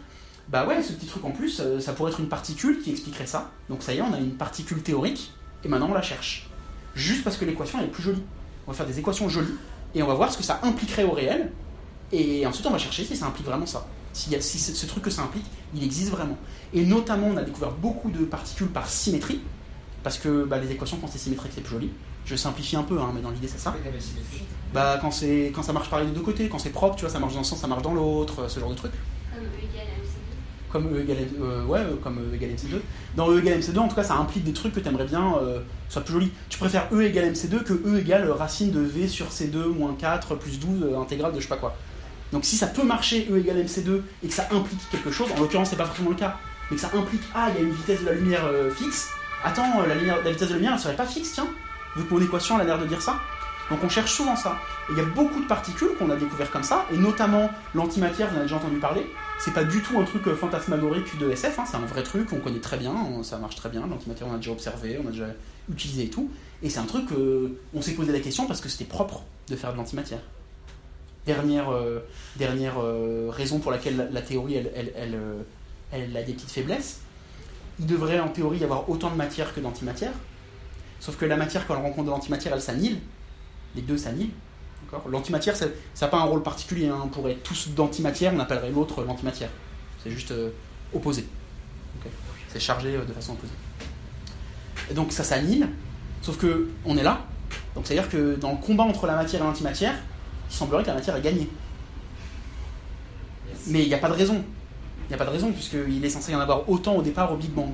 bah ouais, ce petit truc en plus, euh, ça pourrait être une particule qui expliquerait ça. Donc ça y est, on a une particule théorique, et maintenant on la cherche. Juste parce que l'équation elle est plus jolie. On va faire des équations jolies, et on va voir ce que ça impliquerait au réel, et ensuite on va chercher si ça implique vraiment ça. Si ce truc que ça implique, il existe vraiment. Et notamment, on a découvert beaucoup de particules par symétrie, parce que bah, les équations, quand c'est symétrique, c'est plus joli. Je simplifie un peu, hein, mais dans l'idée, c'est ça. Bah, quand, quand ça marche pareil des deux côtés, quand c'est propre, tu vois, ça marche dans un sens, ça marche dans l'autre, ce genre de truc. Comme E égale MC2. Comme E égale, euh, ouais, euh, comme E égale MC2. Dans E égale MC2, en tout cas, ça implique des trucs que tu aimerais bien euh, soient plus jolis. Tu préfères E égale MC2 que E égale racine de V sur C2 moins 4 plus 12 euh, intégrale de je sais pas quoi. Donc si ça peut marcher E égale MC2 et que ça implique quelque chose, en l'occurrence c'est pas forcément le cas, mais que ça implique ah il y a une vitesse de la lumière fixe, attends la, vitesse de la lumière elle serait pas fixe tiens, vu que mon équation a l'air de dire ça. Donc on cherche souvent ça. Et il y a beaucoup de particules qu'on a découvert comme ça, et notamment l'antimatière, vous en avez déjà entendu parler. C'est pas du tout un truc euh, fantasmagorique de SF, hein, c'est un vrai truc, on connaît très bien, ça marche très bien. L'antimatière on a déjà observé, on a déjà utilisé et tout. Et c'est un truc, euh, on s'est posé la question parce que c'était propre de faire de l'antimatière. Dernière, euh, dernière euh, raison pour laquelle la, théorie elle, elle, elle a des petites faiblesses. Il devrait en théorie y avoir autant de matière que d'antimatière. Sauf que la matière, quand elle rencontre de l'antimatière, elle s'annihile. Les deux s'annihilent. L'antimatière, ça n'a pas un rôle particulier. hein. On pourrait être tous d'antimatière, on appellerait l'autre l'antimatière. C'est juste euh, opposé. C'est chargé euh, de façon opposée. Et donc ça s'annihile, sauf que on est là. Donc c'est-à-dire que dans le combat entre la matière et l'antimatière, il semblerait que la matière ait gagné. Mais il n'y a pas de raison. Il n'y a pas de raison, puisqu'il est censé y en avoir autant au départ au Big Bang.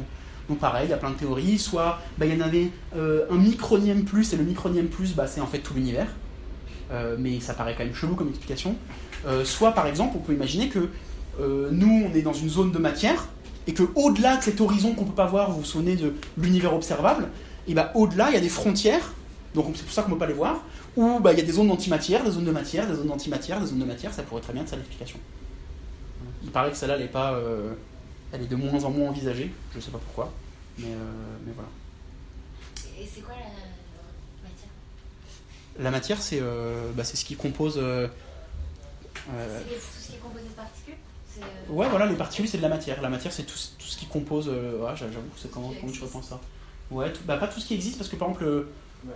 Donc pareil, il y a plein de théories. Soit bah, il y en avait euh, un micronième plus, et le micronième plus, bah, c'est en fait tout l'univers. Euh, mais ça paraît quand même chelou comme explication. Euh, soit par exemple, on peut imaginer que euh, nous, on est dans une zone de matière, et que au-delà de cet horizon qu'on peut pas voir, vous vous souvenez de l'univers observable, et bah au-delà, il y a des frontières, donc c'est pour ça qu'on ne peut pas les voir, où bah, il y a des zones d'antimatière, des zones de matière, des zones d'antimatière, des zones de matière, ça pourrait très bien être ça l'explication. Il paraît que celle-là, elle est pas, elle est de moins en moins envisagée, je sais pas pourquoi, mais, mais voilà. Et c'est quoi la La matière, c'est euh, bah, c'est ce qui compose. euh, euh, C'est les- tout ce qui est composé de particules C'est, Ouais, voilà, les particules, c'est de la matière. La matière, c'est tout, ce- tout ce qui compose. euh, ouais, j'avoue, c'est comment, tu repenses ça? Ouais, tout- bah, pas tout ce qui existe, parce que par exemple,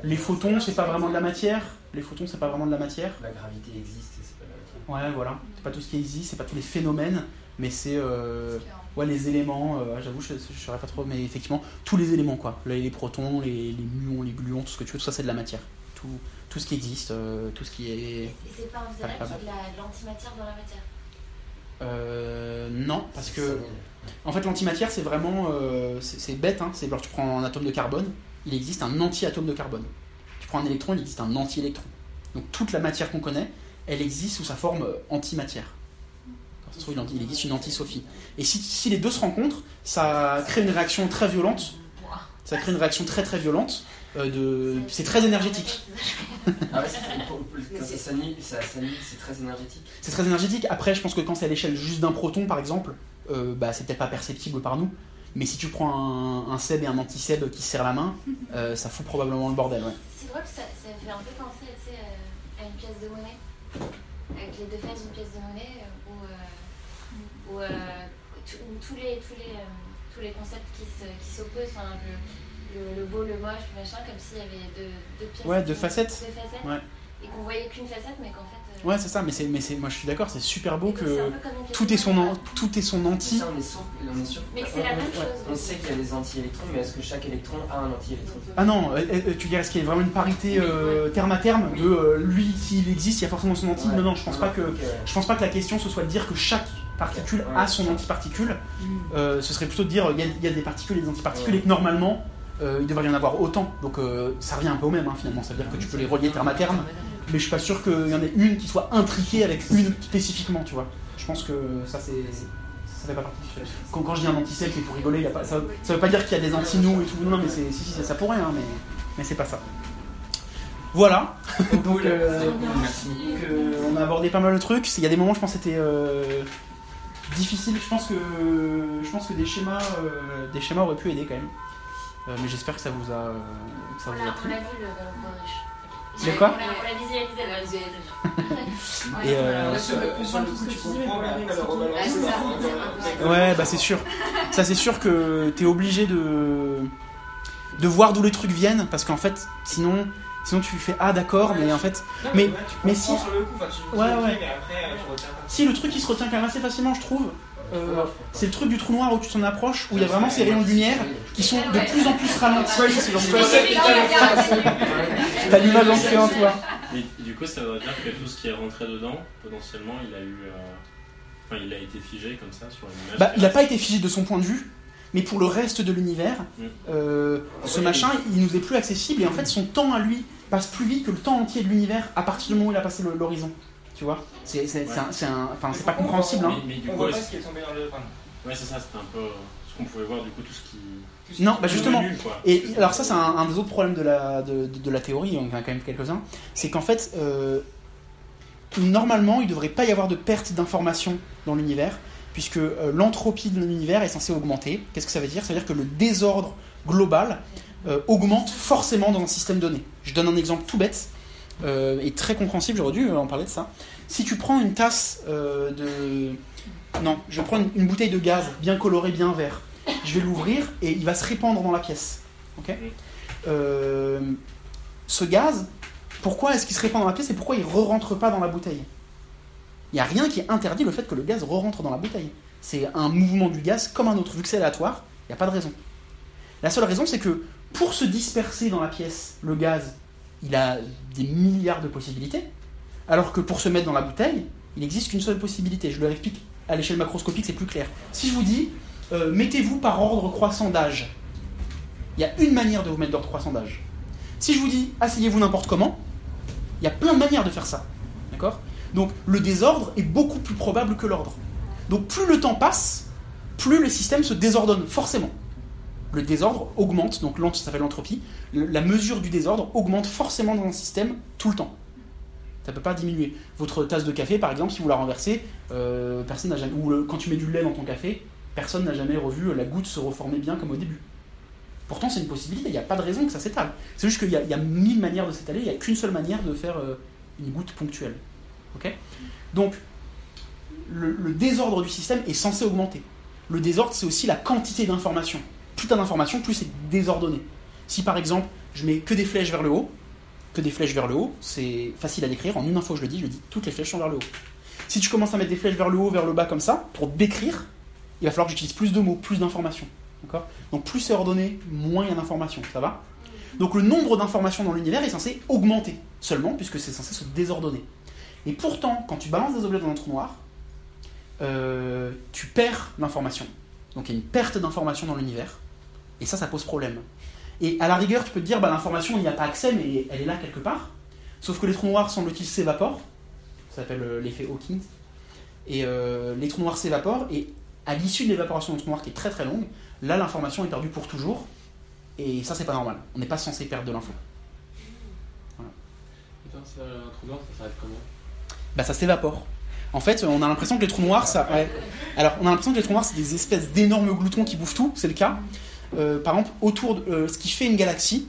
les photons, c'est pas vraiment de la matière. Les photons, c'est pas vraiment de la matière. La gravité existe et c'est pas la matière. Ouais, voilà. C'est pas tout ce qui existe, c'est pas tous les phénomènes, mais c'est. euh, ouais, les éléments, euh, j'avoue, je, je saurais pas trop, mais effectivement, tous les éléments, quoi. Les, les protons, les, les muons, les gluons, tout ce que tu veux, tout ça, c'est de la matière. Tout, tout ce qui existe, euh, tout ce qui est. Et c'est pas envisageable pas qu'il y ait de la- de l'antimatière dans la matière Euh, non, parce que. En fait, l'antimatière, c'est vraiment. euh, c'est bête, hein. C'est genre, tu prends un atome de carbone, il existe un anti-atome de carbone. Tu prends un électron, il existe un anti-électron. Donc, toute la matière qu'on connaît, elle existe sous sa forme antimatière. Ça se trouve, il en- il existe une anti-Sophie. Et si, si les deux se rencontrent, ça crée une réaction très violente. Ça crée une réaction très très violente. Euh, de... C'est très énergétique. Ah ouais, c'est- ça ça très énergétique. C'est très énergétique. Après, je pense que quand c'est à l'échelle juste d'un proton, par exemple, euh, bah, c'est peut-être pas perceptible par nous. Mais si tu prends un, un Seb et un anti-Seb qui se serrent la main, euh, ça fout probablement le bordel. Ouais. C'est drôle, ça, ça fait un peu penser tu sais, euh, à une pièce de monnaie. Avec les deux faces d'une pièce de monnaie où, euh, où, euh, tout- où tous, les, tous, les, tous les concepts qui se- qui s'opposent, enfin, le, beau, le moche, le machin, comme s'il y avait deux, deux pièces. Ouais, deux facettes. Deux facettes. Ouais. et qu'on voyait qu'une facette, mais qu'en fait. euh, Ouais, c'est ça, mais, c'est, mais c'est, moi je suis d'accord, c'est super beau que tout est son, an- tout est son anti. Ça, on est sûr, on est sûr. Mais que c'est la on- même chose On sait qu'il y a des anti-électrons, mais est-ce que chaque électron a un anti-électron Ah non, euh, euh, tu dirais est-ce qu'il y a vraiment une parité euh, terme à terme de euh, lui, s'il existe, il y a forcément son anti Ouais. Non, non, je pense pas que. Je pense pas que la question ce soit de dire que chaque particule Ouais. a son antiparticule. Euh, ce serait plutôt de dire il y, a- il y a des particules et des antiparticules Ouais. et que normalement euh, il devrait y en avoir autant. Donc euh, ça revient un peu au même hein, finalement. Ça veut dire que tu peux les relier terme à terme, mais je suis pas sûr qu'il y en ait une qui soit intriquée avec une spécifiquement, tu vois. Je pense que ça c'est. Ça fait pas partie du sujet. Quand, quand je dis un anti-self et pour rigoler, il y a pas, ça, ça veut pas dire qu'il y a des anti-nous et tout. Non, mais c'est, si, si, ça, ça pourrait, hein, mais, mais c'est pas ça. Voilà. [LAUGHS] Donc, euh, euh, on a abordé pas mal de trucs. Il y a des moments, je pense, que c'était euh, difficile. Je pense que, je pense que des schémas, des schémas auraient pu aider quand même. Euh, mais j'espère que ça vous a, euh, que ça On vous a plu. on l'a vu le quoi On l'a visualisé, on l'a visualisé. [LAUGHS] Et, euh, Ouais, bah c'est sûr. Ça c'est sûr que t'es obligé de de voir d'où les trucs viennent parce qu'en fait, sinon, sinon tu fais ah d'accord, mais en fait, Non, Mais- mais si- sur le coup, enfin, tu- tu Ouais, ouais. mais après, euh, tu retiens pas. si le truc qui se retient quand même assez facilement, je trouve, euh, c'est le truc du trou noir où tu t'en approches, où il y a vraiment ces rayons de lumière qui sont de plus en plus ralentis. T'as l'image ancrée en toi. Et du coup, ça veut dire que tout ce qui est rentré dedans, potentiellement, il a eu. euh, Enfin, il a été figé comme ça sur une image. Bah, il n'a pas été figé de son point de vue, mais pour le reste de l'univers, Mm. euh, ce machin, il nous est plus accessible et en fait, son temps à lui passe plus vite que le temps entier de l'univers à partir du moment où il a passé l'horizon. Tu vois? C'est c'est- c'est un- c'est un- enfin, c'est pas compréhensible. Hein. Mais, mais du On coup, voit pas ce qui est tombé dans le ouais, c'est ça, c'était un peu ce qu'on pouvait voir, du coup, tout ce qui. tout ce Non, qui bah justement. Et alors ça c'est un, un des autres problèmes de la, de, de- de la théorie, on en a quand même quelques-uns, c'est qu'en fait, euh, normalement, il ne devrait pas y avoir de perte d'informations dans l'univers, puisque euh, l'entropie de l'univers est censée augmenter. Qu'est-ce que ça veut dire? Ça veut dire que le désordre global euh, augmente forcément dans un système donné. Je donne un exemple tout bête, euh, et très compréhensible, j'aurais dû en parler de ça. Si tu prends une tasse euh, de... Non, je prendre une, une bouteille de gaz bien colorée, bien vert. Je vais l'ouvrir et il va se répandre dans la pièce. Ok? Euh, Ce gaz, pourquoi est-ce qu'il se répand dans la pièce et pourquoi il ne re-rentre pas dans la bouteille? Il n'y a rien qui interdit le fait que le gaz re-rentre dans la bouteille. C'est un mouvement du gaz comme un autre. Vu que c'est aléatoire, il n'y a pas de raison. La seule raison, c'est que pour se disperser dans la pièce, le gaz, il a des milliards de possibilités, alors que pour se mettre dans la bouteille, il n'existe qu'une seule possibilité. Je le explique à l'échelle macroscopique, c'est plus clair. Si je vous dis, euh, mettez-vous par ordre croissant d'âge, il y a une manière de vous mettre d'ordre croissant d'âge. Si je vous dis, asseyez-vous n'importe comment, il y a plein de manières de faire ça. D'accord? Donc le désordre est beaucoup plus probable que l'ordre. Donc plus le temps passe, plus le système se désordonne, forcément. Le désordre augmente, donc ça s'appelle l'entropie. Le- La mesure du désordre augmente forcément dans un système tout le temps. Ça peut pas diminuer. Votre tasse de café, par exemple, si vous la renversez, euh, personne n'a jamais. Ou quand tu mets du lait dans ton café, personne n'a jamais revu la goutte se reformer bien comme au début. Pourtant, c'est une possibilité, il n'y a pas de raison que ça s'étale. C'est juste qu'il y, a- mille manières de s'étaler, il n'y a qu'une seule manière de faire euh, une goutte ponctuelle. Ok? Donc, le, le désordre du système est censé augmenter. Le désordre, c'est aussi la quantité d'informations. Plus t'as d'informations, plus c'est désordonné. Si par exemple, je mets que des flèches vers le haut, que des flèches vers le haut, c'est facile à décrire. En une info, je le dis, je le dis, toutes les flèches sont vers le haut. Si tu commences à mettre des flèches vers le haut, vers le bas comme ça, pour décrire, il va falloir que j'utilise plus de mots, plus d'informations. D'accord? Donc plus c'est ordonné, moins il y a d'informations. Ça va? Donc le nombre d'informations dans l'univers est censé augmenter seulement, puisque c'est censé se désordonner. Et pourtant, quand tu balances des objets dans un trou noir, euh, tu perds l'information. Donc il y a une perte d'information dans l'univers. Et ça, ça pose problème. Et à la rigueur, tu peux te dire, bah, l'information, il n'y a pas accès, mais elle est là quelque part. Sauf que les trous noirs, semble-t-il, s'évaporent. Ça s'appelle euh, l'effet Hawking. Et euh, les trous noirs s'évaporent, et à l'issue de l'évaporation d'un trou noir qui est très très longue, là, l'information est perdue pour toujours. Et ça, c'est pas normal. On n'est pas censé perdre de l'info. Attends, ça, un trou noir, ça s'arrête comment? Bah, ça s'évapore. En fait, on a l'impression que les trous noirs, ça. ouais. Alors, on a l'impression que les trous noirs, c'est des espèces d'énormes gloutons qui bouffent tout, c'est le cas. Euh, par exemple, autour de euh, ce qui fait une galaxie,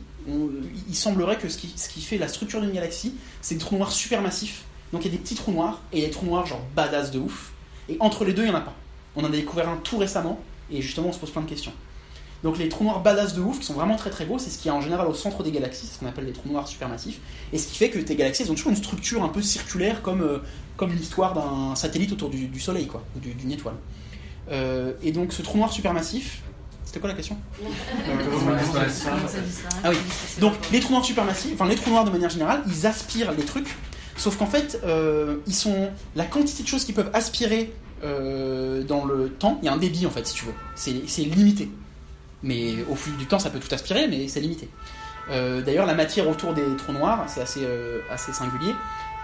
il semblerait que ce qui, fait la structure d'une galaxie, c'est des trous noirs supermassifs. Donc il y a des petits trous noirs et y a des trous noirs genre badass de ouf. Et entre les deux, il n'y en a pas. On en a découvert un tout récemment et justement, on se pose plein de questions. Donc les trous noirs badass de ouf, qui sont vraiment très très gros, c'est ce qui est en général au centre des galaxies, ce qu'on appelle les trous noirs supermassifs. Et ce qui fait que tes galaxies, elles ont toujours une structure un peu circulaire, comme, euh, comme l'histoire d'un satellite autour du, Soleil, quoi, ou du- d'une étoile. Et donc ce trou noir supermassif, c'était quoi la question [LAUGHS] Ah oui. Donc les trous noirs supermassifs, enfin les trous noirs de manière générale, ils aspirent les trucs, sauf qu'en fait, euh, ils sont la quantité de choses qu'ils peuvent aspirer euh, dans le temps, il y a un débit en fait, si tu veux, c'est limité. Mais au fil du temps, ça peut tout aspirer, mais c'est limité. Euh, D'ailleurs, la matière autour des trous noirs, c'est assez, euh, assez singulier.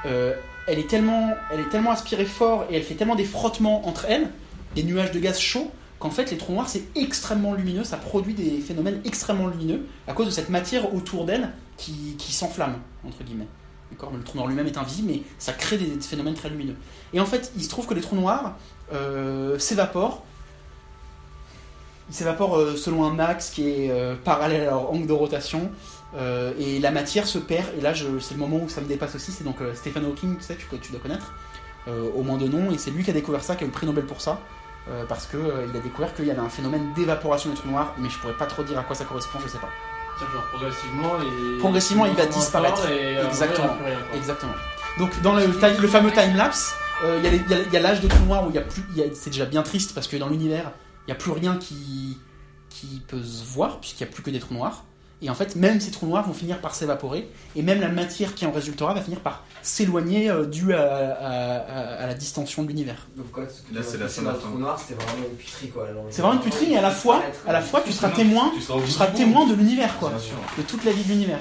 euh, elle, est tellement, elle est tellement aspirée fort et elle fait tellement des frottements entre elles, des nuages de gaz chauds, qu'en fait, les trous noirs, c'est extrêmement lumineux, ça produit des phénomènes extrêmement lumineux à cause de cette matière autour d'elle qui, s'enflamme, entre guillemets. Le trou noir lui-même est invisible, mais ça crée des, phénomènes très lumineux. Et en fait, il se trouve que les trous noirs euh, s'évaporent. Ils s'évaporent euh, selon un axe qui est euh, parallèle à leur angle de rotation. et la matière se perd. Et là, c'est le moment où ça me dépasse aussi. C'est donc Stephen Hawking, tu sais, tu, dois connaître, au moins de nom. Et c'est lui qui a découvert ça, qui a eu le prix Nobel pour ça. Euh, parce qu'il il a découvert qu'il y avait un phénomène d'évaporation des trous noirs. Mais je pourrais pas trop dire à quoi ça correspond, je sais pas. Genre, progressivement, et... Progressivement, il va disparaître. et après, Exactement. rien. Exactement. Donc dans le, time- le fameux time-lapse, euh, il y a l'âge de trou noir où il y a plus, c'est déjà bien triste parce que dans l'univers, il n'y a plus rien qui, qui peut se voir puisqu'il n'y a plus que des trous noirs. Et en fait, même ces trous noirs vont finir par s'évaporer et même la matière qui en résultera va finir par s'éloigner euh, dû à, à- à- à la distension de l'univers. Donc quoi, Là, c'est la fin. trou noir, c'était vraiment une puterie quoi. Alors, C'est vraiment une puterie et à la fois, à la fois tu seras témoin, Tu seras tu témoin de l'univers quoi, de toute la vie de l'univers.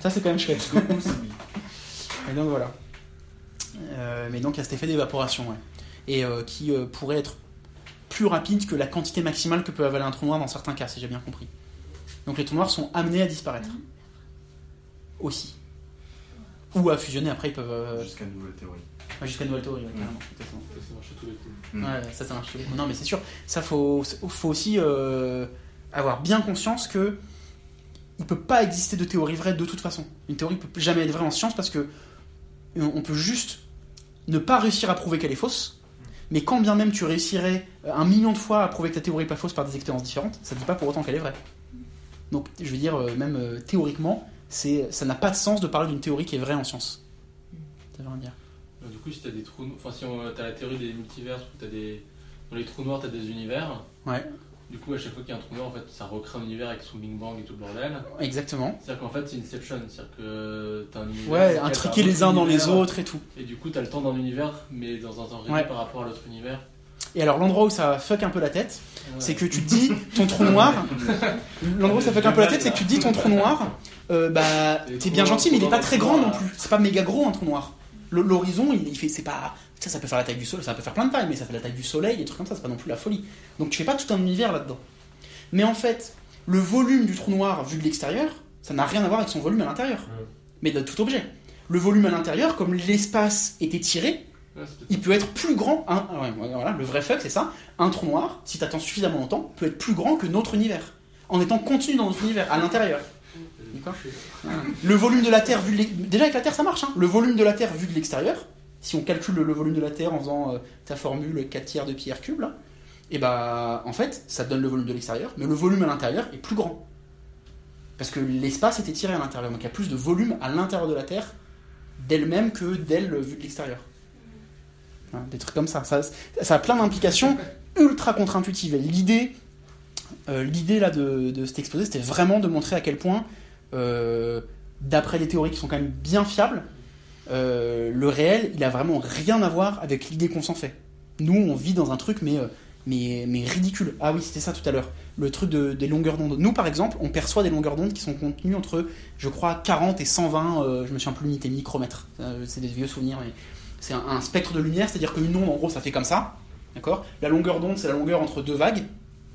Ça c'est quand même chouette. [LAUGHS] Et donc voilà. Euh, mais donc il y a cet effet d'évaporation, ouais. Et euh, qui euh, pourrait être plus rapide que la quantité maximale que peut avaler un trou noir dans certains cas, si j'ai bien compris. Donc les trous noirs sont amenés à disparaître. Aussi. Ou à fusionner, après ils peuvent. euh, Jusqu'à une nouvelle théorie. ouais, Jusqu'à une nouvelle théorie, ouais, carrément. Ça, ça marche à tous les coups. Mm. Ouais, ça, ça marche. toujours. Non, mais c'est sûr. Ça, faut, faut aussi euh, avoir bien conscience que il peut pas exister de théorie vraie de toute façon. Une théorie peut jamais être vraie en science parce que on peut juste ne pas réussir à prouver qu'elle est fausse. Mais quand bien même tu réussirais un million de fois à prouver que ta théorie est pas fausse par des expériences différentes, ça ne dit pas pour autant qu'elle est vraie. Donc, je veux dire, euh, même euh, théoriquement, c'est, ça n'a pas de sens de parler d'une théorie qui est vraie en science. Ça veut rien dire. Euh, Du coup, si t'as des trous, enfin si on- t'as la théorie des multivers, où t'as des, dans les trous noirs t'as des univers. Ouais. Du coup, à chaque fois qu'il y a un trou noir, en fait, ça recrée un univers avec son Big Bang et tout le bordel. Exactement. C'est-à-dire qu'en fait, c'est Inception, c'est-à-dire que t'as un univers. Ouais, un les uns dans les autres et tout. Et du coup, t'as le temps d'un univers, mais dans un temps réduit Ouais. par rapport à l'autre univers. Et alors l'endroit où ça fuck un peu la tête, Ouais. c'est que tu te dis ton trou noir. L'endroit où ça fuck un peu la tête, c'est que tu te dis ton trou noir. euh, bah, t'es bien gentil, mais il est pas très grand non plus. C'est pas méga gros un trou noir. L'horizon, il, il fait, c'est pas. Ça, ça peut faire la taille du soleil, ça peut faire plein de tailles, mais ça fait la taille du soleil, des trucs comme ça, c'est pas non plus la folie. Donc tu fais pas tout un univers là-dedans. Mais en fait, le volume du trou noir vu de l'extérieur, ça n'a rien à voir avec son volume à l'intérieur. Mais de tout objet. Le volume à l'intérieur, comme l'espace est étiré, il peut être plus grand. Ouais, voilà, le vrai fuck, c'est ça. Un trou noir, si t'attends suffisamment longtemps, peut être plus grand que notre univers. En étant contenu dans notre univers, à l'intérieur. Le volume de la Terre vu de Déjà avec la Terre, ça marche. Hein. Le volume de la Terre vu de l'extérieur, si on calcule le, volume de la Terre en faisant euh, ta formule 4 tiers de pi r cube, là, et bah en fait, ça donne le volume de l'extérieur, mais le volume à l'intérieur est plus grand. Parce que l'espace est étiré à l'intérieur. Donc il y a plus de volume à l'intérieur de la Terre d'elle-même que d'elle vu de l'extérieur. Hein, des trucs comme ça. ça. a plein d'implications ultra contre-intuitives. Euh, l'idée là de, de cet exposé, c'était vraiment de montrer à quel point, euh, d'après des théories qui sont quand même bien fiables, euh, le réel, il a vraiment rien à voir avec l'idée qu'on s'en fait. Nous, on vit dans un truc, mais, mais, ridicule. Ah oui, c'était ça tout à l'heure. Le truc de- des longueurs d'onde. Nous, par exemple, on perçoit des longueurs d'onde qui sont contenues entre, je crois, 40 et 120, euh, je me souviens plus l'unité micromètre. Euh, c'est des vieux souvenirs, mais c'est un, spectre de lumière, c'est-à-dire qu'une onde, en gros, ça fait comme ça. D'accord? La longueur d'onde, c'est la longueur entre deux vagues.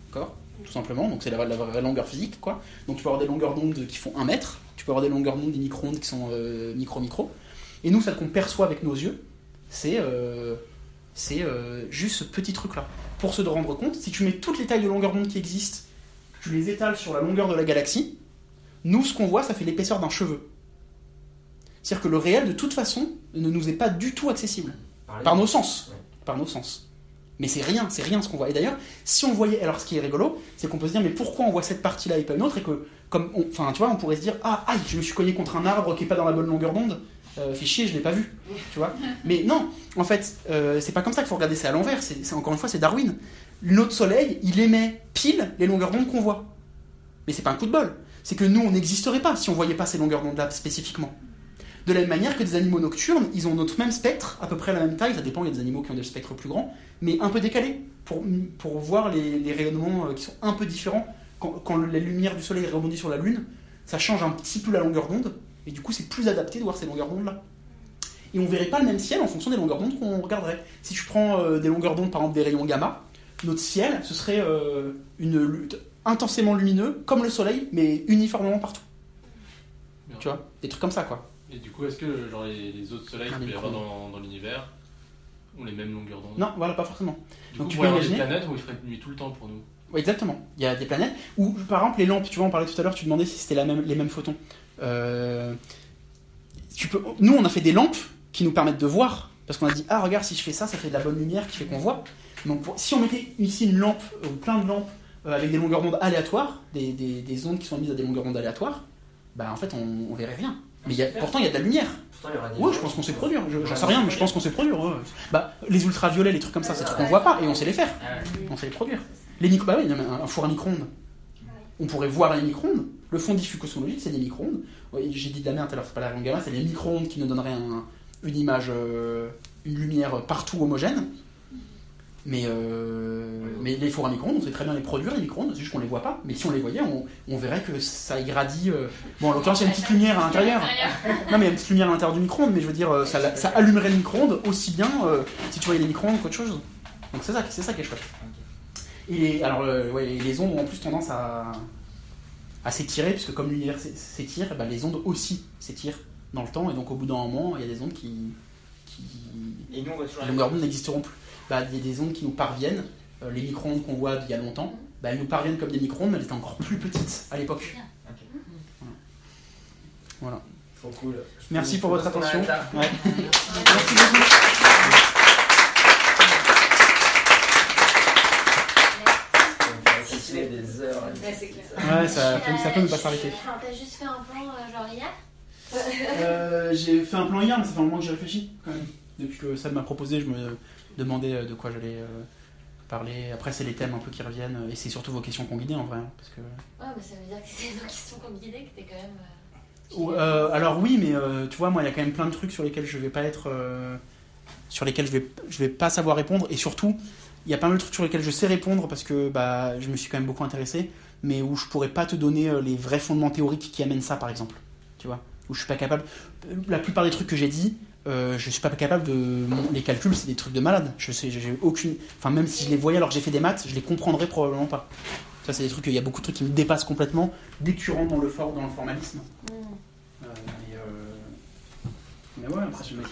D'accord? Tout simplement. Donc, c'est la, la longueur physique, quoi. Donc, tu peux avoir des longueurs d'onde qui font 1 mètre. Tu peux avoir des longueurs d'onde, des micro-ondes qui sont euh, micro-micro. Et nous, ça qu'on perçoit avec nos yeux, c'est euh, c'est euh, juste ce petit truc-là. Pour se rendre compte, si tu mets toutes les tailles de longueur d'onde qui existent, tu les étales sur la longueur de la galaxie, nous, ce qu'on voit, ça fait l'épaisseur d'un cheveu. C'est-à-dire que le réel, de toute façon, ne nous est pas du tout accessible. Par nos sens. Ouais. Par nos sens. Mais c'est rien, c'est rien ce qu'on voit. Et d'ailleurs, si on voyait, alors ce qui est rigolo, c'est qu'on peut se dire, mais pourquoi on voit cette partie-là et pas une autre Et que, comme, on- enfin, tu vois, on pourrait se dire, ah, aïe, je me suis cogné contre un arbre qui est pas dans la bonne longueur d'onde. Euh, fait chier, je l'ai pas vu. Tu vois? Mais non, en fait, euh, c'est pas comme ça qu'il faut regarder, c'est à l'envers. C'est c'est- encore une fois, c'est Darwin. Notre soleil, il émet pile les longueurs d'onde qu'on voit. Mais c'est pas un coup de bol. C'est que nous, on n'existerait pas si on voyait pas ces longueurs d'onde-là spécifiquement. De la même manière que des animaux nocturnes, ils ont notre même spectre, à peu près la même taille, ça dépend, il y a des animaux qui ont des spectres plus grands, mais un peu décalés, pour, pour voir les, les rayonnements euh, qui sont un peu différents. Quand, quand la lumière du soleil rebondit sur la Lune, ça change un petit peu la longueur d'onde, et du coup c'est plus adapté de voir ces longueurs d'onde-là. Et on verrait pas le même ciel en fonction des longueurs d'onde qu'on regarderait. Si je prends euh, des longueurs d'onde, par exemple des rayons gamma, notre ciel, ce serait euh, une lutte intensément lumineux, comme le soleil, mais uniformément partout. Bien. Tu vois? Des trucs comme ça, quoi. Et du coup, est-ce que genre, les, les autres soleils qu'il peut y avoir dans, dans l'univers ont les mêmes longueurs d'onde? Non, voilà, pas forcément. Du Donc coup, tu peux avoir des imaginer- planètes où il ferait nuit tout le temps pour nous. Ouais, exactement. Il y a des planètes où, par exemple, les lampes, tu vois, on parlait tout à l'heure, tu demandais si c'était la même, les mêmes photons. Euh, tu peux, nous, on a fait des lampes qui nous permettent de voir, parce qu'on a dit, ah, regarde, si je fais ça, ça fait de la bonne lumière qui fait qu'on voit. Donc, pour- si on mettait ici une lampe, ou plein de lampes, euh, avec des longueurs d'onde aléatoires, des, des, des ondes qui sont mises à des longueurs d'onde aléatoires, bah, en fait, on, on verrait rien. Mais y a- pourtant, il y a de la lumière. Des Ouais, gens je pense qu'on sait produire. Je- J'en sais rien, mais je pense qu'on sait produire. ouais. Bah, les ultraviolets, les trucs comme ça, c'est des trucs qu'on voit pas et on sait les faire. On sait les produire. Les micro, bah oui, un un four à micro-ondes. On pourrait voir les micro-ondes. Le fond diffus cosmologique, c'est des micro-ondes. Ouais, J'ai dit de la merde tout à l'heure, c'est pas la gamma, c'est les micro-ondes qui nous donneraient un- une image, euh, une lumière partout homogène. Mais, euh, mais les fours à micro-ondes, on sait très bien les produire, les micro-ondes, c'est juste qu'on les voit pas. Mais si on les voyait, on, on verrait que ça irradie. euh, Bon, en l'occurrence, il y a une petite lumière à l'intérieur. Non, mais il y a une petite lumière à l'intérieur du micro-ondes, mais je veux dire, euh, ça, ça allumerait le micro-ondes aussi bien euh, si tu voyais les micro-ondes qu'autre chose. Donc c'est ça, c'est ça qui est chouette. Et les, alors, ouais, les ondes ont en plus tendance à, à s'étirer, puisque comme l'univers s'é- s'étire, ben, les ondes aussi s'étirent dans le temps, et donc au bout d'un moment, il y a des ondes qui. qui Et nous, on va longueurs d'onde n'existeront plus. Bah, il y a des ondes qui nous parviennent, euh, les micro-ondes qu'on voit d'il y a longtemps, bah, elles nous parviennent comme des micro-ondes, mais elles étaient encore plus petites à l'époque. Voilà. Trop cool. Merci pour votre attention. Ouais. Merci beaucoup. On va continuer des heures. c'est clair. Ouais, ça, peut- ça peut ne pas s'arrêter. Enfin, t'as juste fait un plan euh, genre hier Euh, j'ai fait un plan hier, mais ça fait un moment que j'y réfléchis quand même. Depuis que ça m'a proposé, je me demandais euh, de quoi j'allais euh, parler. Après, c'est les thèmes un peu qui reviennent, et c'est surtout vos questions qu'on guidait en vrai. hein, Parce que... Ouais, mais ça veut dire que c'est nos questions qu'on guidait, que t'es quand même. euh, Ou, euh, alors oui, mais euh, tu vois, moi, il y a quand même plein de trucs sur lesquels je vais pas être, euh, sur lesquels je vais, je vais pas savoir répondre, et surtout, il y a pas mal de trucs sur lesquels je sais répondre parce que bah, je me suis quand même beaucoup intéressé, mais où je pourrais pas te donner euh, les vrais fondements théoriques qui amènent ça, par exemple. Tu vois, où je suis pas capable. La plupart des trucs que j'ai dit, euh, je suis pas capable de. Les calculs, c'est des trucs de malade. Je sais, j'ai aucune. Enfin, même si je les voyais alors que j'ai fait des maths, je les comprendrais probablement pas. Ça, c'est des trucs. Il y a beaucoup de trucs qui me dépassent complètement dès que tu rentres dans le, for- dans le formalisme. hmm. Euh, mais, euh, mais ouais, après, je me